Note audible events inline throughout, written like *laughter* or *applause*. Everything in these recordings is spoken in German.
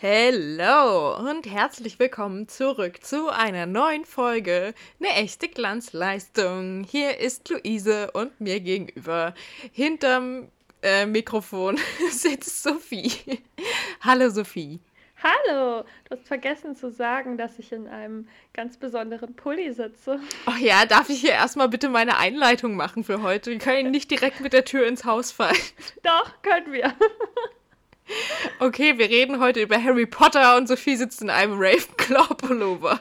Hello und herzlich willkommen zurück zu einer neuen Folge. Eine echte Glanzleistung. Hier ist Luise und mir gegenüber hinterm äh, Mikrofon *laughs* sitzt Sophie. Hallo Sophie. Hallo, du hast vergessen zu sagen, dass ich in einem ganz besonderen Pulli sitze. Ach ja, darf ich hier erstmal bitte meine Einleitung machen für heute? Wir können nicht direkt mit der Tür ins Haus fallen. Doch, können wir. *laughs* Okay, wir reden heute über Harry Potter und Sophie sitzt in einem Ravenclaw-Pullover.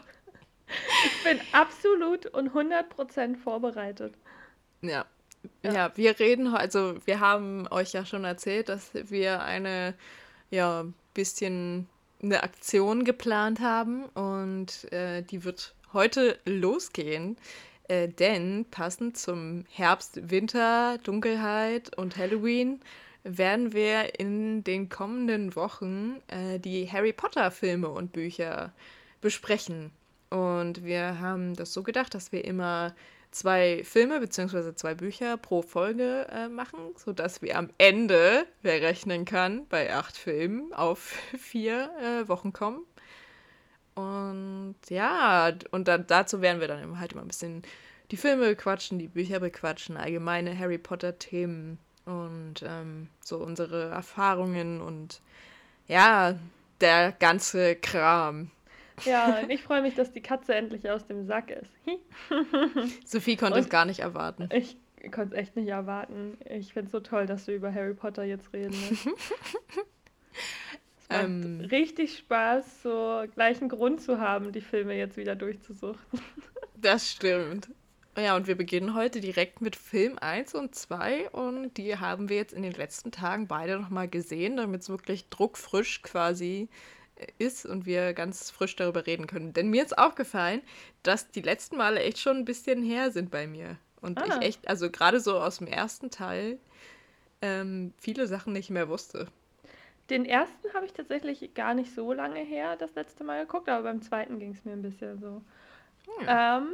Ich bin absolut und 100% vorbereitet. Ja. ja. Ja, wir reden, also wir haben euch ja schon erzählt, dass wir eine, ja, bisschen eine Aktion geplant haben und äh, die wird heute losgehen. Äh, denn passend zum Herbst, Winter, Dunkelheit und Halloween werden wir in den kommenden Wochen äh, die Harry Potter Filme und Bücher besprechen. Und wir haben das so gedacht, dass wir immer zwei Filme bzw. zwei Bücher pro Folge äh, machen, sodass wir am Ende, wer rechnen kann, bei acht Filmen auf *laughs* vier äh, Wochen kommen. Und ja, und dann, dazu werden wir dann halt immer ein bisschen die Filme bequatschen, die Bücher bequatschen, allgemeine Harry Potter-Themen und ähm, so unsere Erfahrungen und ja, der ganze Kram. Ja, *laughs* ich freue mich, dass die Katze endlich aus dem Sack ist. *laughs* Sophie konnte und es gar nicht erwarten. Ich konnte es echt nicht erwarten. Ich finde es so toll, dass wir über Harry Potter jetzt reden. Ne? es macht *laughs* ähm, richtig Spaß, so gleichen Grund zu haben, die Filme jetzt wieder durchzusuchten. das stimmt. Ja, und wir beginnen heute direkt mit Film 1 und 2 und die haben wir jetzt in den letzten Tagen beide nochmal gesehen, damit es wirklich druckfrisch quasi ist und wir ganz frisch darüber reden können. Denn mir ist aufgefallen, dass die letzten Male echt schon ein bisschen her sind bei mir. Und ah. ich echt, also gerade so aus dem ersten Teil, ähm, viele Sachen nicht mehr wusste. Den ersten habe ich tatsächlich gar nicht so lange her das letzte Mal geguckt, aber beim zweiten ging es mir ein bisschen so. Hm. Ähm,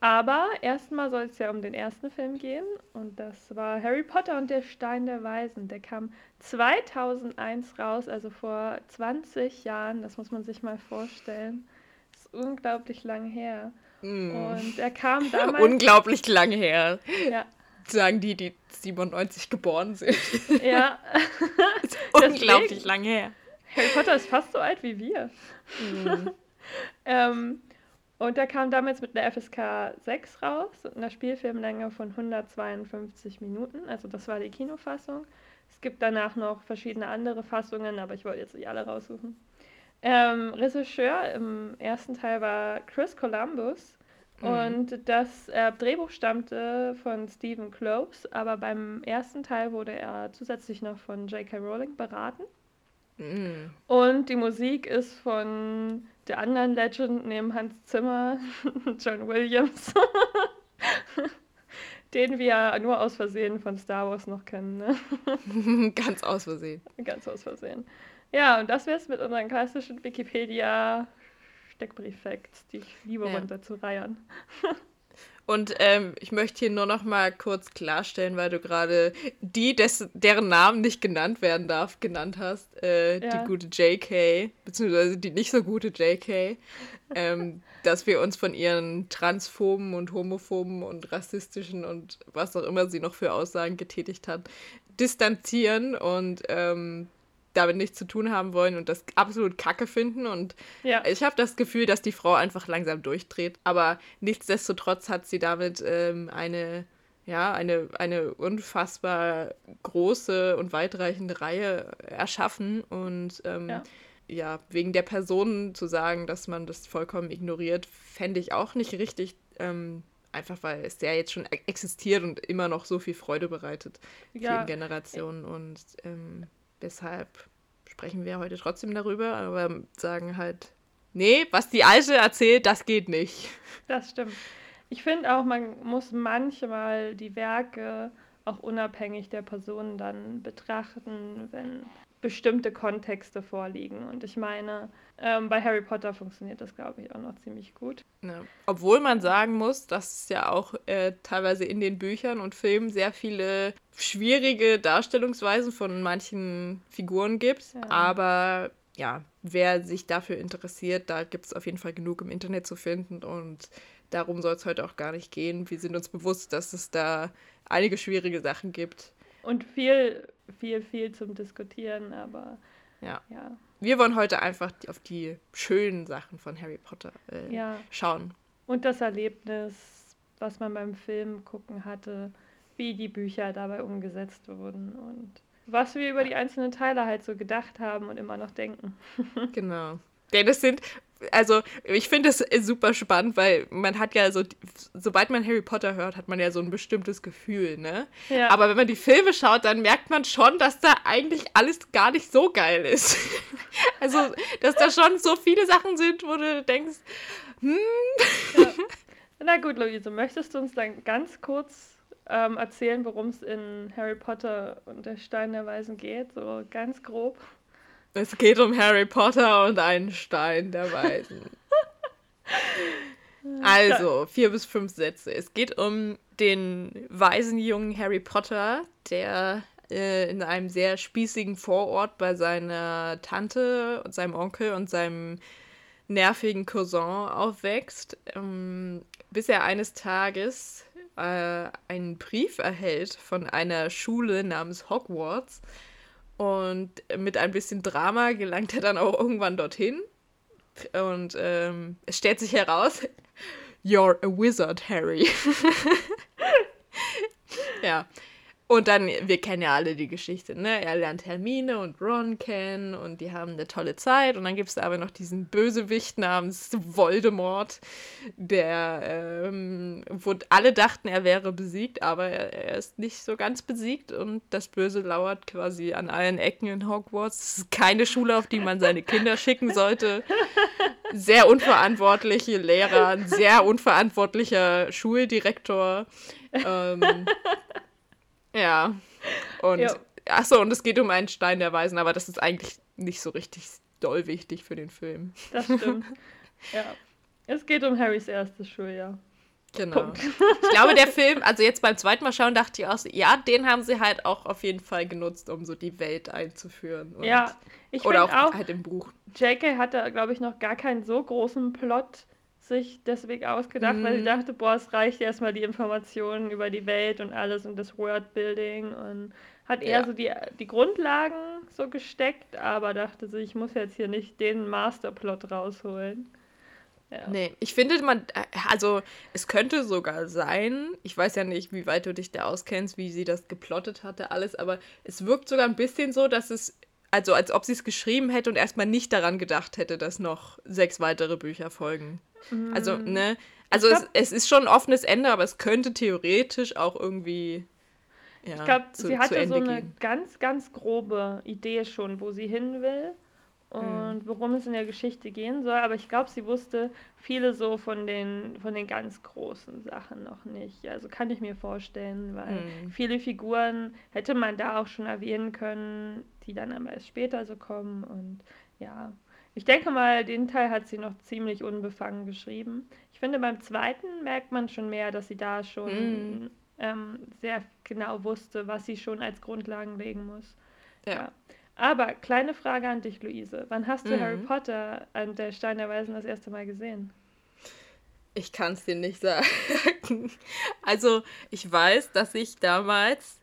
aber erstmal soll es ja um den ersten Film gehen und das war Harry Potter und der Stein der Weisen. Der kam 2001 raus, also vor 20 Jahren, das muss man sich mal vorstellen. Das ist unglaublich lang her. Mm. Und er kam *laughs* damals. unglaublich lang her. Ja. Sagen die, die 97 geboren sind. Ja. *laughs* *laughs* unglaublich lang her. Harry Potter ist fast so alt wie wir. Mm. ähm, und der kam damals mit einer FSK 6 raus und einer Spielfilmlänge von 152 Minuten. Also das war die Kinofassung. Es gibt danach noch verschiedene andere Fassungen, aber ich wollte jetzt nicht alle raussuchen. Ähm, Regisseur im ersten Teil war Chris Columbus mhm. und das äh, Drehbuch stammte von Stephen Kloves, aber beim ersten Teil wurde er zusätzlich noch von J.K. Rowling beraten. Mhm. Und die Musik ist von der anderen Legend neben Hans Zimmer, *laughs* John Williams, *laughs* den wir nur aus Versehen von Star Wars noch kennen. Ne? *laughs* Ganz aus Versehen. Ganz aus Versehen. Ja, und das wäre es mit unseren klassischen Wikipedia Steckbrief-Facts, die ich liebe ja. runterzureiern. Und ähm, ich möchte hier nur noch mal kurz klarstellen, weil du gerade die, des, deren Namen nicht genannt werden darf, genannt hast. Äh, ja. Die gute JK, beziehungsweise die nicht so gute JK. ähm, *laughs* dass wir uns von ihren transphoben und homophoben und rassistischen und was auch immer sie noch für Aussagen getätigt hat, distanzieren und ähm, damit nichts zu tun haben wollen und das absolut kacke finden. Und ja. ich habe das Gefühl, dass die Frau einfach langsam durchdreht. Aber nichtsdestotrotz hat sie damit ähm, eine, ja, eine, eine unfassbar große und weitreichende Reihe erschaffen. Und ähm, ja. ja. wegen der Person zu sagen, dass man das vollkommen ignoriert, fände ich auch nicht richtig. Ähm, einfach weil es ja jetzt schon e-, existiert und immer noch so viel Freude bereitet ja. vielen Generationen. Und ähm, Deshalb sprechen wir heute trotzdem darüber, aber sagen halt, nee, was die Alte erzählt, das geht nicht. Das stimmt. Ich finde auch, man muss manchmal die Werke auch unabhängig der Person dann betrachten, wenn bestimmte Kontexte vorliegen. Und ich meine, ähm, bei Harry Potter funktioniert das, glaube ich, auch noch ziemlich gut. Ja. Obwohl man sagen muss, dass es ja auch äh, teilweise in den Büchern und Filmen sehr viele schwierige Darstellungsweisen von manchen Figuren gibt. Ja. Aber ja, wer sich dafür interessiert, da gibt es auf jeden Fall genug im Internet zu finden und darum soll es heute auch gar nicht gehen. Wir sind uns bewusst, dass es da einige schwierige Sachen gibt. Und viel, viel, viel zum Diskutieren, aber ja. ja. Wir wollen heute einfach auf die schönen Sachen von Harry Potter äh, ja. schauen. Und das Erlebnis, was man beim Film gucken hatte, wie die Bücher dabei umgesetzt wurden und was wir über die einzelnen Teile halt so gedacht haben und immer noch denken. *laughs* genau. Denn das sind, also ich finde es super spannend, weil man hat ja so, sobald man Harry Potter hört, hat man ja so ein bestimmtes Gefühl, ne? Ja. Aber wenn man die Filme schaut, dann merkt man schon, dass da eigentlich alles gar nicht so geil ist. *laughs* also, dass da schon so viele Sachen sind, wo du denkst, hm. Ja. *laughs* Na gut, Luise, möchtest du uns dann ganz kurz ähm, erzählen, worum es in Harry Potter und der Stein der Weisen geht? So ganz grob. Es geht um Harry Potter und einen Stein der Weisen. *laughs* also, vier bis fünf Sätze. Es geht um den weisen jungen Harry Potter, der äh, in einem sehr spießigen Vorort bei seiner Tante und seinem Onkel und seinem nervigen Cousin aufwächst, ähm, bis er eines Tages äh, einen Brief erhält von einer Schule namens Hogwarts. Und mit ein bisschen Drama gelangt er dann auch irgendwann dorthin. Und ähm, es stellt sich heraus, *laughs* You're a wizard, Harry. *laughs* ja, und dann, wir kennen ja alle die Geschichte, ne? Er lernt Hermine und Ron kennen und die haben eine tolle Zeit. Und dann gibt es aber noch diesen Bösewicht namens Voldemort, der, ähm, wo alle dachten, er wäre besiegt, aber er, er, ist nicht so ganz besiegt und das Böse lauert quasi an allen Ecken in Hogwarts. Es ist keine Schule, auf die man seine Kinder schicken sollte. Sehr unverantwortliche Lehrer, ein sehr unverantwortlicher Schuldirektor. Ähm, ja. Und ja. achso, und es geht um einen Stein der Weisen, aber das ist eigentlich nicht so richtig doll wichtig für den Film. Das stimmt. ja. Es geht um Harrys erstes Schuljahr. Genau. Punkt. Ich glaube, der Film, also jetzt beim zweiten Mal schauen, dachte ich auch, so, ja, den haben sie halt auch auf jeden Fall genutzt, um so die Welt einzuführen. Und, ja, ich Oder auch, auch halt im Buch. J.K. hatte, glaube ich, noch gar keinen so großen Plot sich deswegen ausgedacht, mhm. weil sie mhm. dachte, boah, es reicht erstmal die Informationen über die Welt und alles und das Worldbuilding und hat eher ja. so die, die Grundlagen so gesteckt, aber dachte sich, ich muss jetzt hier nicht den Masterplot rausholen. Ja. Nee, ich finde, man, also es könnte sogar sein, ich weiß ja nicht, wie weit du dich da auskennst, wie sie das geplottet hatte, alles, aber es wirkt sogar ein bisschen so, dass es also als ob sie es geschrieben hätte und erstmal nicht daran gedacht hätte, dass noch sechs weitere Bücher folgen. Mm. Also, ne? Also glaub, es, es, ist schon ein offenes Ende, aber es könnte theoretisch auch irgendwie. Ja, ich glaube, sie hatte so eine gehen. ganz, ganz grobe Idee schon, wo sie hin will und mhm. worum es in der Geschichte gehen soll. Aber ich glaube, sie wusste viele so von den, von den ganz großen Sachen noch nicht. Also kann ich mir vorstellen, weil mhm. viele Figuren hätte man da auch schon erwähnen können, die dann aber erst später so kommen. Und ja, ich denke mal, den Teil hat sie noch ziemlich unbefangen geschrieben. Ich finde, beim zweiten merkt man schon mehr, dass sie da schon mhm. ähm, sehr genau wusste, was sie schon als Grundlagen legen muss. ja. ja. Aber kleine Frage an dich, Luise. Wann hast du mhm. Harry Potter an der Stein der Weisen das erste Mal gesehen? Ich kann es dir nicht *laughs* sagen. Also, ich weiß, dass ich damals,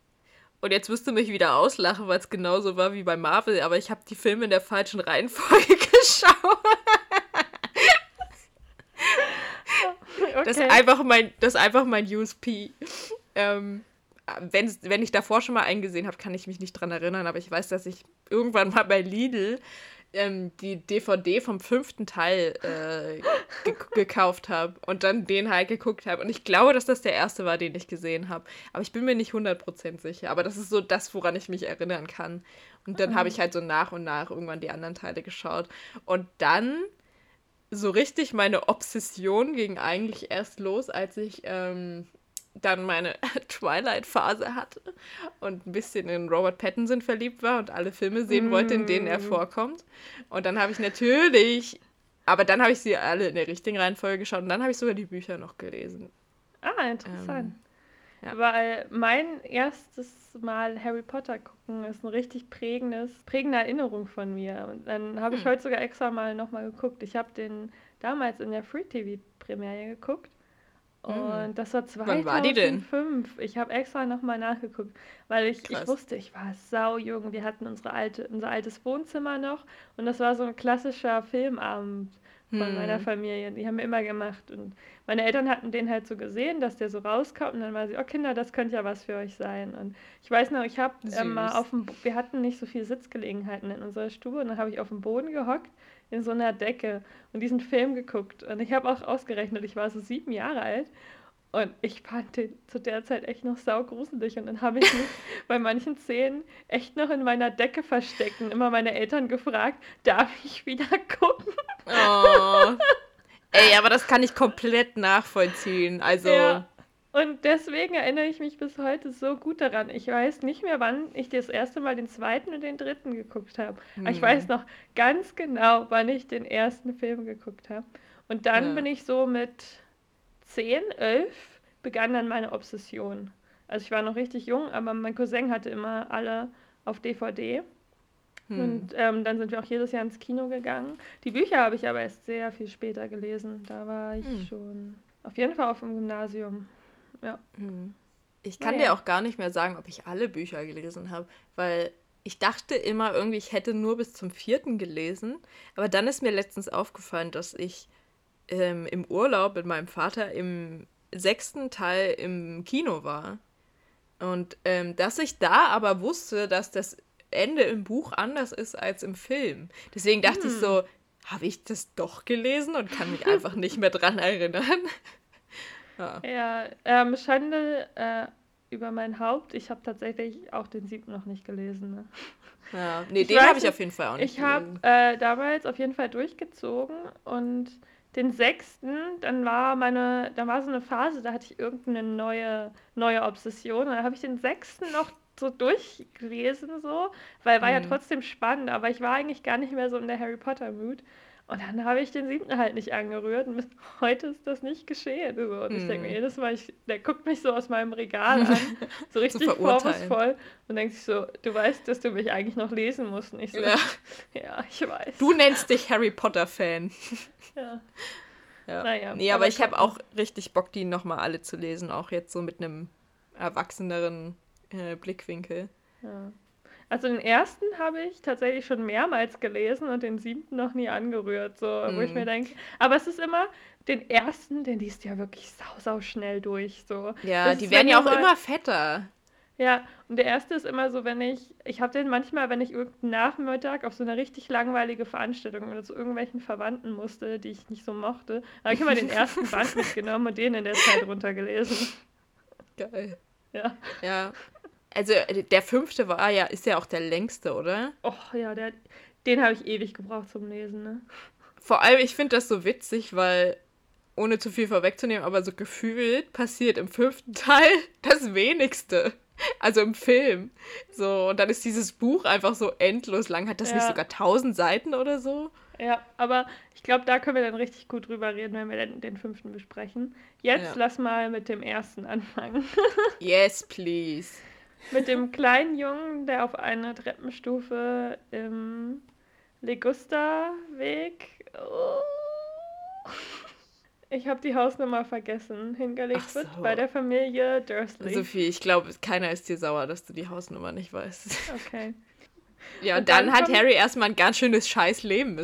und jetzt wirst du mich wieder auslachen, weil es genauso war wie bei Marvel, aber ich habe die Filme in der falschen Reihenfolge *laughs* geschaut. *laughs* Okay. Das, ist einfach mein, das ist einfach mein USP. Ähm, wenn, wenn ich davor schon mal eingesehen habe, kann ich mich nicht dran erinnern, aber ich weiß, dass ich irgendwann mal bei Lidl ähm, die DVD vom fünften Teil äh, ge gekauft habe und dann den halt geguckt habe. Und ich glaube, dass das der erste war, den ich gesehen habe. Aber ich bin mir nicht 100% sicher. Aber das ist so das, woran ich mich erinnern kann. Und dann habe ich halt so nach und nach irgendwann die anderen Teile geschaut. Und dann so richtig meine Obsession ging eigentlich erst los, als ich ähm, dann meine *laughs* Twilight-Phase hatte und ein bisschen in Robert Pattinson verliebt war und alle Filme sehen wollte, in denen er mm. vorkommt. Und dann habe ich natürlich, aber dann habe ich sie alle in der richtigen Reihenfolge geschaut und dann habe ich sogar die Bücher noch gelesen. Ah, interessant. ja. weil mein erstes Mal Harry Potter gucken ist eine richtig prägendes, prägende Erinnerung von mir. Und dann habe ich hm. heute sogar extra mal nochmal geguckt. Ich habe den damals in der Free TV Premiere geguckt. Und das war 2005. Wann war die denn? Ich habe extra nochmal nachgeguckt, weil ich, ich wusste, ich war sau jung. Wir hatten unsere alte, unser altes Wohnzimmer noch und das war so ein klassischer Filmabend von hm. meiner Familie. Die haben wir immer gemacht. Und meine Eltern hatten den halt so gesehen, dass der so rauskommt. Und dann war sie, oh Kinder, das könnte ja was für euch sein. Und ich weiß noch, ich habe mal auf dem, wir hatten nicht so viele Sitzgelegenheiten in unserer Stube. Und dann habe ich auf dem Boden gehockt in so einer Decke und diesen Film geguckt. Und ich habe auch ausgerechnet, ich war so sieben Jahre alt. Und ich fand den zu der Zeit echt noch saugruselig. Und dann habe ich mich *laughs* bei manchen Szenen echt noch in meiner Decke versteckt und immer meine Eltern gefragt, darf ich wieder gucken? Oh. *laughs* Ey, aber das kann ich komplett nachvollziehen. Also. Ja. Und deswegen erinnere ich mich bis heute so gut daran. Ich weiß nicht mehr, wann ich das erste Mal den zweiten und den dritten geguckt habe. Aber ich weiß hm. noch ganz genau, wann ich den ersten Film geguckt habe. Und dann ja. bin ich so mit 10, 11 begann dann meine Obsession. Also ich war noch richtig jung, aber mein Cousin hatte immer alle auf DVD. Hm. Und ähm, dann sind wir auch jedes Jahr ins Kino gegangen. Die Bücher habe ich aber erst sehr viel später gelesen. Da war ich hm. schon auf jeden Fall auf dem Gymnasium. Ja. Hm. Ich kann naja. dir auch gar nicht mehr sagen, ob ich alle Bücher gelesen habe, weil ich dachte immer irgendwie, ich hätte nur bis zum vierten gelesen. Aber dann ist mir letztens aufgefallen, dass ich ähm, im Urlaub mit meinem Vater im sechsten Teil im Kino war. Und ähm, dass ich da aber wusste, dass das Ende im Buch anders ist als im Film. Deswegen dachte hm. ich so, habe ich das doch gelesen und kann mich einfach nicht mehr dran erinnern. Ja, ja ähm, Schande äh, über mein Haupt. Ich habe tatsächlich auch den siebten noch nicht gelesen. Ne? Ja, nee, ich den habe ich auf jeden Fall auch nicht Ich habe äh, damals auf jeden Fall durchgezogen und den sechsten, dann war meine, da war so eine Phase, da hatte ich irgendeine neue, neue Obsession. Und dann habe ich den sechsten noch so durchgelesen, so, weil war mhm. ja trotzdem spannend, aber ich war eigentlich gar nicht mehr so in der Harry Potter-Mood. Und dann habe ich den siebten halt nicht angerührt und bis *laughs* heute ist das nicht geschehen. So. Und mm. ich denke mir mhm. jedes Mal, ich, der guckt mich so aus meinem Regal *laughs* an, so richtig vorwurfsvoll und denkt sich so, du weißt, dass du mich eigentlich noch lesen musst. Und ich so, ja, *laughs* ja ich weiß. Du nennst dich Harry Potter-Fan. ja. ja. Naja. Nee, aber, aber ich habe auch richtig Bock, die nochmal alle zu lesen, auch jetzt so mit einem erwachseneren äh, Blickwinkel. Ja. Also den ersten habe ich tatsächlich schon mehrmals gelesen und den siebten noch nie angerührt, so wo ich mir mhm. denke. Aber es ist immer den ersten, den liest du ja wirklich sau sau schnell durch, so. Ja, das die werden ja auch mal, immer fetter. Ja, und der erste ist immer so, wenn ich, ich habe den manchmal, wenn ich irgendeinen Nachmittag auf so eine richtig langweilige Veranstaltung oder zu irgendwelchen Verwandten musste, die ich nicht so mochte, habe ich immer den *laughs* ersten Band mitgenommen und den in der Zeit runtergelesen. Geil. Ja. Ja, also äh, der fünfte war ja, ist ja auch der längste, oder? Och ja, der, den habe ich ewig gebraucht zum Lesen, ne? Vor allem, ich finde das so witzig, weil, ohne zu viel vorwegzunehmen, aber so gefühlt passiert im fünften *laughs* Teil das wenigste. Also im Film. So, und dann ist dieses Buch einfach so endlos lang. Hat das ja. nicht sogar tausend Seiten oder so? Ja, aber ich glaube, da können wir dann richtig gut drüber reden, wenn wir den, den fünften besprechen. Jetzt ja. lass mal mit dem ersten anfangen. *laughs* yes, please. Mit dem kleinen Jungen, der auf einer Treppenstufe im Legusta-Weg. Oh. Ich habe die Hausnummer vergessen. Hingelegt so. wird bei der Familie Dursley. Sophie, ich glaube, keiner ist dir sauer, dass du die Hausnummer nicht weißt. Okay. Ja, und dann, dann hat Harry erstmal ein ganz schönes Scheißleben,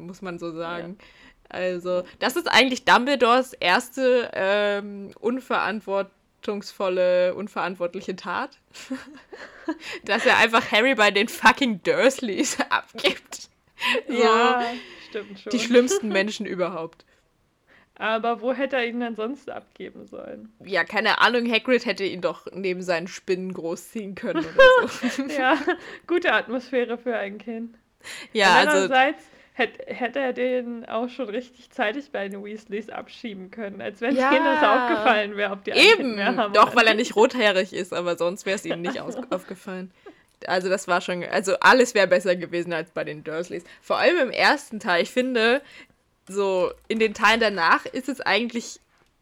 muss man so sagen. Ja. Also, das ist eigentlich Dumbledores erste ähm, unverantwortliche verantwortungsvolle, unverantwortliche Tat. *laughs* Dass er einfach Harry bei den fucking Dursleys *laughs* abgibt. So, ja, stimmt schon. Die schlimmsten Menschen überhaupt. Aber wo hätte er ihn dann sonst abgeben sollen? Ja, keine Ahnung, Hagrid hätte ihn doch neben seinen Spinnen großziehen können oder *laughs* so. ja, gute Atmosphäre für ein Kind. Ja, also andererseits, hätte, hätte er den auch schon richtig zeitig bei den Weasleys abschieben können, als wenn ja. denen das aufgefallen wäre, ob die Eben, mehr haben. Doch, weil er nicht rothaarig ist, aber sonst wäre es ihnen nicht *laughs* aufgefallen. Also das war schon, also alles wäre besser gewesen als bei den Dursleys. Vor allem im ersten Teil. Ich finde, so in den Teilen danach ist es eigentlich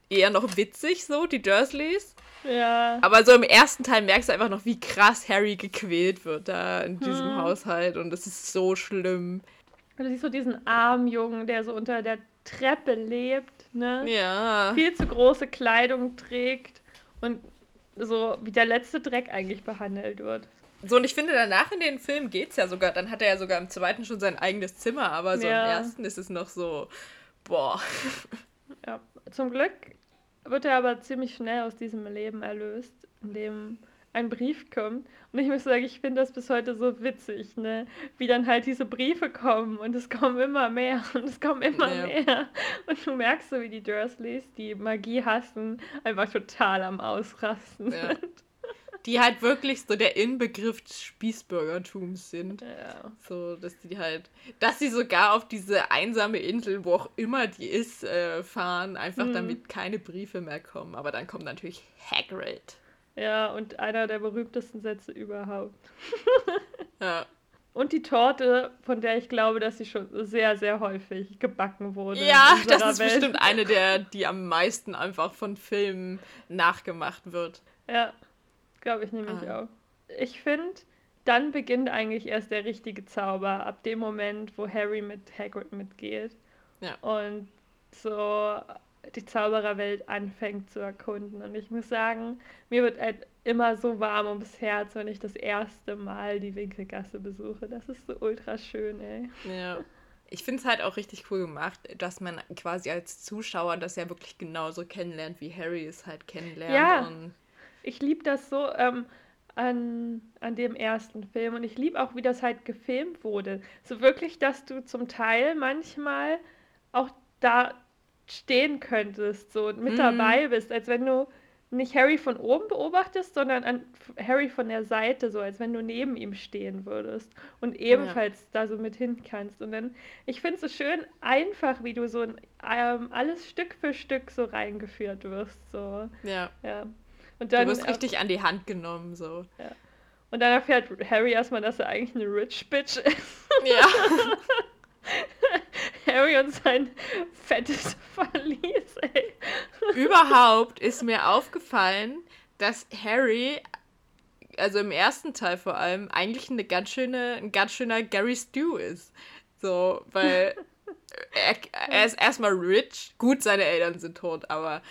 eher noch witzig so, die Dursleys. Ja. Aber so im ersten Teil merkst du einfach noch, wie krass Harry gequält wird da in diesem hm. Haushalt. Und es ist so schlimm. Und du siehst so diesen armen Jungen, der so unter der Treppe lebt, ne? Ja. Viel zu große Kleidung trägt und so wie der letzte Dreck eigentlich behandelt wird. So, und ich finde, danach in den Film geht's ja sogar. Dann hat er ja sogar im zweiten schon sein eigenes Zimmer, aber so ja. im ersten ist es noch so, boah. Ja, zum Glück wird er aber ziemlich schnell aus diesem Leben erlöst, in dem ein Brief kommt. Und ich muss sagen, ich finde das bis heute so witzig, ne? Wie dann halt diese Briefe kommen und es kommen immer mehr *laughs* und es kommen immer ja. mehr. Und du merkst so, wie die Dursleys, die Magie hassen, einfach total am Ausrasten ja. sind. Die halt wirklich so der Inbegriff des Spießbürgertums sind. Ja. So, dass die halt, dass sie sogar auf diese einsame Insel, wo auch immer die ist, äh, fahren, einfach hm. damit keine Briefe mehr kommen. Aber dann kommt natürlich Hagrid. Ja, und einer der berühmtesten Sätze überhaupt. *laughs* ja. Und die Torte, von der ich glaube, dass sie schon sehr, sehr häufig gebacken wurde. Ja, das ist Welt. bestimmt eine der, die am meisten einfach von Filmen nachgemacht wird. Ja, glaube ich nämlich ah. auch. Ich finde, dann beginnt eigentlich erst der richtige Zauber, ab dem Moment, wo Harry mit Hagrid mitgeht. Ja. Und so die Zaubererwelt anfängt zu erkunden. Und ich muss sagen, mir wird halt immer so warm ums Herz, wenn ich das erste Mal die Winkelgasse besuche. Das ist so ultra schön, ey. Ja. Ich finde es halt auch richtig cool gemacht, dass man quasi als Zuschauer das ja wirklich genauso kennenlernt, wie Harry es halt kennenlernt. Ja, ich liebe das so ähm, an, an dem ersten Film. Und ich liebe auch, wie das halt gefilmt wurde. So wirklich, dass du zum Teil manchmal auch da stehen könntest, so mit mhm. dabei bist, als wenn du nicht Harry von oben beobachtest, sondern an Harry von der Seite, so als wenn du neben ihm stehen würdest und ebenfalls ja. da so mit hin kannst. Und dann, ich finde es so schön einfach, wie du so ähm, alles Stück für Stück so reingeführt wirst. So. Ja. ja. Und dann, du wirst richtig an die Hand genommen, so. Ja. Und dann erfährt Harry erstmal, dass er eigentlich eine Rich Bitch ist. Ja. *laughs* Harry und sein fettes *laughs* Verlies, ey. Überhaupt ist mir aufgefallen, dass Harry, also im ersten Teil vor allem, eigentlich eine ganz schöne, ein ganz schöner Gary Stew ist. So, weil *laughs* er, er ist erstmal rich. Gut, seine Eltern sind tot, aber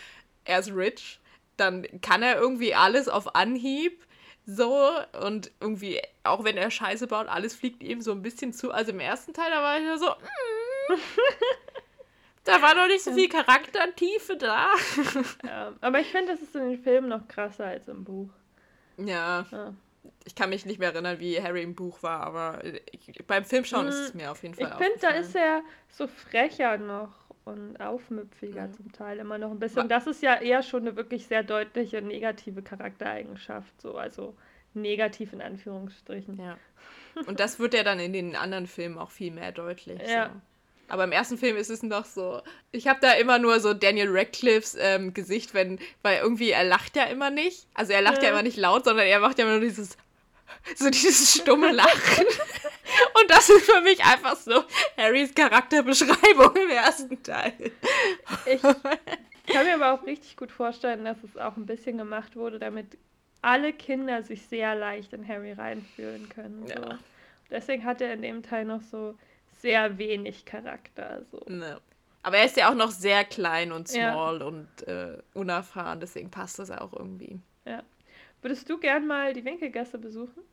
er ist rich. Dann kann er irgendwie alles auf Anhieb so und irgendwie, auch wenn er Scheiße baut, alles fliegt ihm so ein bisschen zu. Also im ersten Teil, da war ich nur so, mm, *laughs* da war noch nicht so viel Charaktertiefe da. *laughs* ja, aber ich finde, das ist in den Filmen noch krasser als im Buch. Ja. ja. Ich kann mich nicht mehr erinnern, wie Harry im Buch war, aber ich, beim Filmschauen hm, ist es mir auf jeden Fall Ich finde, da ist er so frecher noch und aufmüpfiger mhm. zum Teil immer noch ein bisschen. Das ist ja eher schon eine wirklich sehr deutliche negative Charaktereigenschaft, so also negativ in Anführungsstrichen. Ja. *laughs* Und das wird ja dann in den anderen Filmen auch viel mehr deutlich. Ja. So. Aber im ersten Film ist es noch so. Ich habe da immer nur so Daniel Radcliffes ähm, Gesicht, wenn, weil irgendwie er lacht ja immer nicht. Also er lacht ja, ja immer nicht laut, sondern er macht ja immer nur dieses so dieses stumme Lachen. *laughs* Und das ist für mich einfach so Harrys Charakterbeschreibung im ersten Teil. Ich kann mir aber auch richtig gut vorstellen, dass es auch ein bisschen gemacht wurde, damit alle Kinder sich sehr leicht in Harry reinfühlen können. So. Ja. Deswegen hat er in dem Teil noch so sehr wenig Charakter. So. Ne. Aber er ist ja auch noch sehr klein und small ja. und äh, unerfahren, deswegen passt das auch irgendwie. Ja. Würdest du gern mal die Winkelgasse besuchen?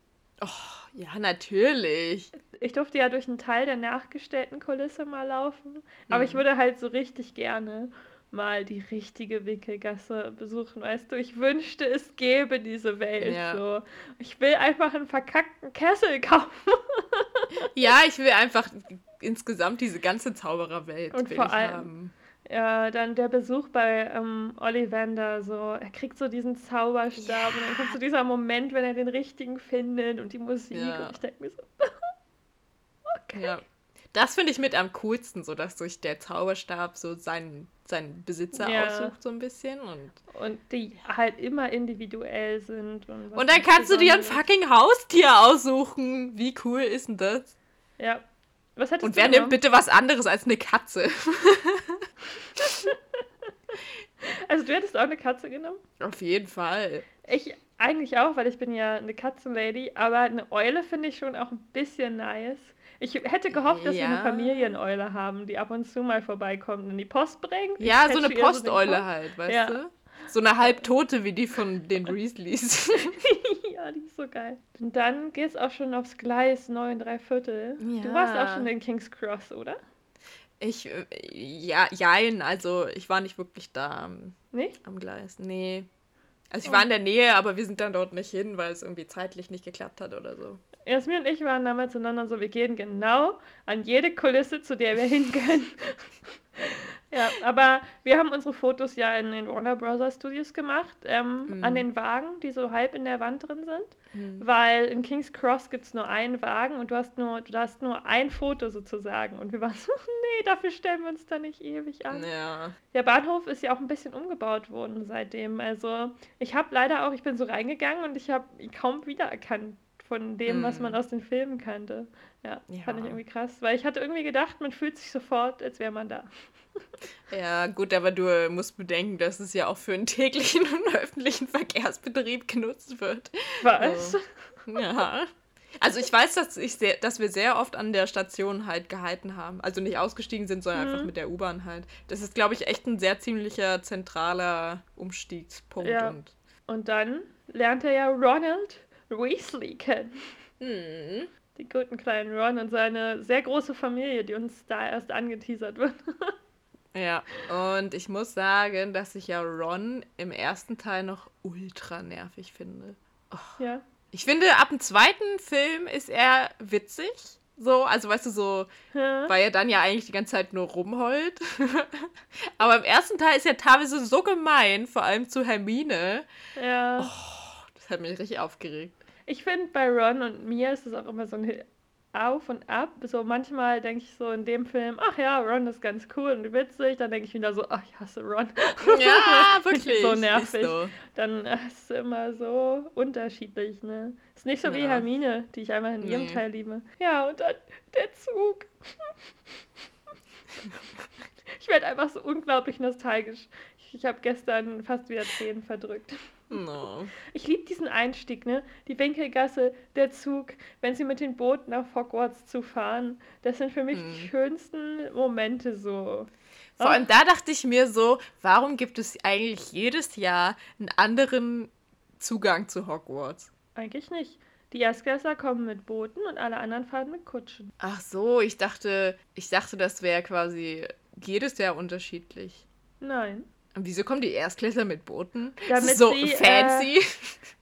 Oh, ja, natürlich. Ich durfte ja durch einen Teil der nachgestellten Kulisse mal laufen. Aber mhm. ich würde halt so richtig gerne mal die richtige Winkelgasse besuchen, weißt du? Ich wünschte, es gäbe diese Welt ja. so. Ich will einfach einen verkackten Kessel *laughs* kaufen. ja, ich will einfach insgesamt diese ganze Zaubererwelt Und vor allem, haben. Ja, dann der Besuch bei ähm, Ollivander, so, er kriegt so diesen Zauberstab ja. und dann kommt so dieser Moment, wenn er den richtigen findet und die Musik ja. und ich denke mir so, *laughs* okay. Ja. Das finde ich mit am coolsten, so dass durch der Zauberstab so seinen, seinen Besitzer ja. aussucht, so ein bisschen. Und, und die halt immer individuell sind. Und, und dann kannst du dir ein fucking Haustier aussuchen. Wie cool ist denn das? Ja, was und wer nimmt bitte was anderes als eine Katze? *laughs* Also du hättest auch eine Katze genommen? Auf jeden Fall. Ich eigentlich auch, weil ich bin ja eine Katzenlady, aber eine Eule finde ich schon auch ein bisschen nice. Ich hätte gehofft, dass ja. wir eine Familieneule haben, die ab und zu mal vorbeikommt und die Post bringt. Ja, so eine Posteule so halt, weißt ja. du? So eine Halbtote wie die von den Weasleys. *laughs* ja, die ist so geil. Und dann geht's auch schon aufs Gleis 9 3 Viertel. Ja. Du warst auch schon in King's Cross, oder? Ich, äh, ja, jein, also ich war nicht wirklich da am, nicht? am Gleis. Nee. Also ich oh. war in der Nähe, aber wir sind dann dort nicht hin, weil es irgendwie zeitlich nicht geklappt hat oder so. Jasmin und ich waren damals zueinander so, wir gehen genau an jede Kulisse, zu der wir *laughs* hin können. Ja, aber wir haben unsere Fotos ja in den Warner Bros. Studios gemacht, ähm, mhm. an den Wagen, die so halb in der Wand drin sind. Mhm. Weil in King's Cross gibt es nur einen Wagen und du hast nur, du hast nur ein Foto sozusagen. Und wir waren so, *laughs* nee, dafür stellen wir uns da nicht ewig an. Ja. Der Bahnhof ist ja auch ein bisschen umgebaut worden seitdem. Also ich habe leider auch, ich bin so reingegangen und ich habe ihn kaum wiedererkannt von dem, mm. was man mhm. aus den Filmen kannte. Ja, ja, fand ich irgendwie krass, weil ich hatte irgendwie gedacht, man fühlt sich sofort, als wäre man da. *laughs* Ja, gut, aber du musst bedenken, dass es ja auch für einen täglichen und *laughs* öffentlichen Verkehrsbetrieb genutzt wird. Was? So. Ja. Also ich weiß, dass, ich sehr, dass wir sehr oft an der Station halt gehalten haben. Also nicht ausgestiegen sind, sondern mhm. einfach mit der U-Bahn halt. Das ist, glaube ich, echt ein sehr ziemlicher zentraler Umstiegspunkt. Ja. Und, und dann lernt er ja Ronald Weasley kennen. Mhm. Die guten kleinen Ron und seine sehr große Familie, die uns da erst angeteasert wird. *laughs* Ja, und ich muss sagen, dass ich ja Ron im ersten Teil noch ultra nervig finde. Oh. Ja. Ich finde, ab dem zweiten Film ist er witzig. So, also weißt du, so, ja. weil er dann ja eigentlich die ganze Zeit nur rumheult. *laughs* Aber im ersten Teil ist er teilweise so gemein, vor allem zu Hermine. Ja. Oh, das hat mich richtig aufgeregt. Ich finde, bei Ron und mir ist es auch immer so ein auf und ab. So manchmal denke ich so in dem Film, ach ja, Ron ist ganz cool und witzig. Dann denke ich wieder so, ach, ich hasse Ron. Ja, *laughs* wirklich. so nervig. So. Dann ist es immer so unterschiedlich, ne? Ist nicht so ja. wie Hermine, die ich einmal in nee. ihrem Teil liebe. Ja, und dann der Zug. *laughs* ich werde einfach so unglaublich nostalgisch. Ich, ich habe gestern fast wieder Tränen verdrückt. No. Ich liebe diesen Einstieg, ne? Die Winkelgasse, der Zug, wenn sie mit den Booten nach Hogwarts zu fahren. Das sind für mich hm. die schönsten Momente so. Vor allem da dachte ich mir so, warum gibt es eigentlich jedes Jahr einen anderen Zugang zu Hogwarts? Eigentlich nicht. Die Erstklässler kommen mit Booten und alle anderen fahren mit Kutschen. Ach so, ich dachte, ich dachte, das wäre quasi jedes Jahr unterschiedlich. Nein. Und wieso kommen die Erstklässler mit Booten? Damit so sie, fancy. Äh,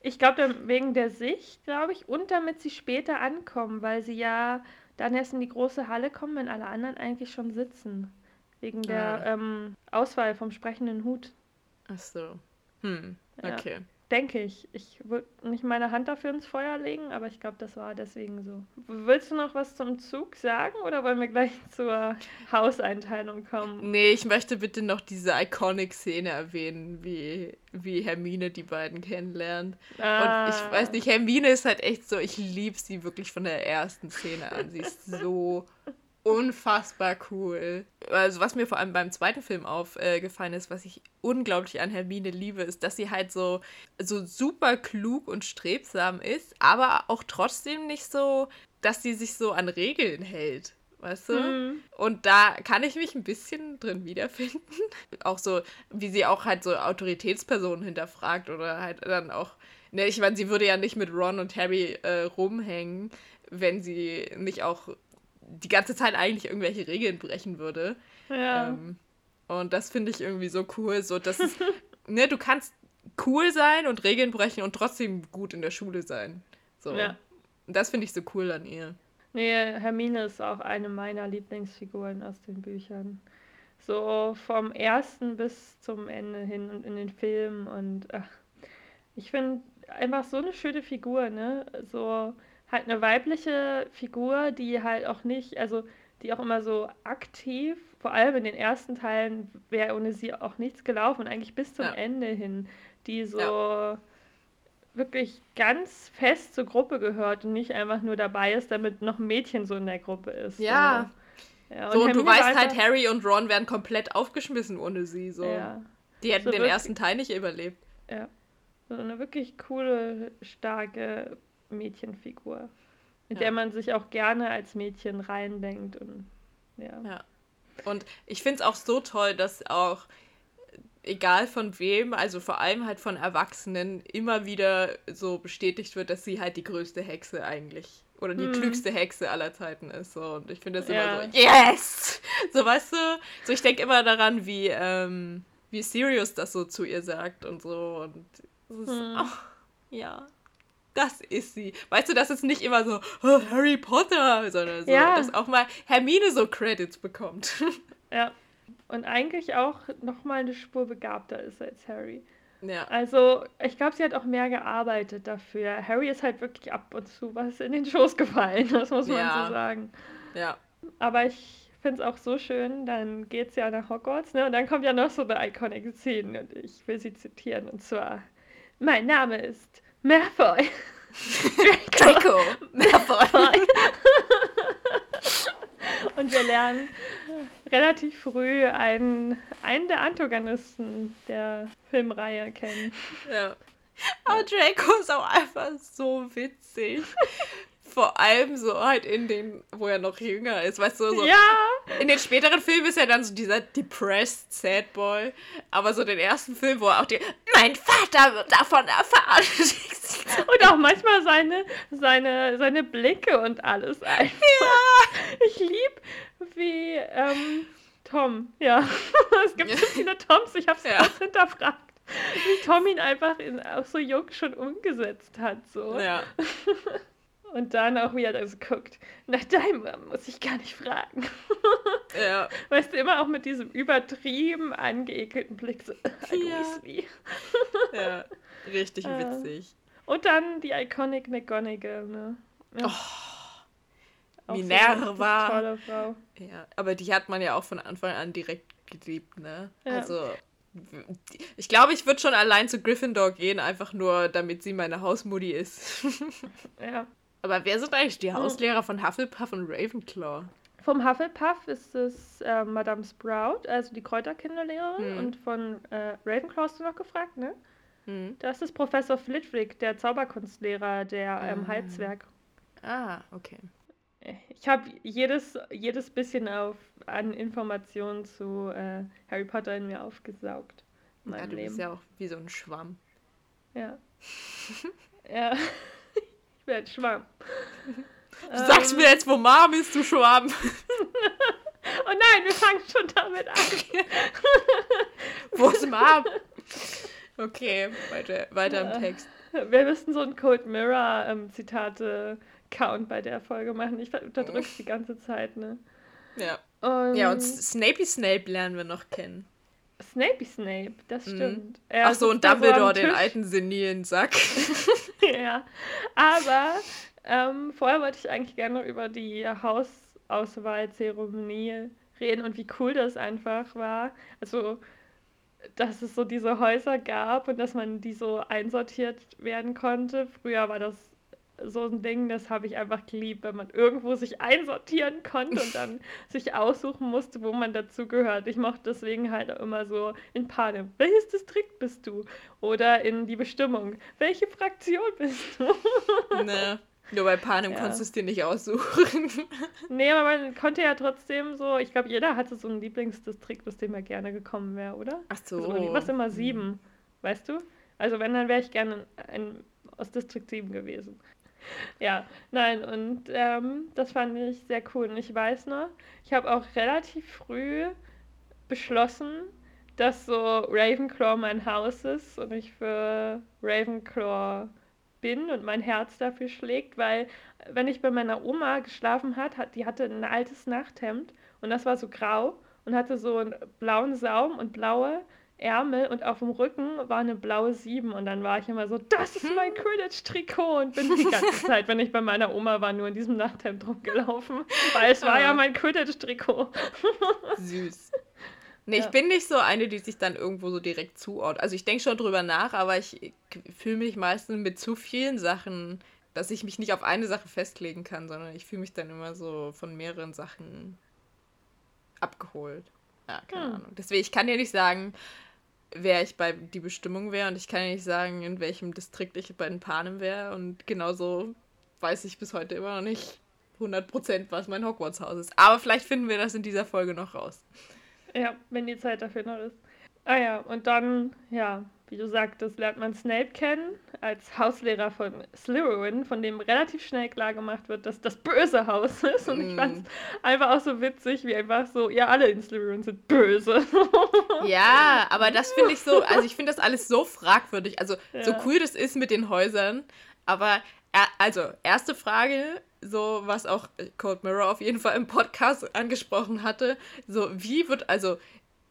ich glaube, wegen der Sicht, glaube ich, und damit sie später ankommen, weil sie ja dann erst in die große Halle kommen, wenn alle anderen eigentlich schon sitzen. Wegen der ah. ähm, Auswahl vom sprechenden Hut. Ach so. Hm, okay. Denke ich. Ich würde nicht meine Hand dafür ins Feuer legen, aber ich glaube, das war deswegen so. Willst du noch was zum Zug sagen oder wollen wir gleich *laughs* zur Hauseinteilung kommen? Nee, ich möchte bitte noch diese Iconic-Szene erwähnen, wie, wie Hermine die beiden kennenlernt. Ah. Und ich weiß nicht, Hermine ist halt echt so, ich liebe sie wirklich von der ersten Szene an. Sie ist so unfassbar cool. Also was mir vor allem beim zweiten Film aufgefallen ist, was ich unglaublich an Hermine liebe, ist, dass sie halt so, so super klug und strebsam ist, aber auch trotzdem nicht so, dass sie sich so an Regeln hält. Weißt du? Mhm. Und da kann ich mich ein bisschen drin wiederfinden. *laughs* auch so, wie sie auch halt so Autoritätspersonen hinterfragt oder halt dann auch, ne, ich meine, sie würde ja nicht mit Ron und Harry äh, rumhängen, wenn sie nicht auch die ganze Zeit eigentlich irgendwelche Regeln brechen würde. Ja. Ähm, und das finde ich irgendwie so cool, so dass es, *laughs* ne, du kannst cool sein und Regeln brechen und trotzdem gut in der Schule sein. So. Ja. Und das finde ich so cool an ihr. Nee, Hermine ist auch eine meiner Lieblingsfiguren aus den Büchern. So vom ersten bis zum Ende hin und in den Filmen und ach, ich finde einfach so eine schöne Figur, ne? So halt eine weibliche Figur, die halt auch nicht, also die auch immer so aktiv, vor allem in den ersten Teilen, wäre ohne sie auch nichts gelaufen und eigentlich bis zum ja. Ende hin, die so ja. wirklich ganz fest zur Gruppe gehört und nicht einfach nur dabei ist, damit noch ein Mädchen so in der Gruppe ist. Ja. So, ja, und so, du weißt halt, Harry und Ron werden komplett aufgeschmissen ohne sie. So. Ja. Die hätten so den wirklich, ersten Teil nicht überlebt. Ja. So eine wirklich coole, starke Mädchenfigur. Mit ja. der man sich auch gerne als Mädchen reindenkt und ja. ja. Und ich finde es auch so toll, dass auch egal von wem, also vor allem halt von Erwachsenen, immer wieder so bestätigt wird, dass sie halt die größte Hexe eigentlich oder die hm. klügste Hexe aller Zeiten ist. So. Und ich finde das ja. immer so, yes! *laughs* So, weißt du, so ich denke immer daran, wie, ähm, wie Sirius das so zu ihr sagt und so. Und es ist, hm. oh, ja, das ist sie. Weißt du, dass es nicht immer so oh, Harry Potter, sondern so, ja. dass auch mal Hermine so Credits bekommt. *laughs* Ja. Und eigentlich auch noch mal eine Spur begabter ist als Harry. Ja. Also, ich glaube, sie hat auch mehr gearbeitet dafür. Harry ist halt wirklich ab und zu was in den Schoß gefallen, *laughs* das muss man ja. so sagen. Ja. Aber ich finde es auch so schön, dann geht es ja nach Hogwarts, ne? Und dann kommt ja noch so eine iconic Szene und ich will sie zitieren. Und zwar, mein Name ist Malfoy. *laughs* Draco. Malfoy. *laughs* und wir lernen relativ früh einen, einen der Antagonisten der Filmreihe kennen. Ja. Aber Draco ist auch einfach so witzig. Vor allem so halt in den, wo er noch jünger ist, weißt du, so. Ja! In den späteren Filmen ist er dann so dieser depressed Sad Boy. Aber so den ersten Film, wo er auch die, mein Vater wird davon erfahren. *laughs* und auch manchmal seine, seine, seine Blicke und alles einfach. Ja! Ich lieb, wie ähm, Tom, ja. *laughs* es gibt so viele Toms, ich habe es ja. hinterfragt. Wie Tom ihn einfach in, auch so jung schon umgesetzt hat. So. Ja. *laughs* Und dann auch, wie er das guckt. Nach deinem muss ich gar nicht fragen. *laughs* Ja. Weißt du, immer auch mit diesem übertrieben angeekelten Blick. So, ja. ja, richtig *laughs* äh, witzig. Und dann die Iconic McGonagall, ne? Ja. Oh, Minerva. So tolle Frau. Ja, aber die hat man ja auch von Anfang an direkt geliebt, ne? Ja. Also ich glaube, ich würde schon allein zu Gryffindor gehen, einfach nur, damit sie meine Hausmutti ist. *laughs* ja. Aber wer sind eigentlich die. Hauslehrer von Hufflepuff und Ravenclaw? Vom Hufflepuff ist es äh, Madame Sprout, also die Kräuterkinderlehrerin. Hm. Und von äh, Ravenclaw hast du noch gefragt, ne? Hm. Das ist Professor Flitwick, der Zauberkunstlehrer der ähm, ah. Halbzwerg. Ah, okay. Ich habe jedes, jedes bisschen auf, an Informationen zu äh, Harry Potter in mir aufgesaugt. ja, du Leben. bist ja auch wie so ein Schwamm. Ja. *laughs* ja. Ich bin ein Schwamm. Du ähm. sagst mir jetzt, wo Mom ist, du Schwamm. *laughs* oh nein, wir fangen schon damit an. *laughs* wo ist Mom? Okay, weiter, weiter im Text. Wir müssen so ein Cold Mirror ähm, Zitate Count bei der Folge machen. Ich unterdrück's die ganze Zeit, ne? Ja. Und ja, und Snapey Snape lernen wir noch kennen. Snapey Snape, das mhm. stimmt. Mhm. Ach so, und Dumbledore, den alten senilen Sack. *laughs* ja, aber ähm, vorher wollte ich eigentlich gerne noch über die Hausauswahlzeremonie reden und wie cool das einfach war. Also, dass es so diese Häuser gab und dass man die so einsortiert werden konnte. Früher war das so ein Ding, das habe ich einfach geliebt, wenn man irgendwo sich einsortieren konnte und dann *laughs* sich aussuchen musste, wo man dazugehört. Ich mochte deswegen halt auch immer so in Panem, welches Distrikt bist du? Oder in die Bestimmung, welche Fraktion bist du? *laughs* ne. Nur bei Panem ja. konntest du es dir nicht aussuchen. *laughs* nee, aber man konnte ja trotzdem so, ich glaube, jeder hatte so ein Lieblingsdistrikt, aus dem er gerne gekommen wäre, oder? Ach so. Also, was immer sieben, hm. weißt du? Also wenn, dann wäre ich gerne ein, aus Distrikt 7 gewesen ja, nein, und ähm, das fand ich sehr cool. Und ich weiß noch, ich habe auch relativ früh beschlossen, dass so Ravenclaw mein Haus ist und ich für Ravenclaw bin und mein Herz dafür schlägt, weil wenn ich bei meiner Oma geschlafen hat, hat die hatte ein altes Nachthemd und das war so grau und hatte so einen blauen Saum und blaue Ärmel und auf dem Rücken war eine blaue 7 und dann war ich immer so, das ist mein Quidditch-Trikot und bin die ganze *laughs* Zeit, wenn ich bei meiner Oma war, nur in diesem Nachthemd rumgelaufen, weil es war ja mein Quidditch-Trikot. Süß. *laughs* Nee, ja. ich bin nicht so eine, die sich dann irgendwo so direkt zuordnet. Also ich denke schon drüber nach, aber ich fühle mich meistens mit zu vielen Sachen, dass ich mich nicht auf eine Sache festlegen kann, sondern ich fühle mich dann immer so von mehreren Sachen abgeholt. Ja, keine hm. Ahnung. Deswegen, ich kann dir nicht sagen, wer ich bei die Bestimmung wäre. Und ich kann ja nicht sagen, in welchem Distrikt ich bei den Panem wäre. Und genauso weiß ich bis heute immer noch nicht 100%, was mein Hogwarts-Haus ist. Aber vielleicht finden wir das in dieser Folge noch raus. Ja, wenn die Zeit dafür noch ist. Ah ja, und dann, ja, wie du sagtest, lernt man Snape kennen als Hauslehrer von Slytherin, von dem relativ schnell klar gemacht wird, dass das böse Haus ist. Und mm. ich fand es einfach auch so witzig, wie einfach so, ja, alle in Slytherin sind böse. *laughs* ja, aber das finde ich so, also ich finde das alles so fragwürdig. Also ja. so cool das ist mit den Häusern, aber also erste Frage, so was auch Cold Mirror auf jeden Fall im Podcast angesprochen hatte, so wie wird also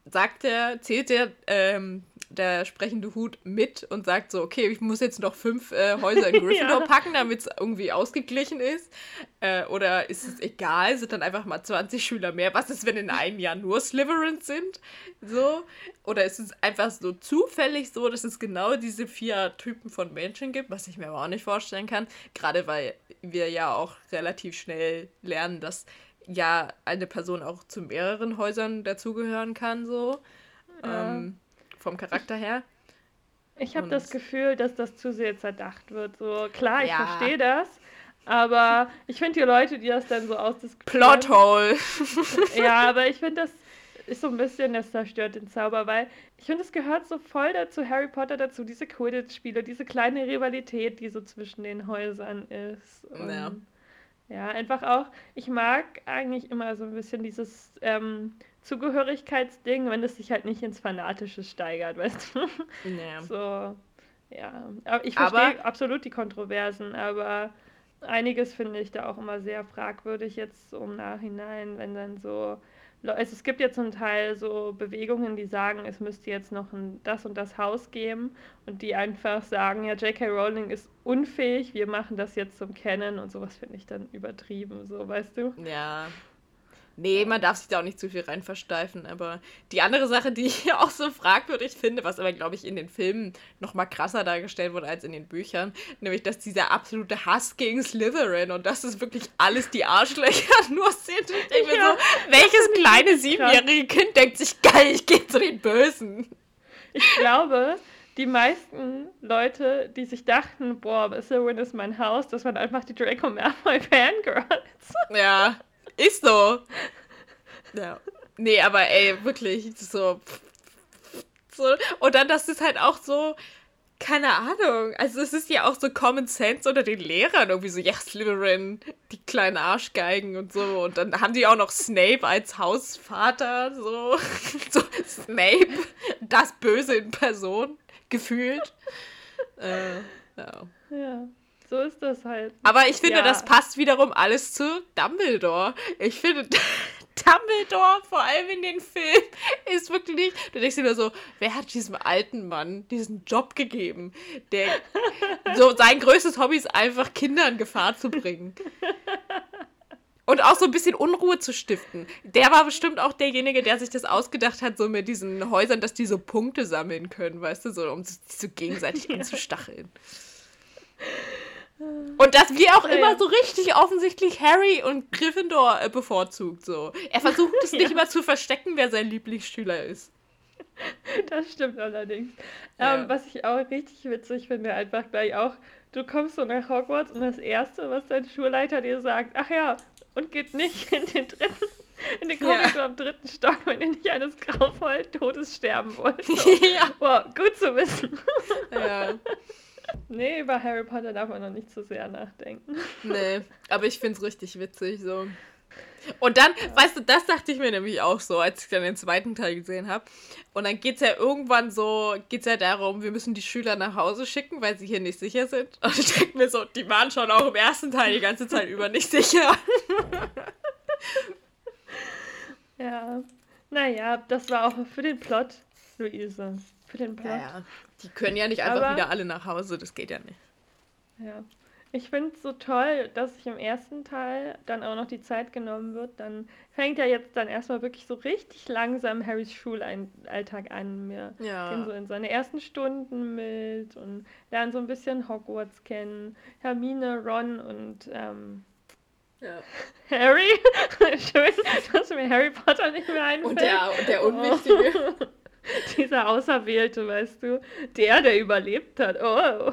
sagt er, zählt der, ähm, der sprechende Hut mit und sagt so, okay, ich muss jetzt noch fünf äh, Häuser in *laughs* Gryffindor ja. packen, damit es irgendwie ausgeglichen ist. Äh, oder ist es egal, sind dann einfach mal 20 Schüler mehr. Was ist, wenn in einem Jahr nur Slytherins sind? So. Oder ist es einfach so zufällig so, dass es genau diese vier Typen von Menschen gibt, was ich mir aber auch nicht vorstellen kann. Gerade weil wir ja auch relativ schnell lernen, dass ja eine Person auch zu mehreren Häusern dazugehören kann, so. Ja. Ähm, vom Charakter her. Ich habe das Gefühl, dass das zu sehr zerdacht wird. So, klar, ich ja. verstehe das, aber ich finde die Leute, die das dann so ausdiskutieren. Plothole! *laughs* ja, aber ich finde, das ist so ein bisschen, das zerstört den Zauber, weil ich finde, es gehört so voll dazu, Harry Potter dazu, diese Quidditch-Spiele, diese kleine Rivalität, die so zwischen den Häusern ist. Und ja. Ja, einfach auch, ich mag eigentlich immer so ein bisschen dieses ähm, Zugehörigkeitsding, wenn es sich halt nicht ins Fanatische steigert, *laughs* weißt du? Ja. So, ja. Aber ich verstehe absolut die Kontroversen, aber einiges finde ich da auch immer sehr fragwürdig jetzt so im Nachhinein, wenn dann so es gibt ja zum Teil so Bewegungen, die sagen, es müsste jetzt noch ein das und das Haus geben und die einfach sagen, ja, J.K. Rowling ist unfähig, wir machen das jetzt zum Kennen und sowas finde ich dann übertrieben, so, weißt du? Ja, Nee, man darf sich da auch nicht zu viel rein versteifen. Aber die andere Sache, die *laughs* ich auch so fragwürdig finde, was aber, glaube ich, in den Filmen noch mal krasser dargestellt wurde als in den Büchern, nämlich, dass dieser absolute Hass gegen Slytherin und dass es wirklich alles die Arschlöcher *laughs* nur sind. Ich denke ja, so, welches kleine siebenjährige Kind denkt sich, geil, ich gehe zu den Bösen? Ich glaube, die meisten Leute, die sich dachten, boah, Slytherin ist mein Haus, das waren einfach die Draco Malfoy Fangirls. Ja. Ist so. Ja. Nee, aber ey, wirklich, so, so. Und dann, das ist halt auch so, keine Ahnung. Also es ist ja auch so Common Sense unter den Lehrern irgendwie so, ja, Slytherin, die kleinen Arschgeigen und so. Und dann haben die auch noch Snape als Hausvater, so. *laughs* so Snape, das Böse in Person, gefühlt. Äh, ja. Ja. So ist das halt. Aber ich finde, ja. das passt wiederum alles zu Dumbledore. Ich finde, *laughs* Dumbledore, vor allem in den Filmen, *laughs* ist wirklich. Du denkst dir nur so, wer hat diesem alten Mann diesen Job gegeben? Der *laughs* so sein größtes Hobby ist einfach, Kinder in Gefahr zu bringen. Und auch so ein bisschen Unruhe zu stiften. Der war bestimmt auch derjenige, der sich das ausgedacht hat, so mit diesen Häusern, dass die so Punkte sammeln können, weißt du, so um sich so gegenseitig ja. anzustacheln. Und dass wir auch immer so richtig offensichtlich Harry und Gryffindor äh, bevorzugt. So. Er versucht es *laughs* nicht immer zu verstecken, wer sein Lieblingsschüler ist. *laughs* Das stimmt allerdings. Ja. Ähm, was ich auch richtig witzig finde, einfach gleich auch, du kommst so nach Hogwarts und das Erste, was dein Schulleiter dir sagt, ach ja, und geht nicht in den dritten, in den Korridor ja. am dritten Stock, wenn ihr nicht eines grauvollen Todes sterben wollt. *laughs* So. Ja. Wow, gut zu wissen. Ja. Nee, über Harry Potter darf man noch nicht so sehr nachdenken. *laughs* Nee, aber ich finde es richtig witzig so. Und dann, ja. weißt du, das dachte ich mir nämlich auch so, als ich dann den zweiten Teil gesehen habe. Und dann geht es ja irgendwann so, geht es ja darum, wir müssen die Schüler nach Hause schicken, weil sie hier nicht sicher sind. *laughs* Und ich denke mir so, die waren schon auch im ersten Teil die ganze Zeit über nicht sicher. ja, naja, das war auch für den Plot, Luise. Für den Plot. Ja, ja. Die können ja nicht einfach Aber, wieder alle nach Hause, das geht ja nicht. Ja. Ich finde es so toll, dass sich im ersten Teil dann auch noch die Zeit genommen wird. Dann fängt ja jetzt dann erstmal wirklich so richtig langsam Harrys Schulalltag an. Wir ja. gehen so in seine ersten Stunden mit und lernen so ein bisschen Hogwarts kennen. Hermine, Ron und ähm, ja. *laughs* Harry. *laughs* Schön, dass mir Harry Potter nicht mehr einfällt. Und der, und der Unwichtige. Oh. *laughs* *laughs* dieser Auserwählte, weißt du, der, der überlebt hat. Oh.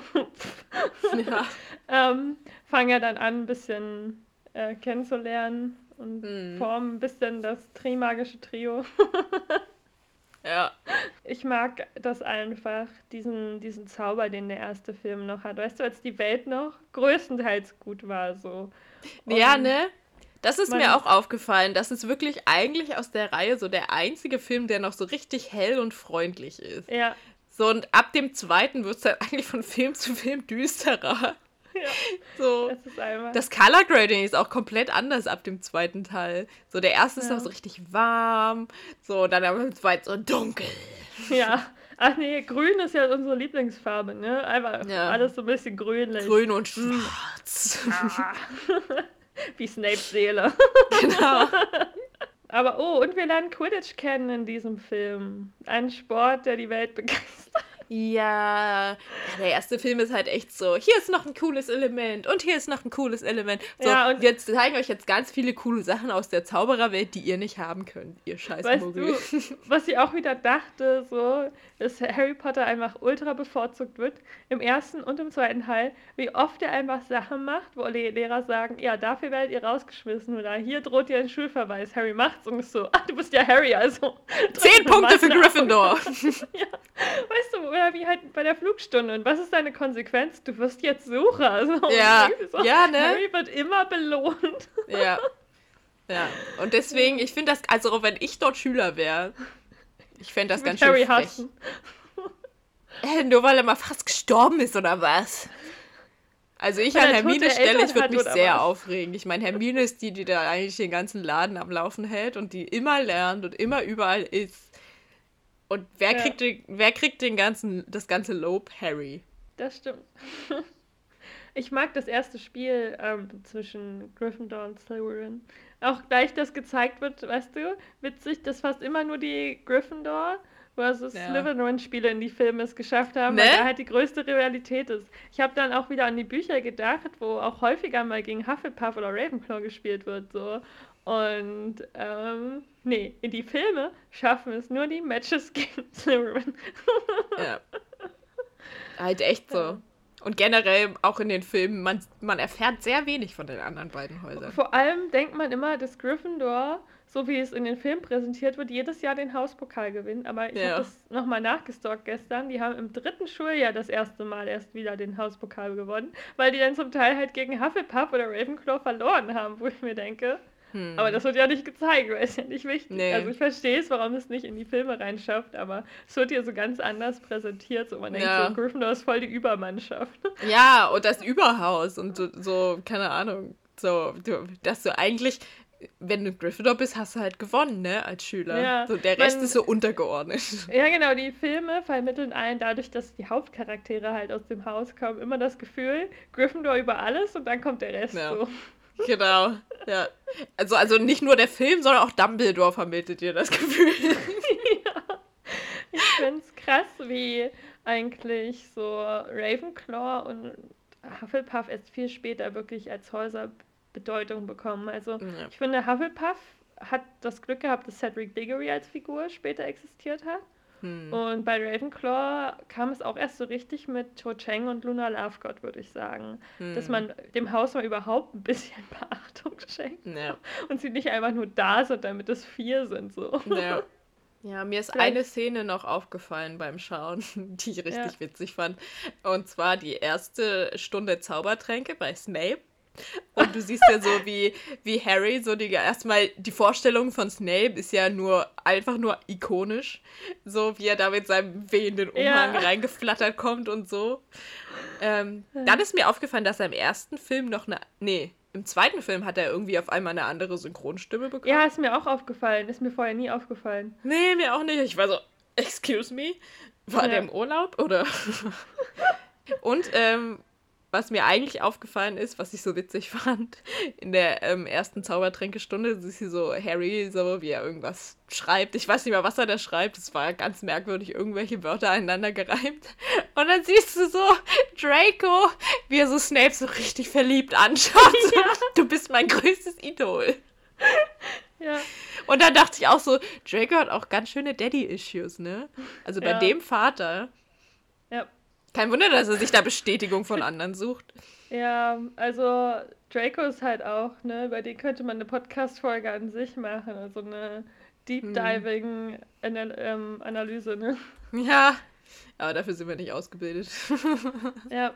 *laughs* ja. *laughs* ähm, fangen ja dann an, ein bisschen äh, kennenzulernen und hm. formen ein bisschen das Trimagische Trio. ja. Ich mag das einfach, diesen, diesen Zauber, den der erste Film noch hat. Weißt du, als die Welt noch größtenteils gut war, so. Und ja, ne? Das ist mir auch aufgefallen. Das ist wirklich eigentlich aus der Reihe so der einzige Film, der noch so richtig hell und freundlich ist. Ja. So, und ab dem zweiten wird es dann eigentlich von Film zu Film düsterer. Ja, so. Das, ist einmal. das Color Grading ist auch komplett anders ab dem zweiten Teil. So, der erste ja. ist noch so richtig warm, so, und dann am zweiten so dunkel. Ja. Ach nee, grün ist ja unsere Lieblingsfarbe, ne? Einfach ja. alles so ein bisschen grünlich. Grün und hm. schwarz. Ah. *laughs* *laughs* Wie Snapes Seele. Genau. *laughs* Aber oh, und wir lernen Quidditch kennen in diesem Film. Ein Sport, der die Welt begeistert. Ja, der erste Film ist halt echt so, hier ist noch ein cooles Element und hier ist noch ein cooles Element. So, ja, und wir zeigen euch jetzt ganz viele coole Sachen aus der Zaubererwelt, die ihr nicht haben könnt, ihr scheiß weißt Du, was ich auch wieder dachte, so, dass Harry Potter einfach ultra bevorzugt wird, im ersten und im zweiten Teil, wie oft er einfach Sachen macht, wo die Lehrer sagen, ja, dafür werdet ihr rausgeschmissen oder hier droht ihr ein Schulverweis. Harry macht's und ist so, ach, du bist ja Harry, also. Zehn Punkte für Gryffindor. *laughs* ja. Wie halt bei der Flugstunde. Und was ist deine Konsequenz? Du wirst jetzt Sucher. *laughs* So, ja, *laughs* so, ja, ne? Harry wird immer belohnt. Ja. Ja. Und deswegen, ich finde das, also wenn ich dort Schüler wäre, ich fände das ich ganz schön Harry. Hassen. *laughs* Äh, nur weil er mal fast gestorben ist, oder was? Also ich an Hermines Stelle, ich würde mich sehr was. aufregen. Ich meine, Hermine ist die, die da eigentlich den ganzen Laden am Laufen hält und die immer lernt und immer überall ist. Und wer, ja. kriegt, den, wer kriegt den ganzen, das ganze Lob? Harry. Das stimmt. *laughs* Ich mag das erste Spiel ähm, zwischen Gryffindor und Slytherin. Auch gleich das gezeigt wird, weißt du, witzig, dass fast immer nur die Gryffindor versus ja. Slytherin-Spiele in die Filme es geschafft haben, ne? weil da halt die größte Realität ist. Ich habe dann auch wieder an die Bücher gedacht, wo auch häufiger mal gegen Hufflepuff oder Ravenclaw gespielt wird, so. Und ähm, nee, in die Filme schaffen es nur die Matches *laughs* gegen Slytherin. ja. Halt echt so. Und generell auch in den Filmen, man, man erfährt sehr wenig von den anderen beiden Häusern. Vor allem denkt man immer, dass Gryffindor, so wie es in den Filmen präsentiert wird, jedes Jahr den Hauspokal gewinnt. Aber ich ja. habe das nochmal nachgestalkt gestern. Die haben im dritten Schuljahr das erste Mal erst wieder den Hauspokal gewonnen, weil die dann zum Teil halt gegen Hufflepuff oder Ravenclaw verloren haben, wo ich mir denke, hm. Aber das wird ja nicht gezeigt, weil es ja nicht wichtig. Nee. Also ich verstehe es, warum es nicht in die Filme reinschafft, aber es wird hier so ganz anders präsentiert. So man ja. denkt so, Gryffindor ist voll die Übermannschaft. *laughs* Ja, und das Überhaus und so, so keine Ahnung. So, dass du eigentlich, wenn du Gryffindor bist, hast du halt gewonnen, ne, als Schüler. Ja, so, der Rest man, ist so untergeordnet. *laughs* Ja, genau, die Filme vermitteln allen dadurch, dass die Hauptcharaktere halt aus dem Haus kommen, immer das Gefühl, Gryffindor über alles und dann kommt der Rest ja. so. Genau, ja. Also, also nicht nur der Film, sondern auch Dumbledore vermittelt dir das Gefühl. *laughs* ja. Ich finde es krass, wie eigentlich so Ravenclaw und Hufflepuff erst viel später wirklich als Häuser Bedeutung bekommen. Also ja. ich finde, Hufflepuff hat das Glück gehabt, dass Cedric Diggory als Figur später existiert hat. Hm. Und bei Ravenclaw kam es auch erst so richtig mit Cho Chang und Luna Lovegood, würde ich sagen. Hm. Dass man dem Haus mal überhaupt ein bisschen *laughs* Beachtung schenkt. Ja. Und sie nicht einfach nur da sind, damit es vier sind. So. Ja. *laughs* Ja, mir ist Vielleicht. eine Szene noch aufgefallen beim Schauen, *laughs* die ich richtig ja. witzig fand. Und zwar die erste Stunde Zaubertränke bei Snape. Und du siehst ja so, wie, wie Harry, so die erstmal die Vorstellung von Snape ist ja nur einfach nur ikonisch. So wie er da mit seinem wehenden Umhang ja. reingeflattert kommt und so. Ähm, dann ist mir aufgefallen, dass er im ersten Film noch eine. Nee, im zweiten Film hat er irgendwie auf einmal eine andere Synchronstimme bekommen. Ja, ist mir auch aufgefallen. Ist mir vorher nie aufgefallen. Nee, mir auch nicht. Ich war so, excuse me? War ja. der im Urlaub? Oder? *laughs* und ähm, was mir eigentlich aufgefallen ist, was ich so witzig *laughs* fand, in der ähm, ersten Zaubertränkestunde, ist sie so Harry, so wie er irgendwas schreibt. Ich weiß nicht mehr, was er da schreibt. Es war ganz merkwürdig, irgendwelche Wörter aneinander gereimt. Und dann siehst du so Draco, wie er so Snape so richtig verliebt anschaut. *laughs* Ja. *laughs* Du bist mein größtes Idol. Ja. Und dann dachte ich auch so, Draco hat auch ganz schöne Daddy-Issues, ne? Also bei ja. dem Vater. Kein Wunder, dass er sich da Bestätigung von anderen sucht. Ja, also Draco ist halt auch, ne, bei dem könnte man eine Podcast-Folge an sich machen, also eine Deep hm. Diving ähm, Analyse, ne? Ja, aber dafür sind wir nicht ausgebildet. *laughs* ja.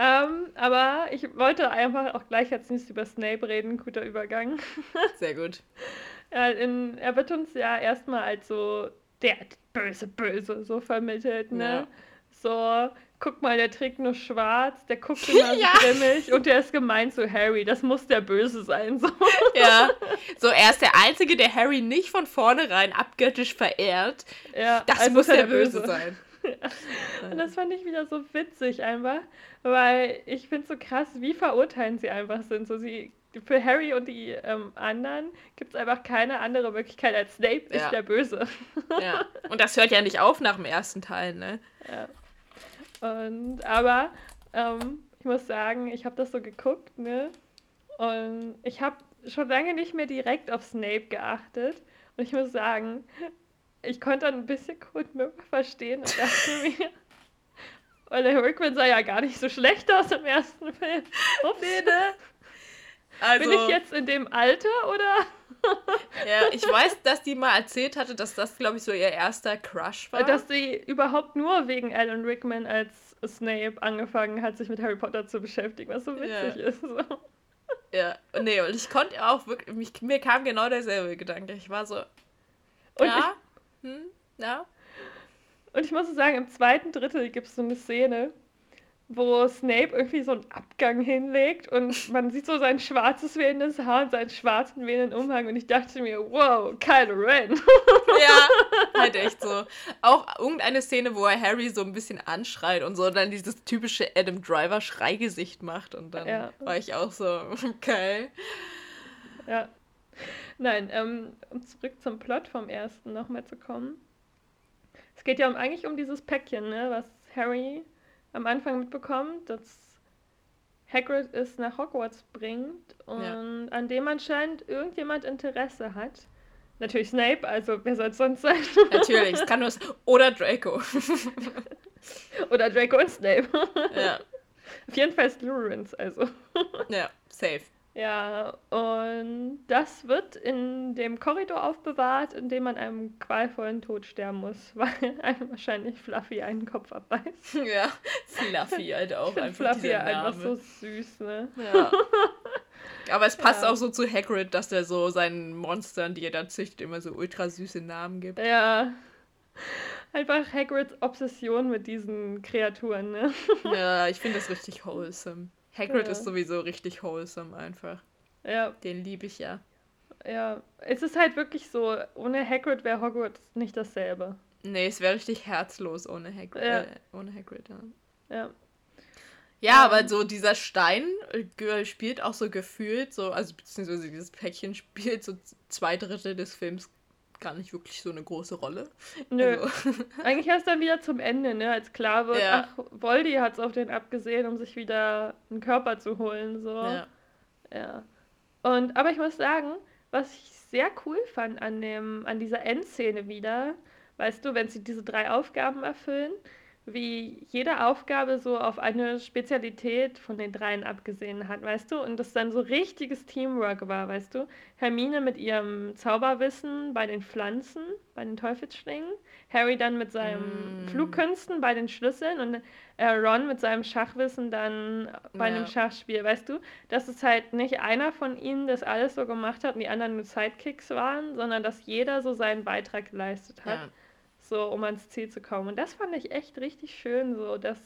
Ähm, aber ich wollte einfach auch gleich als nächstes über Snape reden, guter Übergang. *laughs* Sehr gut. Ja, in, er wird uns ja erstmal als so der böse Böse so vermittelt, ne? Ja. So, guck mal, der trägt nur schwarz, der guckt *laughs* immer ja. grimmig und der ist gemein zu Harry. Das muss der Böse sein. So. Ja. So, er ist der Einzige, der Harry nicht von vornherein abgöttisch verehrt. Ja, das also muss der, der Böse, Böse sein. *laughs* Ja. Und das fand ich wieder so witzig einfach, weil ich finde so krass, wie verurteilen sie einfach sind. So sie für Harry und die ähm, anderen gibt es einfach keine andere Möglichkeit als Snape ja. ist der Böse. Ja. *laughs* Und das hört ja nicht auf nach dem ersten Teil, ne? Ja. Und aber ähm, ich muss sagen, ich habe das so geguckt, ne? Und ich habe schon lange nicht mehr direkt auf Snape geachtet. Und ich muss sagen, ich konnte dann ein bisschen Mürber verstehen und dachte mir, *laughs* weil der Rickman sah ja gar nicht so schlecht aus im ersten Film. Ups. Nee, ne? Also, Bin ich jetzt in dem Alter oder? ja, ich weiß, dass die mal erzählt hatte, dass das, glaube ich, so ihr erster Crush war. Dass sie überhaupt nur wegen Alan Rickman als Snape angefangen hat, sich mit Harry Potter zu beschäftigen, was so witzig ja. ist. So. Ja, nee, und ich konnte auch wirklich, mich, mir kam genau derselbe Gedanke. Ich war so, und ja, ich, hm, ja. Und ich muss sagen, im zweiten Drittel gibt es so eine Szene, wo Snape irgendwie so einen Abgang hinlegt und man sieht so sein schwarzes wehendes Haar und seinen schwarzen wehenden Umhang und ich dachte mir, wow, Kylo Ren. *laughs* Ja, *laughs* halt echt so. Auch irgendeine Szene, wo er Harry so ein bisschen anschreit und so dann dieses typische Adam Driver Schreigesicht macht und dann ja. war ich auch so, *laughs* okay. Ja. Nein, ähm, um zurück zum Plot vom ersten nochmal zu kommen. Es geht ja um, eigentlich um dieses Päckchen, ne, was Harry am Anfang mitbekommt, dass Hagrid es nach Hogwarts bringt und ja. an dem anscheinend irgendjemand Interesse hat. Natürlich Snape, also wer soll es sonst sein? *laughs* Natürlich, es kann nur oder Draco. *laughs* oder Draco und Snape. Ja. Auf jeden Fall Slytherins, also. Ja, safe. Ja, und das wird in dem Korridor aufbewahrt, in dem man einem qualvollen Tod sterben muss, *laughs* weil einem wahrscheinlich Fluffy einen Kopf abbeißt. *laughs* Ja, Fluffy halt auch einfach Fluffy einfach so süß, ne? Ja. *laughs* Aber es passt ja. auch so zu Hagrid, dass der so seinen Monstern, die er dann züchtet, immer so ultra süße Namen gibt. Ja. Einfach Hagrids Obsession mit diesen Kreaturen, ne? Ja, ich finde das richtig wholesome. Hagrid ja. ist sowieso richtig wholesome einfach. Ja. Den liebe ich ja. Ja, es ist halt wirklich so, ohne Hagrid wäre Hogwarts nicht dasselbe. Nee, es wäre richtig herzlos ohne Hagrid. Ja. Äh, ohne Hagrid, ja. Ja. Ja, aber so dieser Stein äh, spielt auch so gefühlt, so, also beziehungsweise dieses Päckchen spielt so zwei Drittel des Films gar nicht wirklich so eine große Rolle. Nö. Also. *laughs* *laughs* Eigentlich erst dann wieder zum Ende, ne? Als klar wird, ja. ach, Voldy hat es auf den abgesehen, um sich wieder einen Körper zu holen. So. Ja. ja. Und, aber ich muss sagen, was ich sehr cool fand an, dem, an dieser Endszene wieder, weißt du, wenn sie diese drei Aufgaben erfüllen, wie jede Aufgabe so auf eine Spezialität von den dreien abgesehen hat, weißt du? Und das dann so richtiges Teamwork war, weißt du? Hermine mit ihrem Zauberwissen bei den Pflanzen, bei den Teufelsschlingen, Harry dann mit seinem mm. Flugkünsten bei den Schlüsseln und äh, Ron mit seinem Schachwissen dann bei ja. einem Schachspiel, weißt du? Dass es halt nicht einer von ihnen das alles so gemacht hat und die anderen nur Sidekicks waren, sondern dass jeder so seinen Beitrag geleistet hat. Ja so um ans Ziel zu kommen. Und das fand ich echt richtig schön, so dass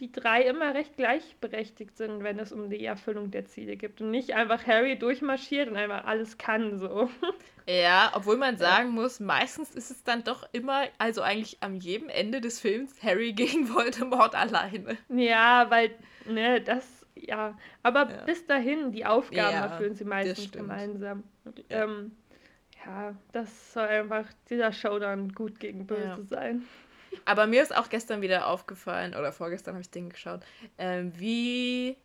die drei immer recht gleichberechtigt sind, wenn es um die Erfüllung der Ziele geht. Und nicht einfach Harry durchmarschiert und einfach alles kann so. *laughs* Ja, obwohl man sagen muss, meistens ist es dann doch immer, also eigentlich am jedem Ende des Films, Harry *laughs* gegen Voldemort alleine. Ja, weil, ne, das, ja. Aber ja. bis dahin, die Aufgaben ja, erfüllen sie meistens gemeinsam. Ja. Ähm, ja, das soll einfach dieser Showdown gut gegen böse ja. sein. Aber mir ist auch gestern wieder aufgefallen, oder vorgestern habe ich den geschaut, äh, wie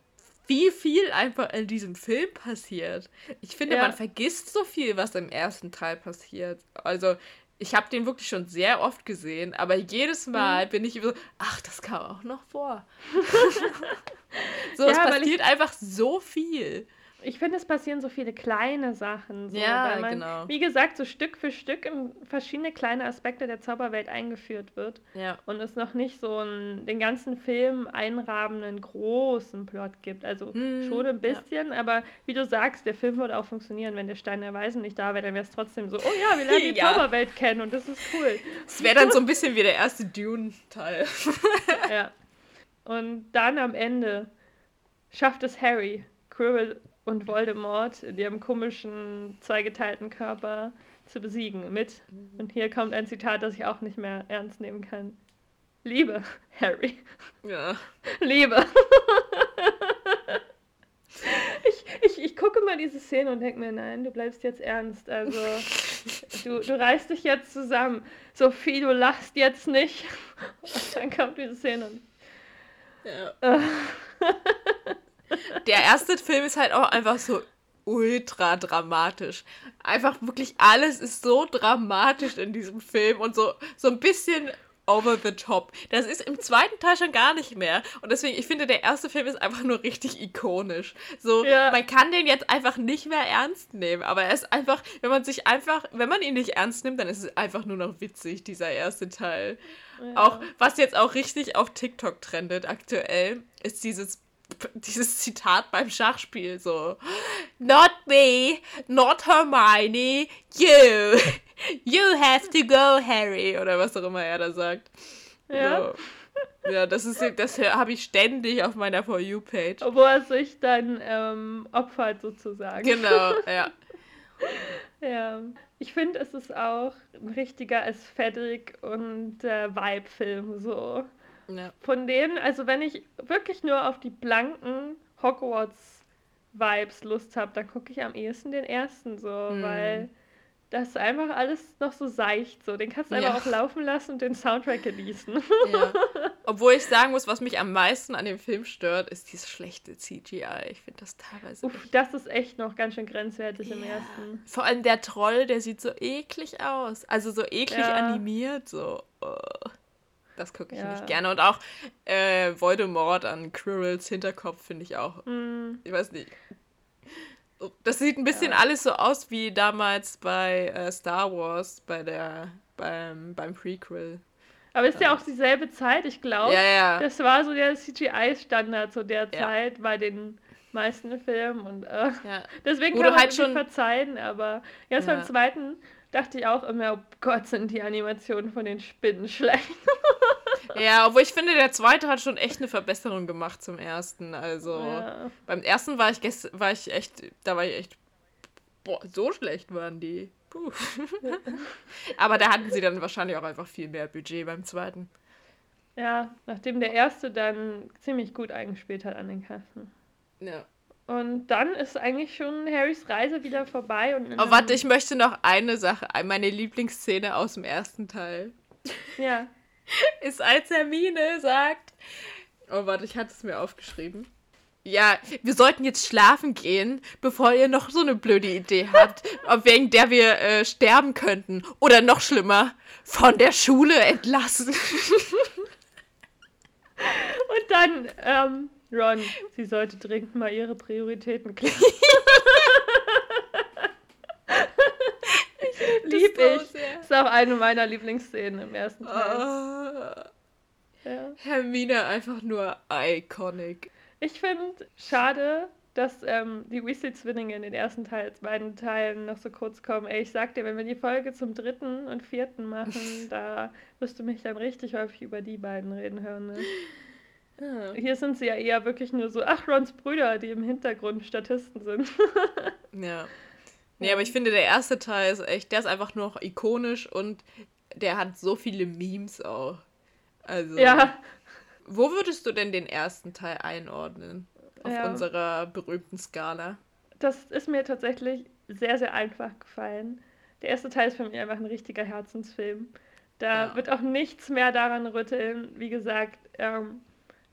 wie viel einfach in diesem Film passiert. Ich finde, ja. man vergisst so viel, was im ersten Teil passiert. Also, ich habe den wirklich schon sehr oft gesehen, aber jedes Mal mhm. bin ich so, ach, das kam auch noch vor. *laughs* *laughs* so, ja, es passiert einfach so viel ich finde, es passieren so viele kleine Sachen. So, ja, man, genau. Wie gesagt, so Stück für Stück in verschiedene kleine Aspekte der Zauberwelt eingeführt wird. Ja. Und es noch nicht so einen, den ganzen Film einrahmenden großen Plot gibt. Also hm, schon ein bisschen, ja. aber wie du sagst, der Film würde auch funktionieren, wenn der Stein der Weisen nicht da wäre, dann wäre es trotzdem so, oh ja, wir lernen *laughs* die ja. Zauberwelt kennen und das ist cool. Es wäre dann so ein bisschen wie der erste Dune-Teil. ja. Und dann am Ende schafft es Harry, Quirrell und Voldemort in ihrem komischen, zweigeteilten Körper zu besiegen mit. Und hier kommt ein Zitat, das ich auch nicht mehr ernst nehmen kann. Liebe, *laughs* Harry. Ja. Liebe. *laughs* ich, ich, ich gucke mal diese Szene und denke mir, nein, du bleibst jetzt ernst. Also, du, du reißt dich jetzt zusammen. Sophie, du lachst jetzt nicht. *laughs* Und dann kommt diese Szene und. Ja. Der erste Film ist halt auch einfach so ultra dramatisch. Einfach wirklich alles ist so dramatisch in diesem Film und so, so ein bisschen over the top. Das ist im zweiten Teil schon gar nicht mehr. Und deswegen, ich finde, der erste Film ist einfach nur richtig ikonisch. So, ja. man kann den jetzt einfach nicht mehr ernst nehmen. Aber er ist einfach, wenn man sich einfach, wenn man ihn nicht ernst nimmt, dann ist es einfach nur noch witzig, dieser erste Teil. Ja. Auch, was jetzt auch richtig auf TikTok trendet aktuell, ist dieses dieses Zitat beim Schachspiel so Not me, not Hermione, you. You have to go, Harry. Oder was auch immer er da sagt. Ja. So. Ja, das ist das habe ich ständig auf meiner For You-Page. Wo er sich dann ähm, opfert sozusagen. Genau, *laughs* ja. ja. Ich finde, es ist auch ein richtiger Aesthetic und äh, Vibe-Film so. Ja. Von denen, also wenn ich wirklich nur auf die blanken Hogwarts-Vibes Lust habe, dann gucke ich am ehesten den ersten so, mhm. weil das ist einfach alles noch so seicht so. Den kannst du ja. einfach auch laufen lassen und den Soundtrack genießen. Ja. Obwohl ich sagen muss, was mich am meisten an dem Film stört, ist dieses schlechte CGI. Ich finde das teilweise. Uff, das ist echt noch ganz schön grenzwertig ja. im ersten. Vor allem der Troll, der sieht so eklig aus. Also so eklig animiert, so. Oh. Das gucke ich ja. nicht gerne. Und auch äh, Voldemort an Quirrells Hinterkopf finde ich auch. Mm. Ich weiß nicht. Das sieht ein bisschen ja. alles so aus wie damals bei äh, Star Wars, bei der, beim, beim Prequel. Aber ist ja auch dieselbe Zeit, ich glaube. Ja, ja. Das war so der CGI-Standard zu der Zeit bei den meisten Filmen. Und äh, ja. *laughs* deswegen Wo kann man halt schon verzeihen, aber jetzt beim zweiten dachte ich auch immer, oh Gott, sind die Animationen von den Spinnen schlecht. *laughs* ja, obwohl ich finde, der zweite hat schon echt eine Verbesserung gemacht zum ersten. Also ja. beim ersten war ich gest war ich echt, da war ich echt, boah, so schlecht waren die. Puh. *laughs* Aber da hatten sie dann wahrscheinlich auch einfach viel mehr Budget beim zweiten. Ja, nachdem der erste dann ziemlich gut eingespielt hat an den Kassen. Ja. Und dann ist eigentlich schon Harrys Reise wieder vorbei. Und oh, warte, ich möchte noch eine Sache, meine Lieblingsszene aus dem ersten Teil. Ja. *laughs* ist, als Hermine sagt. Oh, warte, ich hatte es mir aufgeschrieben. Ja, wir sollten jetzt schlafen gehen, bevor ihr noch so eine blöde Idee habt, *laughs* wegen der wir äh, sterben könnten. Oder noch schlimmer, von der Schule entlassen. *laughs* Und dann, ähm, Ron, sie sollte dringend mal ihre Prioritäten klären. *laughs* Lieb ich. So ist auch eine meiner Lieblingsszenen im ersten Teil. Oh. Ja. Hermine einfach nur iconic. Ich finde schade, dass ähm, die Weasley-Zwillinge in den ersten Teil, beiden Teilen noch so kurz kommen. Ey, ich sag dir, wenn wir die Folge zum dritten und vierten machen, *laughs* da wirst du mich dann richtig häufig über die beiden reden hören. Ne? Ja. Hier sind sie ja eher wirklich nur so, ach, Rons Brüder, die im Hintergrund Statisten sind. *laughs* ja. Nee, aber ich finde, der erste Teil ist echt, der ist einfach nur noch ikonisch und der hat so viele Memes auch. Also. Ja. Wo würdest du denn den ersten Teil einordnen? Auf ja. unserer berühmten Skala? Das ist mir tatsächlich sehr, sehr einfach gefallen. Der erste Teil ist für mich einfach ein richtiger Herzensfilm. Da ja. wird auch nichts mehr daran rütteln. Wie gesagt, ähm,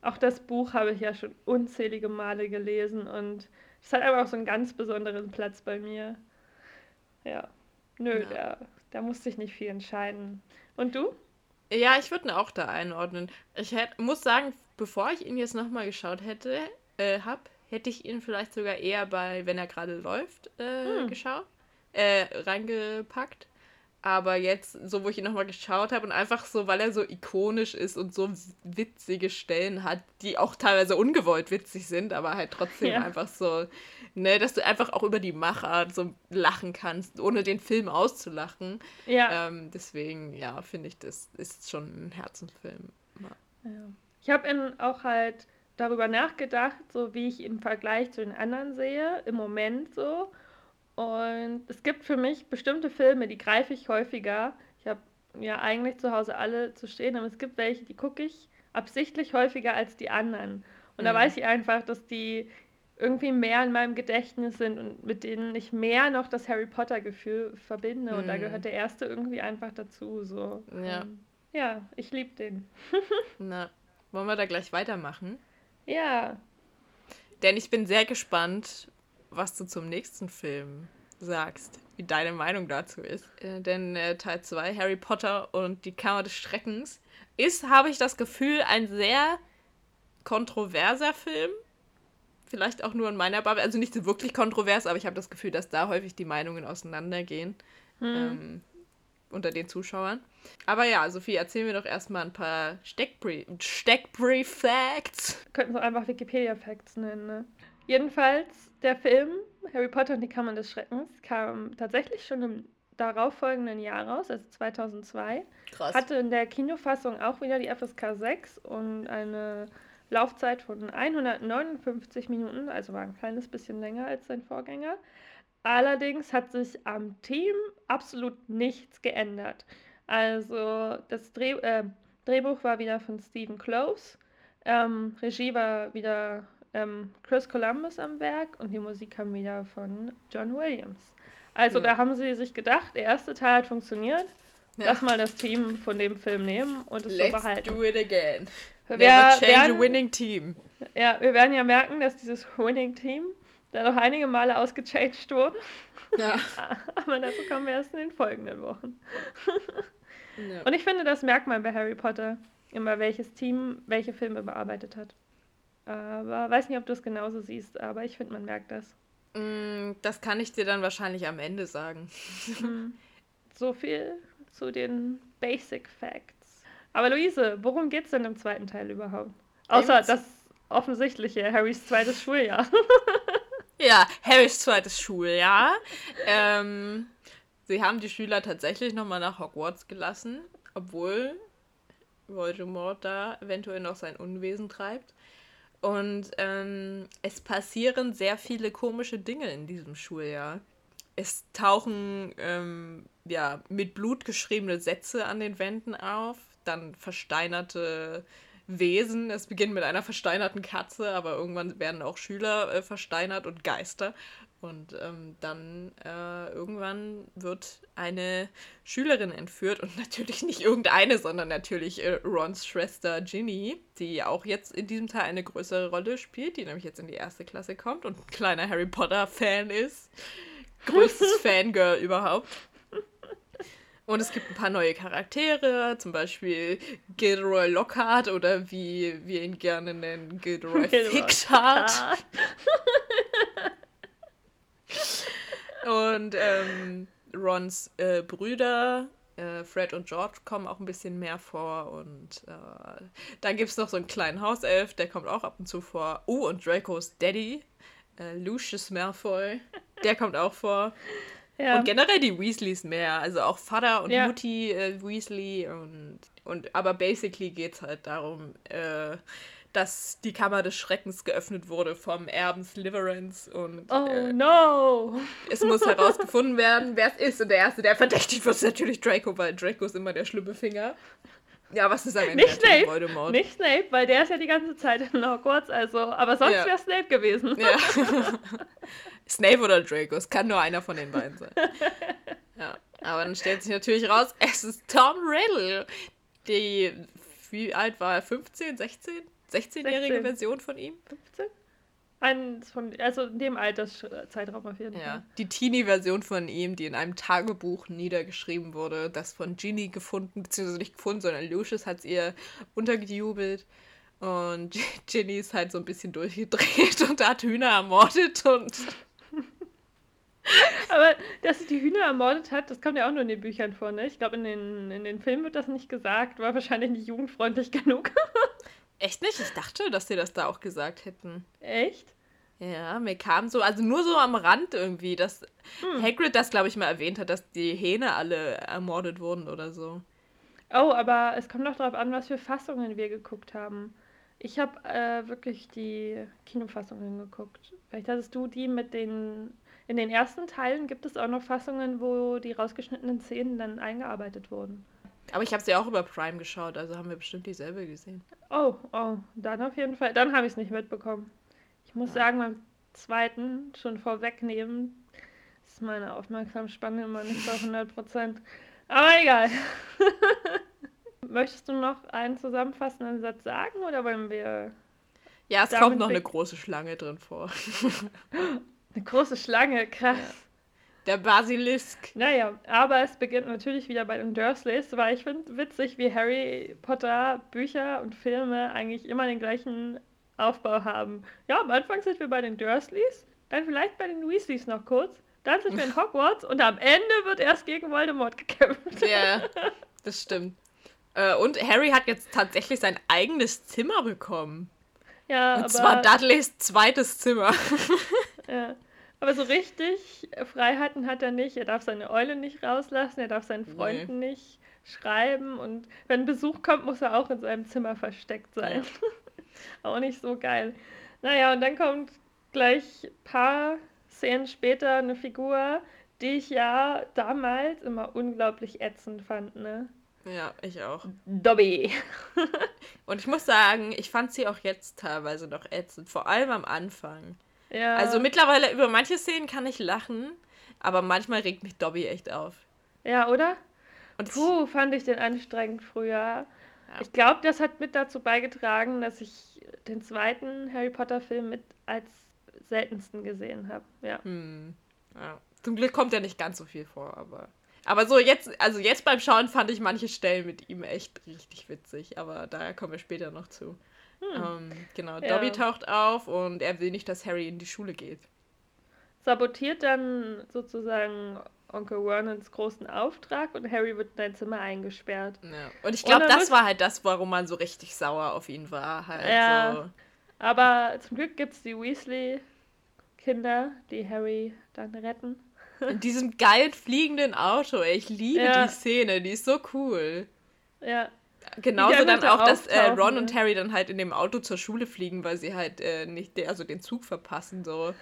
auch das Buch habe ich ja schon unzählige Male gelesen und es hat einfach auch so einen ganz besonderen Platz bei mir. Ja, nö, ja. Da, da musste ich nicht viel entscheiden. Und du? Ja, ich würde ihn auch da einordnen. Ich hätt, muss sagen, bevor ich ihn jetzt nochmal geschaut hätte, äh, hab, hätte ich ihn vielleicht sogar eher bei, wenn er gerade läuft, äh, hm. geschaut, äh, reingepackt. Aber jetzt, so wo ich ihn nochmal geschaut habe und einfach so, weil er so ikonisch ist und so witzige Stellen hat, die auch teilweise ungewollt witzig sind, aber halt trotzdem ja. einfach so, ne, dass du einfach auch über die Machart so lachen kannst, ohne den Film auszulachen. Ja. Ähm, deswegen, ja, finde ich, das ist schon ein Herzensfilm. Ja. Ich habe ihn auch halt darüber nachgedacht, so wie ich ihn im Vergleich zu den anderen sehe, im Moment so. Und es gibt für mich bestimmte Filme, die greife ich häufiger. Ich habe ja eigentlich zu Hause alle zu stehen, aber es gibt welche, die gucke ich absichtlich häufiger als die anderen. Und mhm. da weiß ich einfach, dass die irgendwie mehr in meinem Gedächtnis sind und mit denen ich mehr noch das Harry Potter-Gefühl verbinde. Mhm. Und da mhm. gehört der erste irgendwie einfach dazu. So. Ja. Ja, ich liebe den. *laughs* Na, wollen wir da gleich weitermachen? Ja. Denn ich bin sehr gespannt, was du zum nächsten Film sagst, wie deine Meinung dazu ist. Äh, denn äh, Teil 2, Harry Potter und die Kammer des Schreckens, ist, habe ich das Gefühl, ein sehr kontroverser Film. Vielleicht auch nur in meiner Bubble. Also nicht so wirklich kontrovers, aber ich habe das Gefühl, dass da häufig die Meinungen auseinandergehen. Hm. Ähm, unter den Zuschauern. Aber ja, Sophie, erzähl mir doch erstmal ein paar Steckbrief-Facts. Könnten so einfach Wikipedia-Facts nennen, ne? Jedenfalls, der Film Harry Potter und die Kammern des Schreckens kam tatsächlich schon im darauffolgenden Jahr raus, also 2002. Krass. Hatte in der Kinofassung auch wieder die FSK 6 und eine Laufzeit von 159 Minuten, also war ein kleines bisschen länger als sein Vorgänger. Allerdings hat sich am Team absolut nichts geändert. Also das Dreh, äh, Drehbuch war wieder von Stephen Close, ähm, Regie war wieder ähm, Chris Columbus am Werk und die Musik kam wieder von John Williams. Also ja. da haben sie sich gedacht, der erste Teil hat funktioniert. Ja. Lass mal das Team von dem Film nehmen und es Let's so behalten. do it again. Wir Never change werden, a winning team. Ja, wir werden ja merken, dass dieses Winning Team da noch einige Male ausgechanged wurde. Ja. *laughs* Aber dazu kommen wir erst in den folgenden Wochen. ja. Und ich finde, das merkt man bei Harry Potter immer, welches Team welche Filme bearbeitet hat. Aber weiß nicht, ob du es genauso siehst, aber ich finde, man merkt das. Mm, das kann ich dir dann wahrscheinlich am Ende sagen. Mhm. *laughs* So viel zu den Basic Facts. Aber Luise, worum geht es denn im zweiten Teil überhaupt? Außer das offensichtliche, Harrys zweites Schuljahr. *laughs* ja, Harrys zweites Schuljahr. ähm, sie haben die Schüler tatsächlich nochmal nach Hogwarts gelassen, obwohl Voldemort da eventuell noch sein Unwesen treibt. Und ähm, es passieren sehr viele komische Dinge in diesem Schuljahr. Es tauchen ähm, ja, mit Blut geschriebene Sätze an den Wänden auf, dann versteinerte Wesen. Es beginnt mit einer versteinerten Katze, aber irgendwann werden auch Schüler äh, versteinert und Geister. Und ähm, dann äh, irgendwann wird eine Schülerin entführt und *laughs* natürlich nicht irgendeine, sondern natürlich äh, Rons Schwester Ginny, die auch jetzt in diesem Teil eine größere Rolle spielt, die nämlich jetzt in die erste Klasse kommt und ein kleiner Harry Potter-Fan ist. Größtes *laughs* Fangirl überhaupt. Und es gibt ein paar neue Charaktere, zum Beispiel Gilderoy Lockhart oder wie wir ihn gerne nennen, Gilderoy Fixhart. *laughs* Und ähm, Rons äh, Brüder, äh, Fred und George, kommen auch ein bisschen mehr vor. Und äh, dann gibt es noch so einen kleinen Hauself, der kommt auch ab und zu vor. Uh, und Dracos Daddy, äh, Lucius Malfoy, der kommt auch vor. Ja. Und generell die Weasleys mehr. Also auch Vater und ja. Mutti äh, Weasley. Und, und, aber basically geht es halt darum, äh, dass die Kammer des Schreckens geöffnet wurde vom Erben Slytherins und oh äh, no! *laughs* es muss herausgefunden werden, wer es ist. Und der Erste, der verdächtigt wird, ist natürlich Draco, weil Draco ist immer der schlimme Finger. Ja, was ist am Ende nicht Snape, Voldemort? Nicht Snape, weil der ist ja die ganze Zeit in Hogwarts, also, aber sonst ja. wäre Snape gewesen. Ja. *laughs* *laughs* Snape oder Draco, es kann nur einer von den beiden sein. Ja, aber dann stellt sich natürlich raus, es ist Tom Riddle. Die, wie alt war er? 15, 16? 16-jährige 16. Version von ihm? 15? Eins von, also in dem Alterszeitraum auf jeden Fall. Ja, die Teenie-Version von ihm, die in einem Tagebuch niedergeschrieben wurde, das von Ginny gefunden, beziehungsweise nicht gefunden, sondern Lucius hat es ihr untergejubelt. Und *laughs* Ginny ist halt so ein bisschen durchgedreht und hat Hühner ermordet und. *laughs* Aber dass sie die Hühner ermordet hat, das kommt ja auch nur in den Büchern vor, ne? Ich glaube, in den, in den Filmen wird das nicht gesagt, war wahrscheinlich nicht jugendfreundlich genug. *laughs* Echt nicht? Ich dachte, dass sie das da auch gesagt hätten. Echt? Ja, mir kam so, also nur so am Rand irgendwie, dass hm. Hagrid das, glaube ich, mal erwähnt hat, dass die Hähne alle ermordet wurden oder so. Oh, aber es kommt noch darauf an, was für Fassungen wir geguckt haben. Ich habe äh, wirklich die Kinofassungen geguckt. Vielleicht hattest du die mit den. In den ersten Teilen gibt es auch noch Fassungen, wo die rausgeschnittenen Szenen dann eingearbeitet wurden. Aber ich habe sie auch über Prime geschaut, also haben wir bestimmt dieselbe gesehen. Oh, oh, dann auf jeden Fall. Dann habe ich es nicht mitbekommen. Ich muss ja. sagen, beim zweiten schon vorwegnehmen, ist meine Aufmerksamspanne immer nicht bei 100 Prozent. Aber egal. *laughs* Möchtest du noch einen zusammenfassenden Satz sagen oder wollen wir. Ja, es kommt noch eine große Schlange drin vor. *laughs* eine große Schlange, krass. Ja. Der Basilisk. Naja, aber es beginnt natürlich wieder bei den Dursleys, weil ich finde witzig, wie Harry Potter Bücher und Filme eigentlich immer den gleichen Aufbau haben. Ja, am Anfang sind wir bei den Dursleys, dann vielleicht bei den Weasleys noch kurz, dann sind wir in *laughs* Hogwarts und am Ende wird erst gegen Voldemort gekämpft. Ja, *laughs* das stimmt. Äh, und Harry hat jetzt tatsächlich sein eigenes Zimmer bekommen. Ja, und aber... zwar Dudleys zweites Zimmer. *laughs* Ja. Aber so richtig Freiheiten hat er nicht. Er darf seine Eule nicht rauslassen, er darf seinen Freunden nee. nicht schreiben und wenn Besuch kommt, muss er auch in seinem Zimmer versteckt sein. Ja. *laughs* auch nicht so geil. Naja, und dann kommt gleich ein paar Szenen später eine Figur, die ich ja damals immer unglaublich ätzend fand, ne? Ja, ich auch. Dobby. *laughs* und ich muss sagen, ich fand sie auch jetzt teilweise noch ätzend, vor allem am Anfang. Ja. Also mittlerweile über manche Szenen kann ich lachen, aber manchmal regt mich Dobby echt auf. Ja, oder? Und Puh, fand ich den anstrengend früher. Ja. Ich glaube, das hat mit dazu beigetragen, dass ich den zweiten Harry Potter-Film mit als seltensten gesehen habe. Ja. Hm. ja. Zum Glück kommt ja nicht ganz so viel vor, aber. Aber so jetzt, also jetzt beim Schauen fand ich manche Stellen mit ihm echt richtig witzig, aber da kommen wir später noch zu. Hm. Ähm, genau, ja. Dobby taucht auf und er will nicht, dass Harry in die Schule geht. Sabotiert dann sozusagen Onkel Vernons großen Auftrag und Harry wird in sein Zimmer eingesperrt. Ja. Und ich glaube, das war halt das, warum man so richtig sauer auf ihn war. Halt ja. So. Aber zum Glück gibt es die Weasley-Kinder, die Harry dann retten. In diesem geil fliegenden Auto. Ich liebe ja. die Szene, die ist so cool. Ja. Genauso dann auch, dass äh, Ron und Harry dann halt in dem Auto zur Schule fliegen, weil sie halt äh, nicht, de also den Zug verpassen. So.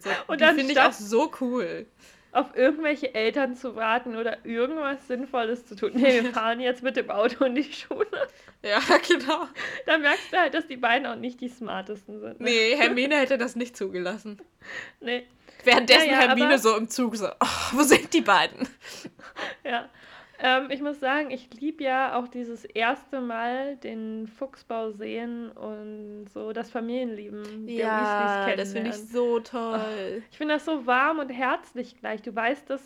so *laughs* und die finde ich auch so cool. Auf irgendwelche Eltern zu warten oder irgendwas Sinnvolles zu tun. Nee, wir *laughs* fahren jetzt mit dem Auto in die Schule. Ja, *laughs* genau. Da merkst du halt, dass die beiden auch nicht die smartesten sind. Ne? Nee, Hermine hätte das nicht zugelassen. Nee. Währenddessen ja, ja, Hermine so im Zug so, oh, wo sind die beiden? Ja, ähm, ich muss sagen, ich liebe ja auch dieses erste Mal den Fuchsbau sehen und so das Familienleben der ja, Weasleys kennen. das finde ich so toll. Oh, ich finde das so warm und herzlich gleich. Du weißt, dass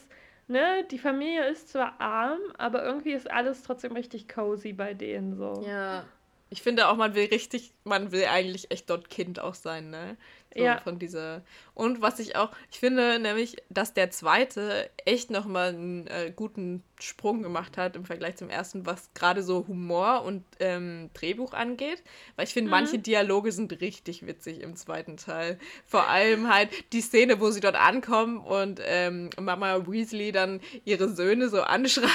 ne, die Familie ist zwar arm, aber irgendwie ist alles trotzdem richtig cozy bei denen so. Ja. Ich finde auch, man will richtig, man will eigentlich echt dort Kind auch sein, ne? So ja. Von dieser. Und was ich auch, ich finde nämlich, dass der zweite echt nochmal einen äh, guten Sprung gemacht hat im Vergleich zum ersten, was gerade so Humor und ähm, Drehbuch angeht. Weil ich finde, mhm. manche Dialoge sind richtig witzig im zweiten Teil. Vor allem halt die Szene, wo sie dort ankommen und ähm, Mama Weasley dann ihre Söhne so anschreit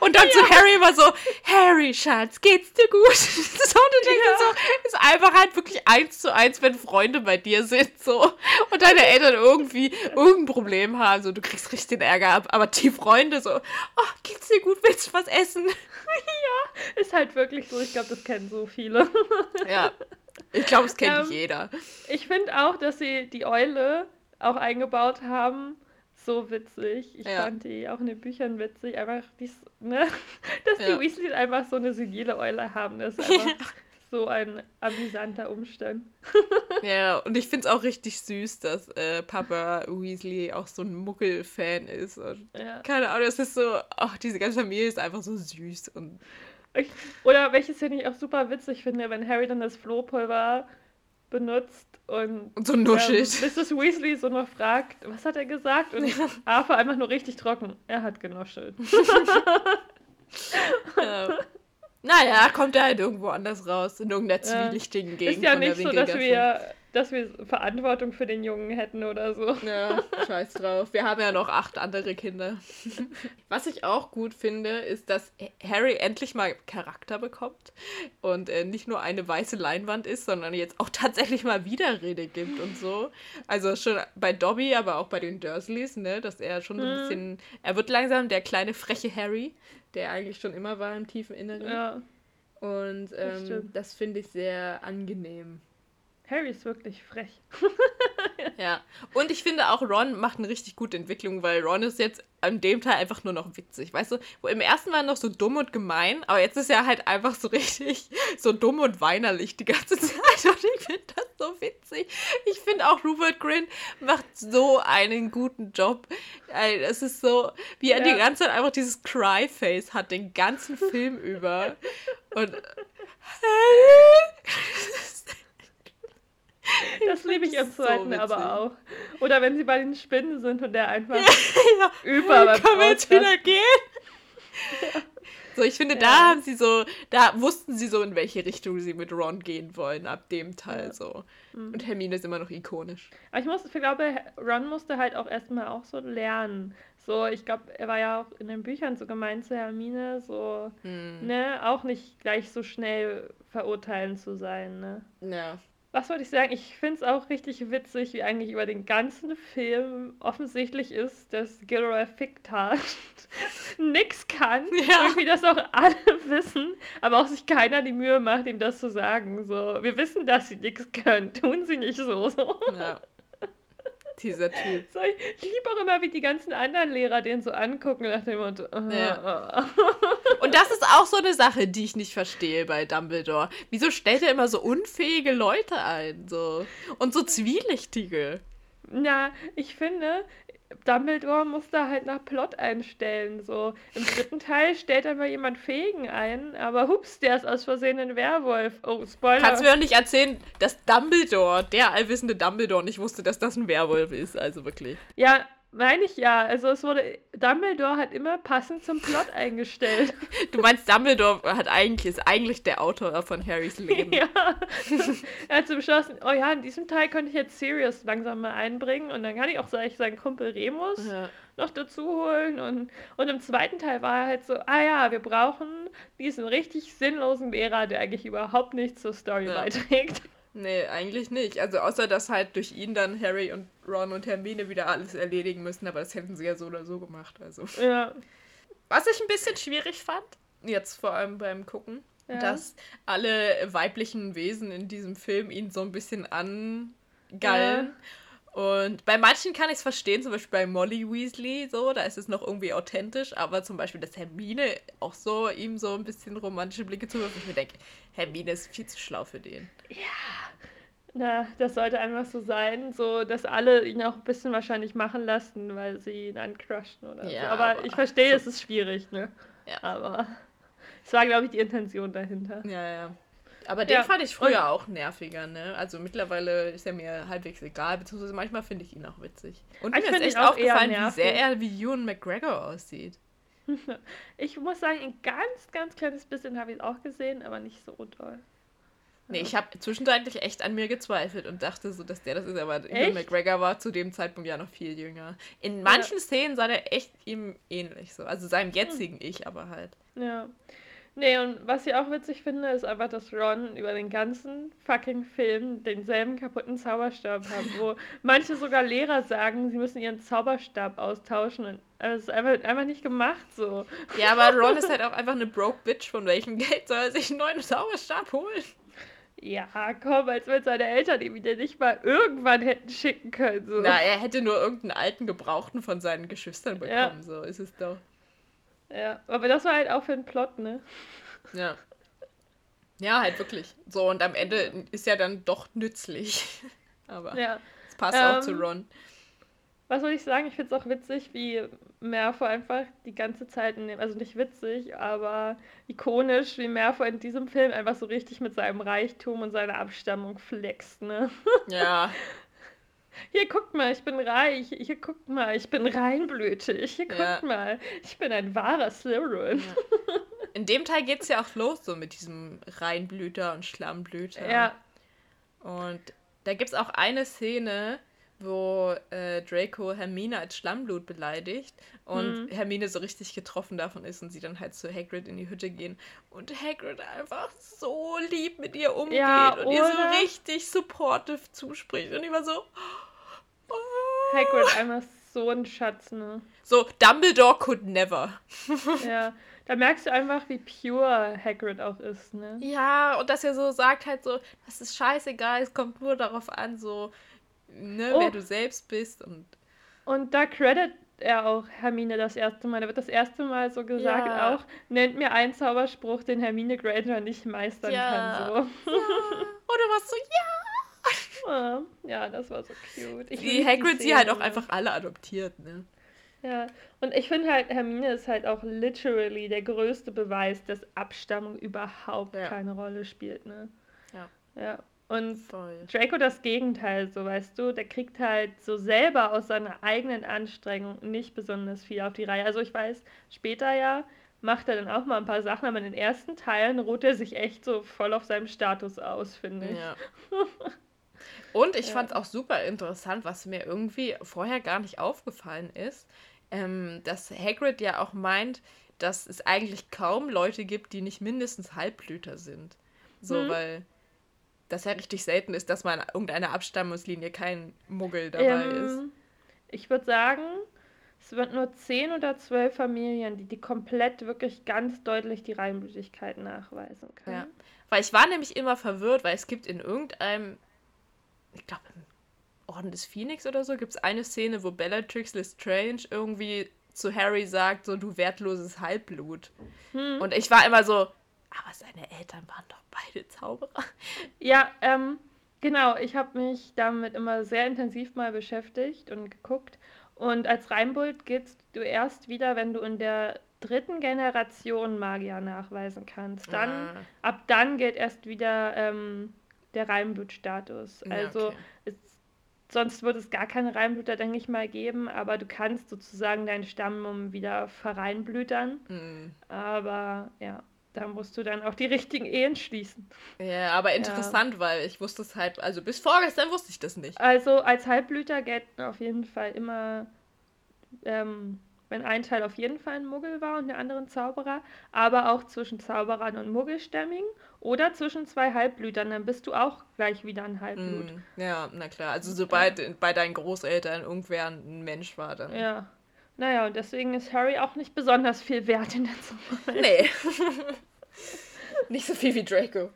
und dann ja. zu Harry immer so: Harry, Schatz, geht's dir gut? *laughs* so, du denkst ja. so, ist einfach halt wirklich eins zu eins, wenn Freunde bei dir sind sind so und deine Eltern irgendwie irgendein Problem haben, so du kriegst richtig den Ärger ab, aber die Freunde so, oh, geht's dir gut, willst du was essen? *laughs* ja, ist halt wirklich so, ich glaube, das kennen so viele. ja, ich glaube, es kennt ähm, jeder. Ich finde auch, dass sie die Eule auch eingebaut haben, so witzig. Ich ja. fand die auch in den Büchern witzig. Einfach, dies, ne? *laughs* dass ja. die Weasleys einfach so eine senile Eule haben. Das ist *laughs* einfach so ein amüsanter Umstand. *laughs* ja, und ich finde es auch richtig süß, dass äh, Papa Weasley auch so ein Muggel-Fan ist. Ja. Keine Ahnung, es ist so, ach, diese ganze Familie ist einfach so süß. Und ich, oder welches finde ich auch super witzig finde, wenn Harry dann das Flohpulver benutzt und, und so nuschelt. Ähm, Mrs. Weasley so noch fragt, was hat er gesagt? Und Arthur einfach nur richtig trocken. Er hat genuschelt. *laughs* ja. *laughs* Naja, kommt er halt irgendwo anders raus, in irgendeiner zwielichtigen Gegend. Ist ja nicht so, dass wir dass wir Verantwortung für den Jungen hätten oder so. Ja, scheiß drauf. Wir haben ja noch acht andere Kinder. *laughs* Was ich auch gut finde, ist, dass Harry endlich mal Charakter bekommt und äh, nicht nur eine weiße Leinwand ist, sondern jetzt auch *laughs* tatsächlich mal Widerrede gibt und so. Also schon bei Dobby, aber auch bei den Dursleys, ne, dass er schon so ein mhm. bisschen, er wird langsam der kleine freche Harry, der eigentlich schon immer war im tiefen Inneren. Ja. Und ähm, das, das finde ich sehr angenehm. Harry ist wirklich frech. *laughs* ja. Und ich finde auch, Ron macht eine richtig gute Entwicklung, weil Ron ist jetzt an dem Teil einfach nur noch witzig. Weißt du, wo im ersten war noch so dumm und gemein, aber jetzt ist er halt einfach so richtig so dumm und weinerlich die ganze *laughs* Zeit. Und ich finde das so witzig. Ich finde auch Rupert Grin macht so einen guten Job. Es ist so, wie er ja. die ganze Zeit einfach dieses Cry-Face hat, den ganzen Film über. Und. *laughs* *laughs* Das liebe ich im zweiten so aber auch. Oder wenn sie bei den Spinnen sind und der einfach *laughs* ja, über beim Können wir jetzt wieder gehen? Ja. *laughs* So, ich finde, ja. da haben sie so, da wussten sie so, in welche Richtung sie mit Ron gehen wollen, ab dem Teil ja. so. Mhm. Und Hermine ist immer noch ikonisch. Aber ich muss, ich glaube, Ron musste halt auch erstmal auch so lernen. So, ich glaube, er war ja auch in den Büchern so gemeint zu Hermine, so, mhm. ne, auch nicht gleich so schnell verurteilen zu sein, ne? Ja was wollte ich sagen? Ich finde es auch richtig witzig, wie eigentlich über den ganzen Film offensichtlich ist, dass Gilroy Ficktard *laughs* nix kann. Ja. Irgendwie das auch alle *laughs* wissen, aber auch sich keiner die Mühe macht, ihm das zu sagen. So, wir wissen, dass sie nichts können. Tun sie nicht so. so. Ja. Dieser Typ. So, ich liebe auch immer, wie die ganzen anderen Lehrer den so angucken nach dem Motto. Oh, ja. *laughs* Und das ist auch so eine Sache, die ich nicht verstehe bei Dumbledore. Wieso stellt er immer so unfähige Leute ein? So? Und so zwielichtige? Ja, ich finde, Dumbledore muss da halt nach Plot einstellen. So im dritten Teil stellt er mal jemand Fähigen ein, aber hups, der ist aus Versehen ein Werwolf. Oh, Spoiler. Kannst du mir doch nicht erzählen, dass Dumbledore, der allwissende Dumbledore, nicht wusste, dass das ein Werwolf ist. Also wirklich. Ja, meine ich ja. Also es wurde. Dumbledore hat immer passend zum Plot *laughs* eingestellt. Du meinst, Dumbledore hat eigentlich, ist eigentlich der Autor von Harrys Leben. *laughs* ja. er hat so beschlossen, oh ja, in diesem Teil könnte ich jetzt Sirius langsam mal einbringen und dann kann ich auch sag ich, seinen Kumpel Remus ja. noch dazu holen. Und, und im zweiten Teil war er halt so, ah ja, wir brauchen diesen richtig sinnlosen Lehrer, der eigentlich überhaupt nichts zur Story ja. beiträgt. Nee, eigentlich nicht. Also außer, dass halt durch ihn dann Harry und Ron und Hermine wieder alles erledigen müssen, aber das hätten sie ja so oder so gemacht. Also. Ja. Was ich ein bisschen schwierig fand, jetzt vor allem beim Gucken, ja. dass alle weiblichen Wesen in diesem Film ihn so ein bisschen angallen. Ja. Und bei manchen kann ich es verstehen, zum Beispiel bei Molly Weasley, so, da ist es noch irgendwie authentisch, aber zum Beispiel, dass Hermine auch so ihm so ein bisschen romantische Blicke zuwirft, ich mir denke, Hermine ist viel zu schlau für den. Ja. Na, das sollte einfach so sein, so dass alle ihn auch ein bisschen wahrscheinlich machen lassen, weil sie ihn ancrushen oder ja, so. Aber, aber ich verstehe, so es ist schwierig, ne? Ja. Aber es war, glaube ich, die Intention dahinter. Ja, ja. Aber den ja. fand ich früher auch nerviger, ne? Also mittlerweile ist er mir halbwegs egal, beziehungsweise manchmal finde ich ihn auch witzig. Und mir ist echt aufgefallen, wie sehr er wie Ewan McGregor aussieht. *laughs* ich muss sagen, ein ganz, ganz kleines bisschen habe ich es auch gesehen, aber nicht so toll. Nee, ich habe zwischenzeitlich echt an mir gezweifelt und dachte so, dass der das ist, aber Ewan McGregor war zu dem Zeitpunkt ja noch viel jünger. In manchen ja. Szenen sah der echt ihm ähnlich so, also seinem jetzigen hm. Ich aber halt. Ja. Nee, und was ich auch witzig finde, ist einfach, dass Ron über den ganzen fucking Film denselben kaputten Zauberstab hat, wo *laughs* manche sogar Lehrer sagen, sie müssen ihren Zauberstab austauschen. Und also es ist einfach, einfach nicht gemacht so. Ja, aber *laughs* Ron ist halt auch einfach eine broke Bitch. Von welchem Geld soll er sich einen neuen Zauberstab holen? Ja, komm, als wenn seine Eltern ihm wieder nicht mal irgendwann hätten schicken können. So. Na, er hätte nur irgendeinen alten Gebrauchten von seinen Geschwistern bekommen, ja. so ist es doch. Ja, aber das war halt auch für den Plot, ne? Ja. Ja, halt wirklich. So, und am Ende ist ja dann doch nützlich. *laughs* Aber ja. es passt ähm, auch zu ähm, Ron. Was soll ich sagen? Ich finde es auch witzig, wie Mervo einfach die ganze Zeit in dem, also nicht witzig, aber ikonisch, wie Mervo in diesem Film einfach so richtig mit seinem Reichtum und seiner Abstammung flext, ne? Ja. *laughs* Hier guckt mal, ich bin reich. Hier guckt mal, ich bin reinblütig. Hier guckt ja. mal, ich bin ein wahrer Slytherin. Ja. *laughs* In dem Teil geht es ja auch los so mit diesem Reinblüter und Schlammblüter. Ja. Und da gibt es auch eine Szene, wo äh, Draco Hermine als Schlammblut beleidigt und mhm. Hermine so richtig getroffen davon ist und sie dann halt zu Hagrid in die Hütte gehen und Hagrid einfach so lieb mit ihr umgeht ja, und ihr so richtig supportive zuspricht und ich war so. Hagrid einfach so ein Schatz, ne? So, Dumbledore could never. *laughs* ja, da merkst du einfach, wie pure Hagrid auch ist, ne? Ja, und dass er so sagt halt so, das ist scheißegal, es kommt nur darauf an, so ne, oh. wer du selbst bist. Und, und da credit er auch Hermine das erste Mal. Da wird das erste Mal so gesagt ja. auch, nennt mir einen Zauberspruch, den Hermine Granger nicht meistern ja. kann. So. Ja. *laughs* Oder was so, ja. Ja, das war so cute. Ich die Hagrid sie halt auch einfach alle adoptiert, ne? Ja, und ich finde halt, Hermine ist halt auch literally der größte Beweis, dass Abstammung überhaupt ja. keine Rolle spielt, ne? Ja. Ja. Und Voll. Draco das Gegenteil, so weißt du, der kriegt halt so selber aus seiner eigenen Anstrengung nicht besonders viel auf die Reihe. Also ich weiß, später ja macht er dann auch mal ein paar Sachen, aber in den ersten Teilen ruht er sich echt so voll auf seinem Status aus, finde ich. Ja. *laughs* Und ich ja. fand es auch super interessant, was mir irgendwie vorher gar nicht aufgefallen ist, ähm, dass Hagrid ja auch meint, dass es eigentlich kaum Leute gibt, die nicht mindestens Halbblüter sind. So, hm. weil das ja richtig selten ist, dass man irgendeiner Abstammungslinie kein Muggel dabei ähm, ist. Ich würde sagen, es wird nur zehn oder zwölf Familien, die, die komplett wirklich ganz deutlich die Reinblütigkeit nachweisen können. Ja. Weil ich war nämlich immer verwirrt, weil es gibt in irgendeinem, ich glaube im Orden des Phoenix oder so, gibt es eine Szene, wo Bellatrix Lestrange irgendwie zu Harry sagt, so du wertloses Halbblut. Hm. Und ich war immer so, aber seine Eltern waren doch beide Zauberer. *laughs* Ja, ähm, genau. Ich habe mich damit immer sehr intensiv mal beschäftigt und geguckt. Und als Reinbold gehst du erst wieder, wenn du in der dritten Generation Magier nachweisen kannst. Dann, ah. ab dann geht erst wieder ähm, der Reinblutstatus. Also okay. es, sonst würde es gar keine Reinblüter, denke ich mal, geben, aber du kannst sozusagen deinen Stamm wieder verreinblütern. Mhm. Aber ja da musst du dann auch die richtigen Ehen schließen. Ja, aber interessant, ja. weil ich wusste es halt, also bis vorgestern wusste ich das nicht. Also als Halbblüter gelten auf jeden Fall immer, ähm, wenn ein Teil auf jeden Fall ein Muggel war und der andere ein Zauberer, aber auch zwischen Zauberern und Muggelstämmigen oder zwischen zwei Halbblütern, dann bist du auch gleich wieder ein Halbblut. Mm, ja, na klar. Also sobald ja. bei deinen Großeltern irgendwer ein Mensch war, dann. Ja. Naja, und deswegen ist Harry auch nicht besonders viel wert in der Zukunft. Nee. *laughs* nicht so viel wie Draco.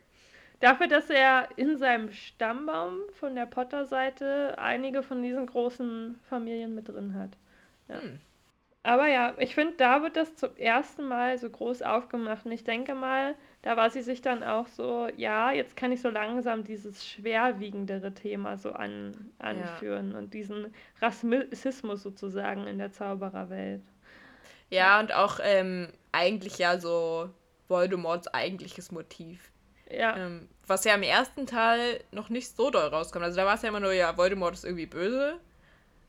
Dafür, dass er in seinem Stammbaum von der Potter-Seite einige von diesen großen Familien mit drin hat. Ja. Hm. Aber ja, ich finde, da wird das zum ersten Mal so groß aufgemacht. Und ich denke mal, da war sie sich dann auch so, ja, jetzt kann ich so langsam dieses schwerwiegendere Thema so an, anführen ja. und diesen Rassismus sozusagen in der Zaubererwelt. Ja, und auch ähm, eigentlich ja so Voldemorts eigentliches Motiv. Ja. Ähm, was ja im ersten Teil noch nicht so doll rauskommt. Also da war es ja immer nur, ja, Voldemort ist irgendwie böse.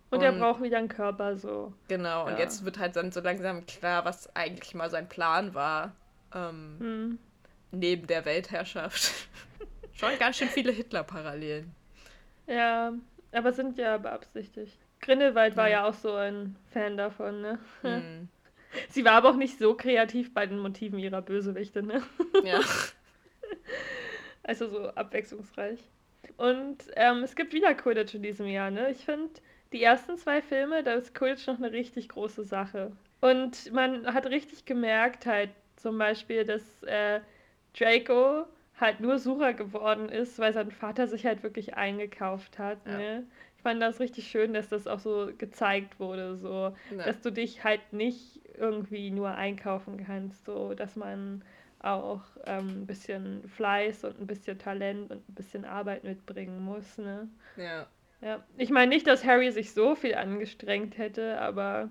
Und, und er braucht wieder einen Körper so. Genau, ja. und jetzt wird halt dann so langsam klar, was eigentlich mal sein Plan war. Ähm, hm neben der Weltherrschaft. *laughs* Schon ganz schön viele Hitler-Parallelen. Ja, aber sind ja beabsichtigt. Grindelwald war ja. ja auch so ein Fan davon, ne? Mhm. *laughs* Sie war aber auch nicht so kreativ bei den Motiven ihrer Bösewichte, ne? Ja. *laughs* Also so abwechslungsreich. Und ähm, es gibt wieder Quidditch in diesem Jahr, ne? Ich finde, die ersten zwei Filme, da ist Quidditch noch eine richtig große Sache. Und man hat richtig gemerkt halt zum Beispiel, dass äh, Draco halt nur Sucher geworden ist, weil sein Vater sich halt wirklich eingekauft hat. Ja. Ne? Ich fand das richtig schön, dass das auch so gezeigt wurde, so, ja. dass du dich halt nicht irgendwie nur einkaufen kannst, so, dass man auch ähm, ein bisschen Fleiß und ein bisschen Talent und ein bisschen Arbeit mitbringen muss. Ne? Ja. Ja, ich meine nicht, dass Harry sich so viel angestrengt hätte, aber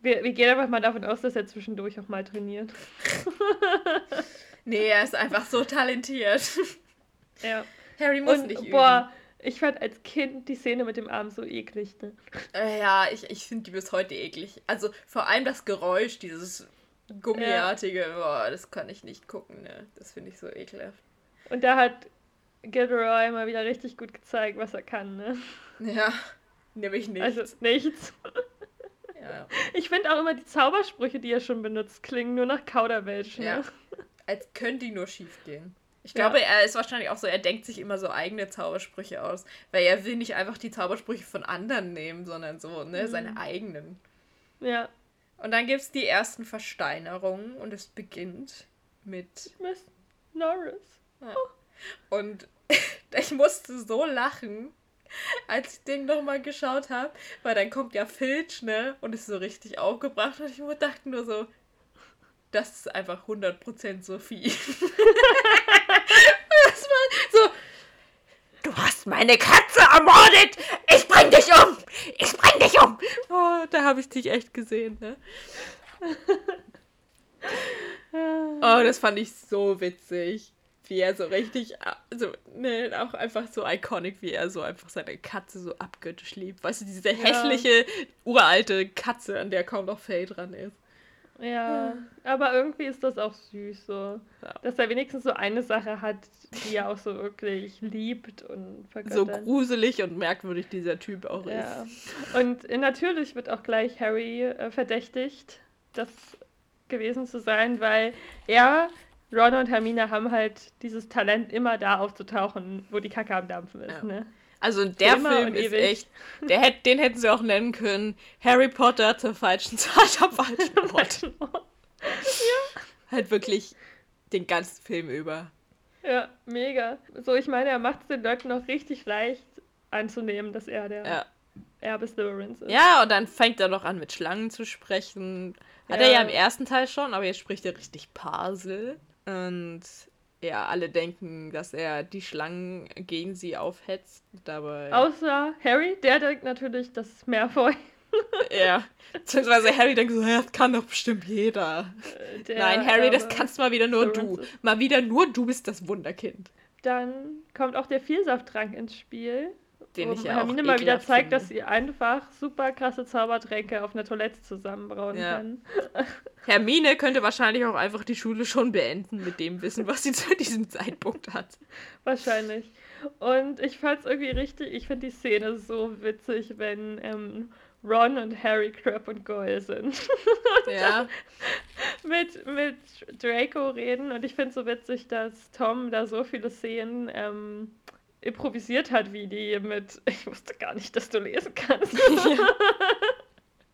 wir, wir gehen einfach mal davon aus, dass er zwischendurch auch mal trainiert. *laughs* nee, er ist einfach so talentiert. *laughs* Ja. Harry muss Und, nicht üben. Boah, ich fand als Kind die Szene mit dem Arm so eklig. Ne? Äh, ja, ich, ich finde die bis heute eklig. Also vor allem das Geräusch, dieses Gummiartige, ja. boah, das kann ich nicht gucken, ne? Das finde ich so ekelhaft. Und da hat Gilderoy mal wieder richtig gut gezeigt, was er kann, ne? Ja, nämlich nichts. Also nichts. Ja. Ich finde auch immer die Zaubersprüche, die er schon benutzt, klingen nur nach Kauderwelsch. Ne? Ja. Als könnte die nur schief gehen. Ich glaube, ja. er ist wahrscheinlich auch so, er denkt sich immer so eigene Zaubersprüche aus. Weil er will nicht einfach die Zaubersprüche von anderen nehmen, sondern so, ne, mhm. seine eigenen. Ja. Und dann gibt es die ersten Versteinerungen und es beginnt mit Miss Norris. Ja. Und *laughs* ich musste so lachen, als ich den nochmal geschaut habe, weil dann kommt ja Filch, ne, und ist so richtig aufgebracht und ich dachte nur so, das ist einfach 100% Sophie. *laughs* das war so, du hast meine Katze ermordet, ich bring dich um, ich bring dich um. Oh, da habe ich dich echt gesehen, ne? *laughs* Oh, das fand ich so witzig wie er so richtig, also ne, auch einfach so iconic, wie er so einfach seine Katze so abgöttisch liebt. Weißt du, diese hässliche, ja. uralte Katze, an der kaum noch Fell dran ist. Ja, aber irgendwie ist das auch süß, so. Ja. Dass er wenigstens so eine Sache hat, die er auch so wirklich liebt und vergöttert. So gruselig und merkwürdig dieser Typ auch ja. ist. Und natürlich wird auch gleich Harry äh, verdächtigt, das gewesen zu sein, weil er Ron und Hermine haben halt dieses Talent, immer da aufzutauchen, wo die Kacke am Dampfen ist. Ja. Ne? Also der immer Film ist ewig. echt, der hätt, den hätten sie auch nennen können, Harry Potter zur falschen Zeit am falschen *laughs* Ort. ja. Halt wirklich den ganzen Film über. Ja, mega. So, ich meine, er macht es den Leuten noch richtig leicht anzunehmen, dass er der ja. Erbe Slytherins ist. Ja, und dann fängt er noch an, mit Schlangen zu sprechen. Hat ja. er ja im ersten Teil schon, aber jetzt spricht er richtig Parsel. Und ja, alle denken, dass er die Schlangen gegen sie aufhetzt. Dabei. Außer Harry, der denkt natürlich, das ist Malfoy. ja, beziehungsweise Harry denkt so, das kann doch bestimmt jeder. Der, Nein, Harry, das kannst mal wieder nur du. Mal wieder nur du bist das Wunderkind. Dann kommt auch der Vielsafttrank ins Spiel den ich ja Hermine mal wieder zeigt, finde. dass sie einfach super krasse Zaubertränke auf einer Toilette zusammenbrauen ja. kann. *laughs* Hermine könnte wahrscheinlich auch einfach die Schule schon beenden mit dem Wissen, was sie *laughs* zu diesem Zeitpunkt hat. Wahrscheinlich. Und ich fand es irgendwie richtig, ich finde die Szene so witzig, wenn ähm, Ron und Harry Crab und Goyle sind. *laughs* ja. mit, mit Draco reden und ich finde es so witzig, dass Tom da so viele Szenen ähm, improvisiert hat, wie die mit, *laughs* ich wusste gar nicht, dass du lesen kannst. *laughs* Ja.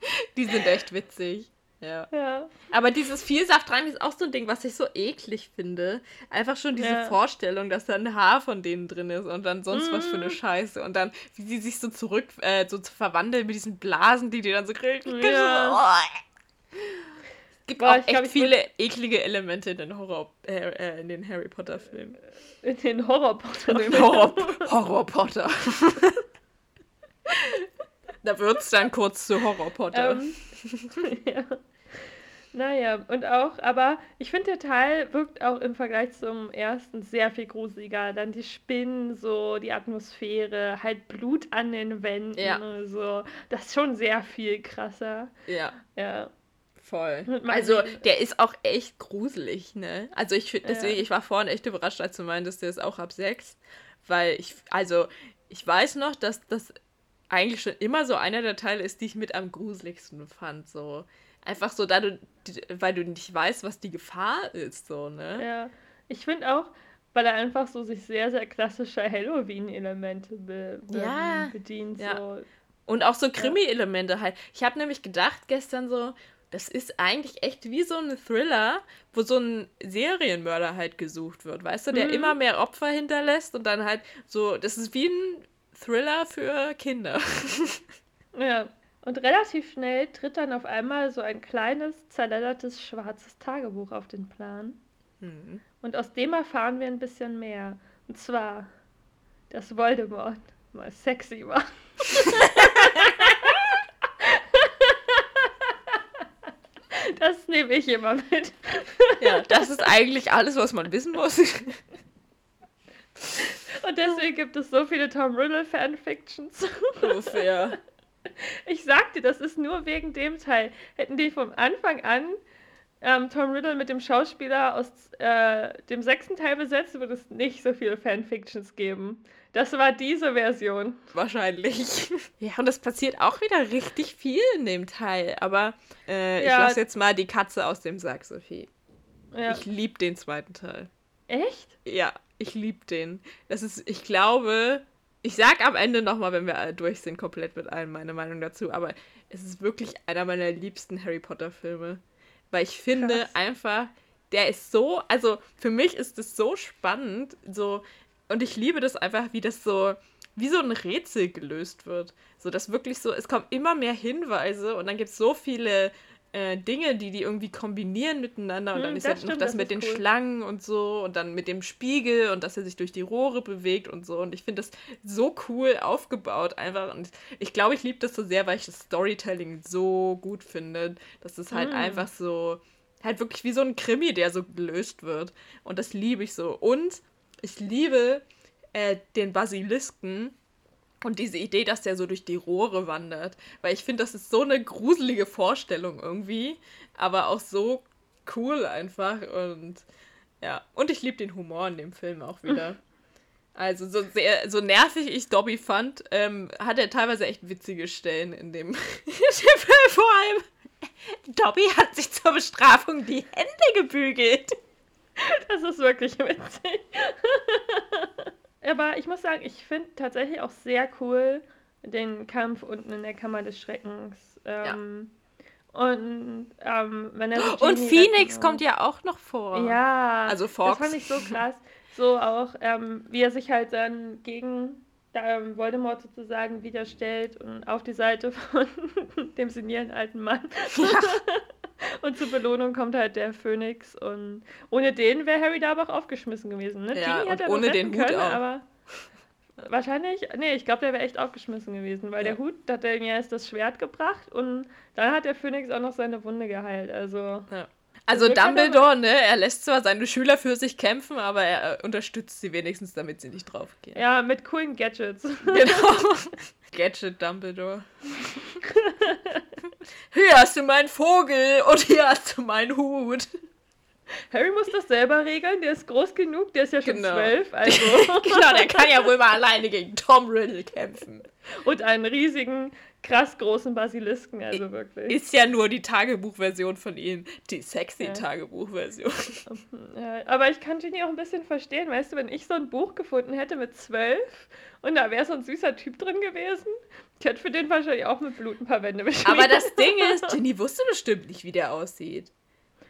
*laughs* Die sind echt witzig. Ja. ja. Aber dieses Vielsafttrank ist auch so ein Ding, was ich so eklig finde. Einfach schon diese ja. Vorstellung, dass da ein Haar von denen drin ist und dann sonst mm. was für eine mm. Scheiße. Und dann, wie sie sich so zurück, äh, so verwandeln mit diesen Blasen, die die dann so kriegen. Ja. Oh. Es gibt Boah, auch echt glaub, viele eklige Elemente in den Horror, äh, äh, in den Harry Potter Filmen. In den Horror Potter. In den Horror, *laughs* Horror Potter. da wird es dann kurz zu Horror Potter. Ähm, *laughs* ja. Naja, und auch, aber ich finde, der Teil wirkt auch im Vergleich zum ersten sehr viel gruseliger. Dann die Spinnen, so die Atmosphäre, halt Blut an den Wänden, ja. so. Das ist schon sehr viel krasser. Ja. Ja. Voll. Also der ist auch echt gruselig, ne? Also ich deswegen, ja. ich war vorhin echt überrascht, als du meintest, der ist auch ab sechs. Weil ich, also ich weiß noch, dass das eigentlich schon immer so einer der Teile ist, die ich mit am gruseligsten fand. So. Einfach so, da du, weil du nicht weißt, was die Gefahr ist, so, ne? Ja. Ich finde auch, weil er einfach so sich sehr, sehr klassische Halloween-Elemente be be ja. bedient. Ja. So. Und auch so Krimi-Elemente halt. Ich habe nämlich gedacht gestern so, das ist eigentlich echt wie so ein Thriller, wo so ein Serienmörder halt gesucht wird, weißt du, der mhm. immer mehr Opfer hinterlässt und dann halt so, das ist wie ein Thriller für Kinder. *laughs* ja. Und relativ schnell tritt dann auf einmal so ein kleines, zerleddertes, schwarzes Tagebuch auf den Plan. Mhm. Und aus dem erfahren wir ein bisschen mehr. Und zwar, dass Voldemort mal sexy war. *laughs* das nehme ich immer mit. Ja, das ist eigentlich alles, was man wissen muss. Und deswegen gibt es so viele Tom Riddle Fanfictions. So fair. Ich sagte, das ist nur wegen dem Teil. Hätten die vom Anfang an ähm, Tom Riddle mit dem Schauspieler aus äh, dem sechsten Teil besetzt, würde es nicht so viele Fanfictions geben. Das war diese Version. Wahrscheinlich. *laughs* Ja, und das passiert auch wieder richtig viel in dem Teil. Aber äh, ja. ich lasse jetzt mal die Katze aus dem Sack, Sophie. Ja. Ich liebe den zweiten Teil. Echt? Ja, ich liebe den. Das ist, ich glaube, ich sag am Ende nochmal, wenn wir durch sind, komplett mit allem meine Meinung dazu, aber es ist wirklich einer meiner liebsten Harry Potter-Filme. Weil ich finde Krass. einfach, der ist so, also für mich ist es so spannend, so, und ich liebe das einfach, wie das so, wie so ein Rätsel gelöst wird. So, dass wirklich so, es kommen immer mehr Hinweise und dann gibt es so viele äh, Dinge, die die irgendwie kombinieren miteinander. Und hm, dann ist ja noch das, das mit den cool. Schlangen und so und dann mit dem Spiegel und dass er sich durch die Rohre bewegt und so. Und ich finde das so cool aufgebaut einfach. Und ich glaube, ich liebe das so sehr, weil ich das Storytelling so gut finde. Dass es halt hm. einfach so, halt wirklich wie so ein Krimi, der so gelöst wird. Und das liebe ich so. Und ich liebe äh, den Basilisken und diese Idee, dass der so durch die Rohre wandert. Weil ich finde, das ist so eine gruselige Vorstellung irgendwie. Aber auch so cool einfach. Und ja. Und ich liebe den Humor in dem Film auch wieder. Also so sehr, so nervig ich Dobby fand, ähm, hat er teilweise echt witzige Stellen in dem *laughs* Film. Vor allem, Dobby hat sich zur Bestrafung die Hände gebügelt. Das ist wirklich witzig. *laughs* Aber ich muss sagen, ich finde tatsächlich auch sehr cool den Kampf unten in der Kammer des Schreckens. Ähm, ja. Und ähm, wenn er so Und Phoenix kommt ja auch noch vor. Ja. Also Fox. Das fand ich so krass. So auch, ähm, wie er sich halt dann gegen ähm, Voldemort sozusagen widerstellt und auf die Seite von *laughs* dem senierenden alten Mann. Ja. *laughs* Und zur Belohnung kommt halt der Phönix und ohne den wäre Harry da aber auch aufgeschmissen gewesen. Ne? Ja, Genie ohne den Hut können, auch. aber wahrscheinlich, nee, ich glaube, der wäre echt aufgeschmissen gewesen, weil ja. der Hut hat er ihm erst das Schwert gebracht und dann hat der Phönix auch noch seine Wunde geheilt. Also ja. Also Dumbledore, ne, er lässt zwar seine Schüler für sich kämpfen, aber er unterstützt sie wenigstens, damit sie nicht draufgehen. Ja, mit coolen Gadgets. *laughs* Genau. Gadget Dumbledore. *laughs* hier hast du meinen Vogel und hier hast du meinen Hut. Harry muss das selber regeln, der ist groß genug, der ist ja schon genau. zwölf, *laughs* also. genau, der kann ja wohl mal alleine gegen Tom Riddle kämpfen. Und einen riesigen, krass großen Basilisken, also wirklich. Ist ja nur die Tagebuchversion von ihm, die sexy ja. Tagebuchversion. *laughs* Ja, aber ich kann Ginny auch ein bisschen verstehen, weißt du, wenn ich so ein Buch gefunden hätte mit zwölf und da wäre so ein süßer Typ drin gewesen, ich hätte für den wahrscheinlich auch mit Blut ein paar Wände beschrieben. *laughs* Aber das Ding ist, Ginny wusste bestimmt nicht, wie der aussieht.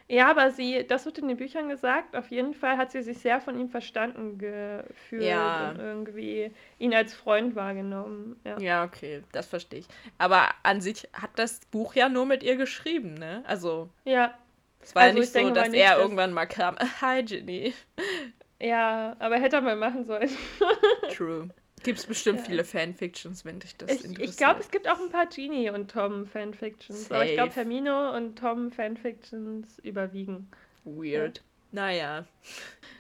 Ja, aber sie, das wird in den Büchern gesagt, auf jeden Fall hat sie sich sehr von ihm verstanden gefühlt ja. und irgendwie ihn als Freund wahrgenommen. Ja. ja, okay, das verstehe ich. Aber an sich hat das Buch ja nur mit ihr geschrieben, ne? Also. Ja. Es war also ja nicht so, dass nicht, er dass irgendwann mal kam. *laughs* Hi, Ginny. Ja, aber hätte er mal machen sollen. True. *laughs* Gibt es bestimmt ja. viele Fanfictions, wenn dich das ich, interessiert. Ich glaube, es gibt auch ein paar Genie und Tom Fanfictions. Safe. Aber ich glaube, Hermine und Tom Fanfictions überwiegen. Weird. Ja. Naja.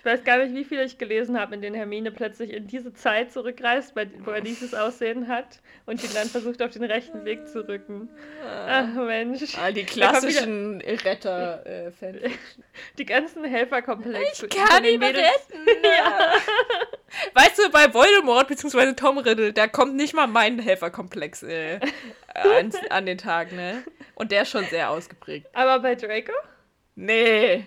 Ich weiß gar nicht, wie viel ich gelesen habe, in denen Hermine plötzlich in diese Zeit zurückreist, wo er dieses Aussehen hat und ihn dann versucht, auf den rechten Weg zu rücken. Ach Mensch. Ah, die klassischen retter äh, *laughs* Die ganzen Helferkomplexe. Ich kann ihn retten. *laughs* ja. Weißt du, bei Voldemort bzw. Tom Riddle, da kommt nicht mal mein Helferkomplex äh, an, an den Tag, ne? Und der ist schon sehr ausgeprägt. Aber bei Draco? Nee.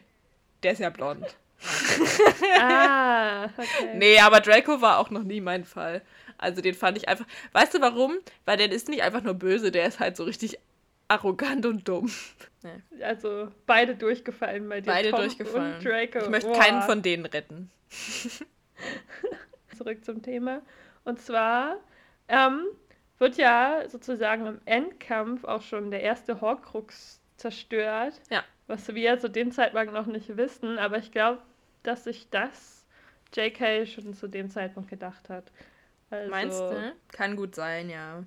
Der ist ja blond. *laughs* ah, okay. Nee, aber Draco war auch noch nie mein Fall. Also den fand ich einfach. Weißt du warum? Weil der ist nicht einfach nur böse, der ist halt so richtig arrogant und dumm. Nee. Also beide durchgefallen bei dir. Beide Tom durchgefallen. Und Draco. Ich möchte Boah. keinen von denen retten. *laughs* Zurück zum Thema. Und zwar ähm, wird ja sozusagen im Endkampf auch schon der erste Horcrux zerstört. Ja was wir zu dem Zeitpunkt noch nicht wissen, aber ich glaube, dass sich das J.K. schon zu dem Zeitpunkt gedacht hat. Also, Meinst du? Kann gut sein, ja.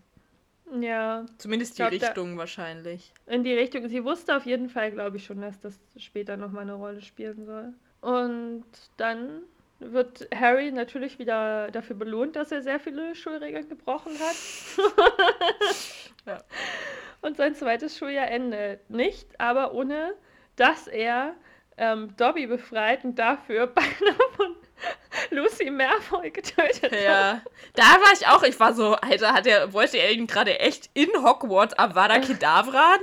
Ja. Zumindest die glaub, Richtung wahrscheinlich. In die Richtung. Sie wusste auf jeden Fall, glaube ich, schon, dass das später nochmal eine Rolle spielen soll. Und dann wird Harry natürlich wieder dafür belohnt, dass er sehr viele Schulregeln gebrochen hat. *laughs* ja. Und sein zweites Schuljahr endet nicht, aber ohne dass er ähm, Dobby befreit und dafür *laughs* beinahe von Lucy Malfoy getötet Ja, da war ich auch, ich war so, Alter, hat er, wollte er ihn gerade echt in Hogwarts Avada Kedavra?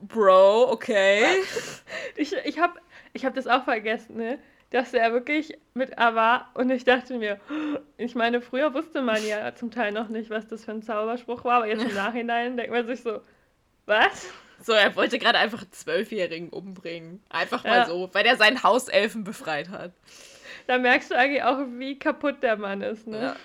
Bro, okay. *laughs* Ich, ich habe ich hab das auch vergessen, ne? Dass er wirklich mit Ava und ich dachte mir, ich meine, früher wusste man ja zum Teil noch nicht, was das für ein Zauberspruch war, aber jetzt im *laughs* Nachhinein denkt man sich so, was? So, er wollte gerade einfach einen Zwölfjährigen umbringen. Einfach mal ja. so, weil er seinen Hauselfen befreit hat. Da merkst du eigentlich auch, wie kaputt der Mann ist, ne?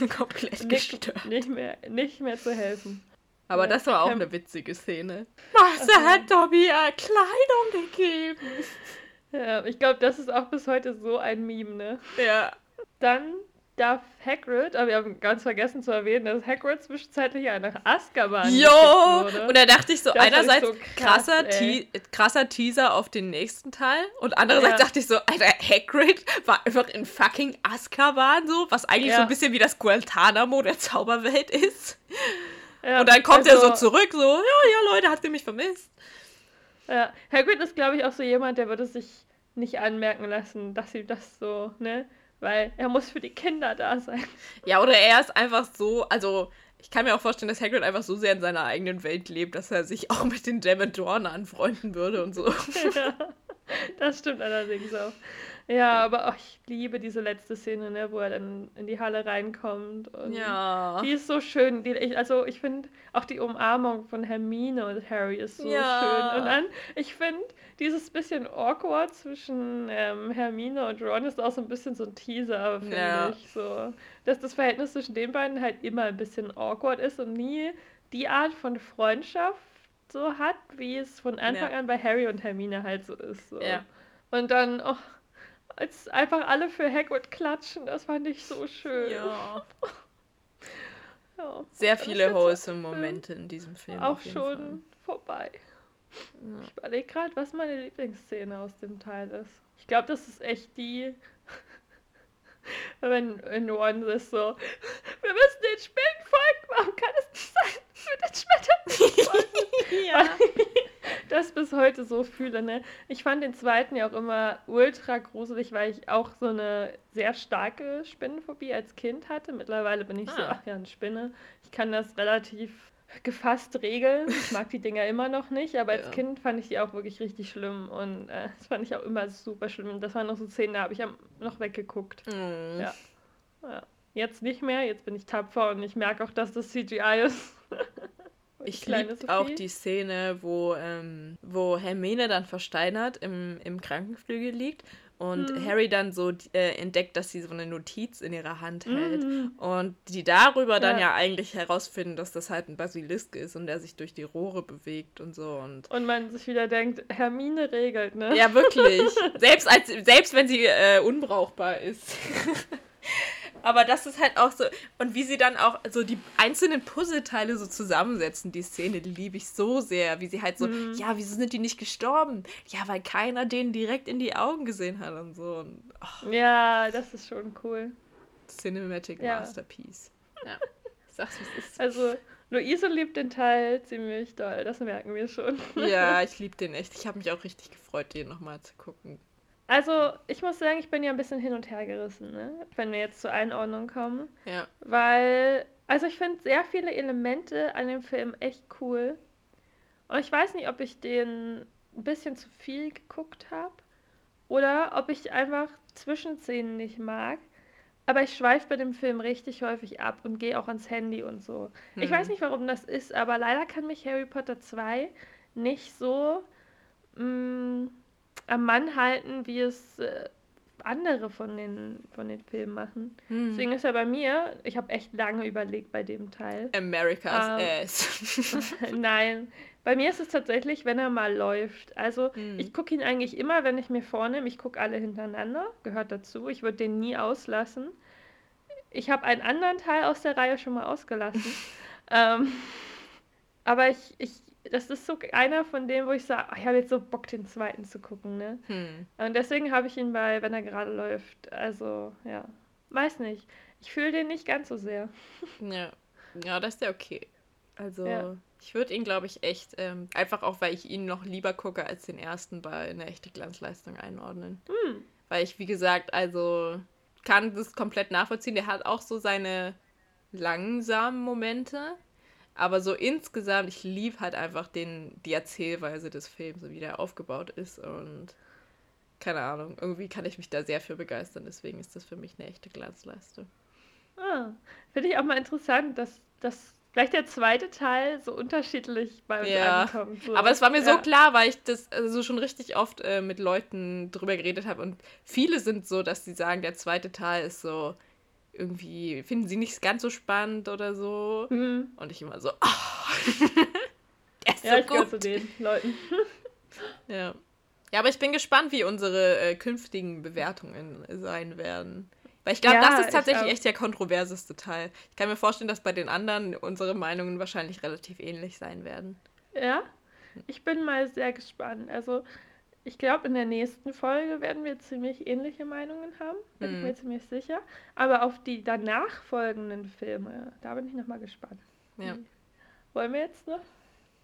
Ja. *laughs* Komplett gestört. Nicht mehr, nicht mehr zu helfen. Aber ja. das war auch eine witzige Szene. Master okay. hat Dobby Kleidung gegeben. *laughs* Ja, ich glaube, das ist auch bis heute so ein Meme, ne? Ja. Dann darf Hagrid, aber wir haben ganz vergessen zu erwähnen, dass Hagrid zwischenzeitlich ja nach Azkaban Jo! Wurde. Und da dachte ich so, das einerseits so krass, krasser, te krasser Teaser auf den nächsten Teil und andererseits ja. dachte ich so, Alter, Hagrid war einfach in fucking Azkaban so, was eigentlich ja. so ein bisschen wie das Guantanamo der Zauberwelt ist. Ja, und dann kommt also, er so zurück, so, ja, ja, Leute, habt ihr mich vermisst? Ja, Hagrid ist, glaube ich, auch so jemand, der würde sich nicht anmerken lassen, dass sie das so, ne, weil er muss für die Kinder da sein. Ja, oder er ist einfach so, also ich kann mir auch vorstellen, dass Hagrid einfach so sehr in seiner eigenen Welt lebt, dass er sich auch mit den Dementoren anfreunden würde und so. *laughs* ja, das stimmt allerdings auch. Ja, aber oh, ich liebe diese letzte Szene, ne, wo er dann in die Halle reinkommt. ja. Die ist so schön. Die, also ich finde auch die Umarmung von Hermine und Harry ist so ja. schön. Und dann, ich finde, dieses bisschen awkward zwischen ähm, Hermine und Ron ist auch so ein bisschen so ein Teaser, finde ja. ich. So, dass das Verhältnis zwischen den beiden halt immer ein bisschen awkward ist und nie die Art von Freundschaft so hat, wie es von Anfang ja. an bei Harry und Hermine halt so ist. So. Ja. Und dann, oh, als einfach alle für Hagrid klatschen, das fand ich so schön. Ja. *laughs* ja. Sehr viele wholesome Momente in diesem Film. Auch schon Fall. vorbei. Ja. Ich überlege gerade, was meine Lieblingsszene aus dem Teil ist. Ich glaube, das ist echt die, *laughs* wenn in One ist so, *laughs* wir müssen den Spinnen folgen, warum kann es nicht sein, für den Schmetterling folgen? ja. Das bis heute so fühle, ne? Ich fand den zweiten ja auch immer ultra gruselig, weil ich auch so eine sehr starke Spinnenphobie als Kind hatte. Mittlerweile bin ich ah. so, ach ja, eine Spinne. Ich kann das relativ gefasst regeln. Ich mag die Dinger immer noch nicht, aber als ja. Kind fand ich die auch wirklich richtig schlimm und äh, das fand ich auch immer super schlimm. Das waren noch so Szenen, da habe ich noch weggeguckt. Mhm. Ja. ja. Jetzt nicht mehr, jetzt bin ich tapfer und ich merke auch, dass das CGI ist. Ich liebe auch die Szene, wo, ähm, wo Hermine dann versteinert im, im Krankenflügel liegt und mhm. Harry dann so äh, entdeckt, dass sie so eine Notiz in ihrer Hand hält. Mhm. Und die darüber dann ja. ja. eigentlich herausfinden, dass das halt ein Basilisk ist und der sich durch die Rohre bewegt und so. Und, und man sich wieder denkt, Hermine regelt, ne? Ja, wirklich. *laughs* selbst, als, selbst wenn sie äh, unbrauchbar ist. *laughs* Aber das ist halt auch so. Und wie sie dann auch so die einzelnen Puzzleteile so zusammensetzen, die Szene, die liebe ich so sehr. Wie sie halt so, mhm. ja, wieso sind die nicht gestorben? Ja, weil keiner denen direkt in die Augen gesehen hat und so. Und, oh. Ja, das ist schon cool. Cinematic ja. Masterpiece. Ja. *laughs* Sag's, wie es ist. Also, Luise liebt den Teil ziemlich doll, das merken wir schon. Ja, *laughs* ich liebe den echt. Ich habe mich auch richtig gefreut, den nochmal zu gucken. Also, ich muss sagen, ich bin ja ein bisschen hin und her gerissen, ne? wenn wir jetzt zur Einordnung kommen. Ja. Weil, also ich finde sehr viele Elemente an dem Film echt cool. Und ich weiß nicht, ob ich den ein bisschen zu viel geguckt habe oder ob ich einfach Zwischenszenen nicht mag. Aber ich schweife bei dem Film richtig häufig ab und gehe auch ans Handy und so. Hm. Ich weiß nicht, warum das ist, aber leider kann mich Harry Potter 2 nicht so. Mh, mm, am Mann halten, wie es äh, andere von den, von den Filmen machen. Hm. Deswegen ist er bei mir, ich habe echt lange überlegt bei dem Teil. America's ähm, Ass. *laughs* Nein, bei mir ist es tatsächlich, wenn er mal läuft. Also hm. ich gucke ihn eigentlich immer, wenn ich mir vornehme, ich gucke alle hintereinander, gehört dazu. Ich würde den nie auslassen. Ich habe einen anderen Teil aus der Reihe schon mal ausgelassen. *laughs* ähm, aber ich, ich das ist so einer von denen, wo ich sage, ich habe jetzt so Bock, den zweiten zu gucken, ne? Hm. Und deswegen habe ich ihn bei, wenn er gerade läuft. Also, ja. Weiß nicht. Ich fühle den nicht ganz so sehr. *laughs* Ja. Ja, das ist ja okay. Also, ja. ich würde ihn, glaube ich, echt, ähm, einfach auch, weil ich ihn noch lieber gucke als den ersten bei einer echte Glanzleistung einordnen. Hm. Weil ich, wie gesagt, also kann das komplett nachvollziehen. Der hat auch so seine langsamen Momente. Aber so insgesamt, ich liebe halt einfach den, die Erzählweise des Films, so wie der aufgebaut ist. Und keine Ahnung, irgendwie kann ich mich da sehr für begeistern. Deswegen ist das für mich eine echte Glanzleiste. Ah, Finde ich auch mal interessant, dass, dass vielleicht der zweite Teil so unterschiedlich bei uns ja. ankommt. So. Aber es war mir ja. so klar, weil ich das also schon richtig oft äh, mit Leuten drüber geredet habe. Und viele sind so, dass sie sagen, der zweite Teil ist so irgendwie finden sie nicht ganz so spannend oder so. Mhm. Und ich immer so, oh, *laughs* der ist ja, so ich gut. zu den Leuten. *laughs* ja. Ja, aber ich bin gespannt, wie unsere äh, künftigen Bewertungen sein werden. Weil ich glaube, ja, das ist tatsächlich echt der kontroverseste Teil. Ich kann mir vorstellen, dass bei den anderen unsere Meinungen wahrscheinlich relativ ähnlich sein werden. Ja, ich bin mal sehr gespannt. Also ich glaube, in der nächsten Folge werden wir ziemlich ähnliche Meinungen haben, bin mhm. ich mir ziemlich sicher. Aber auf die danach folgenden Filme, da bin ich nochmal gespannt. Ja. Wollen wir jetzt noch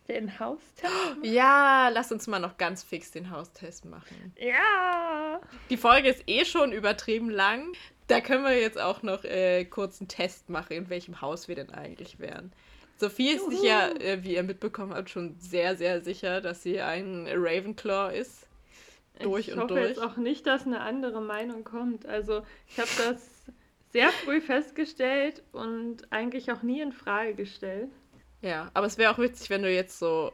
den Haustest *gasps* machen? Ja, lass uns mal noch ganz fix den Haustest machen. Ja! Die Folge ist eh schon übertrieben lang. Da können wir jetzt auch noch äh, kurz einen Test machen, in welchem Haus wir denn eigentlich wären. Sophie ist sich ja, äh, wie ihr mitbekommen habt, schon sehr, sehr sicher, dass sie ein Ravenclaw ist durch ich und durch. Ich hoffe jetzt auch nicht, dass eine andere Meinung kommt. Also ich habe das sehr früh festgestellt und eigentlich auch nie in Frage gestellt. Ja, aber es wäre auch witzig, wenn du jetzt so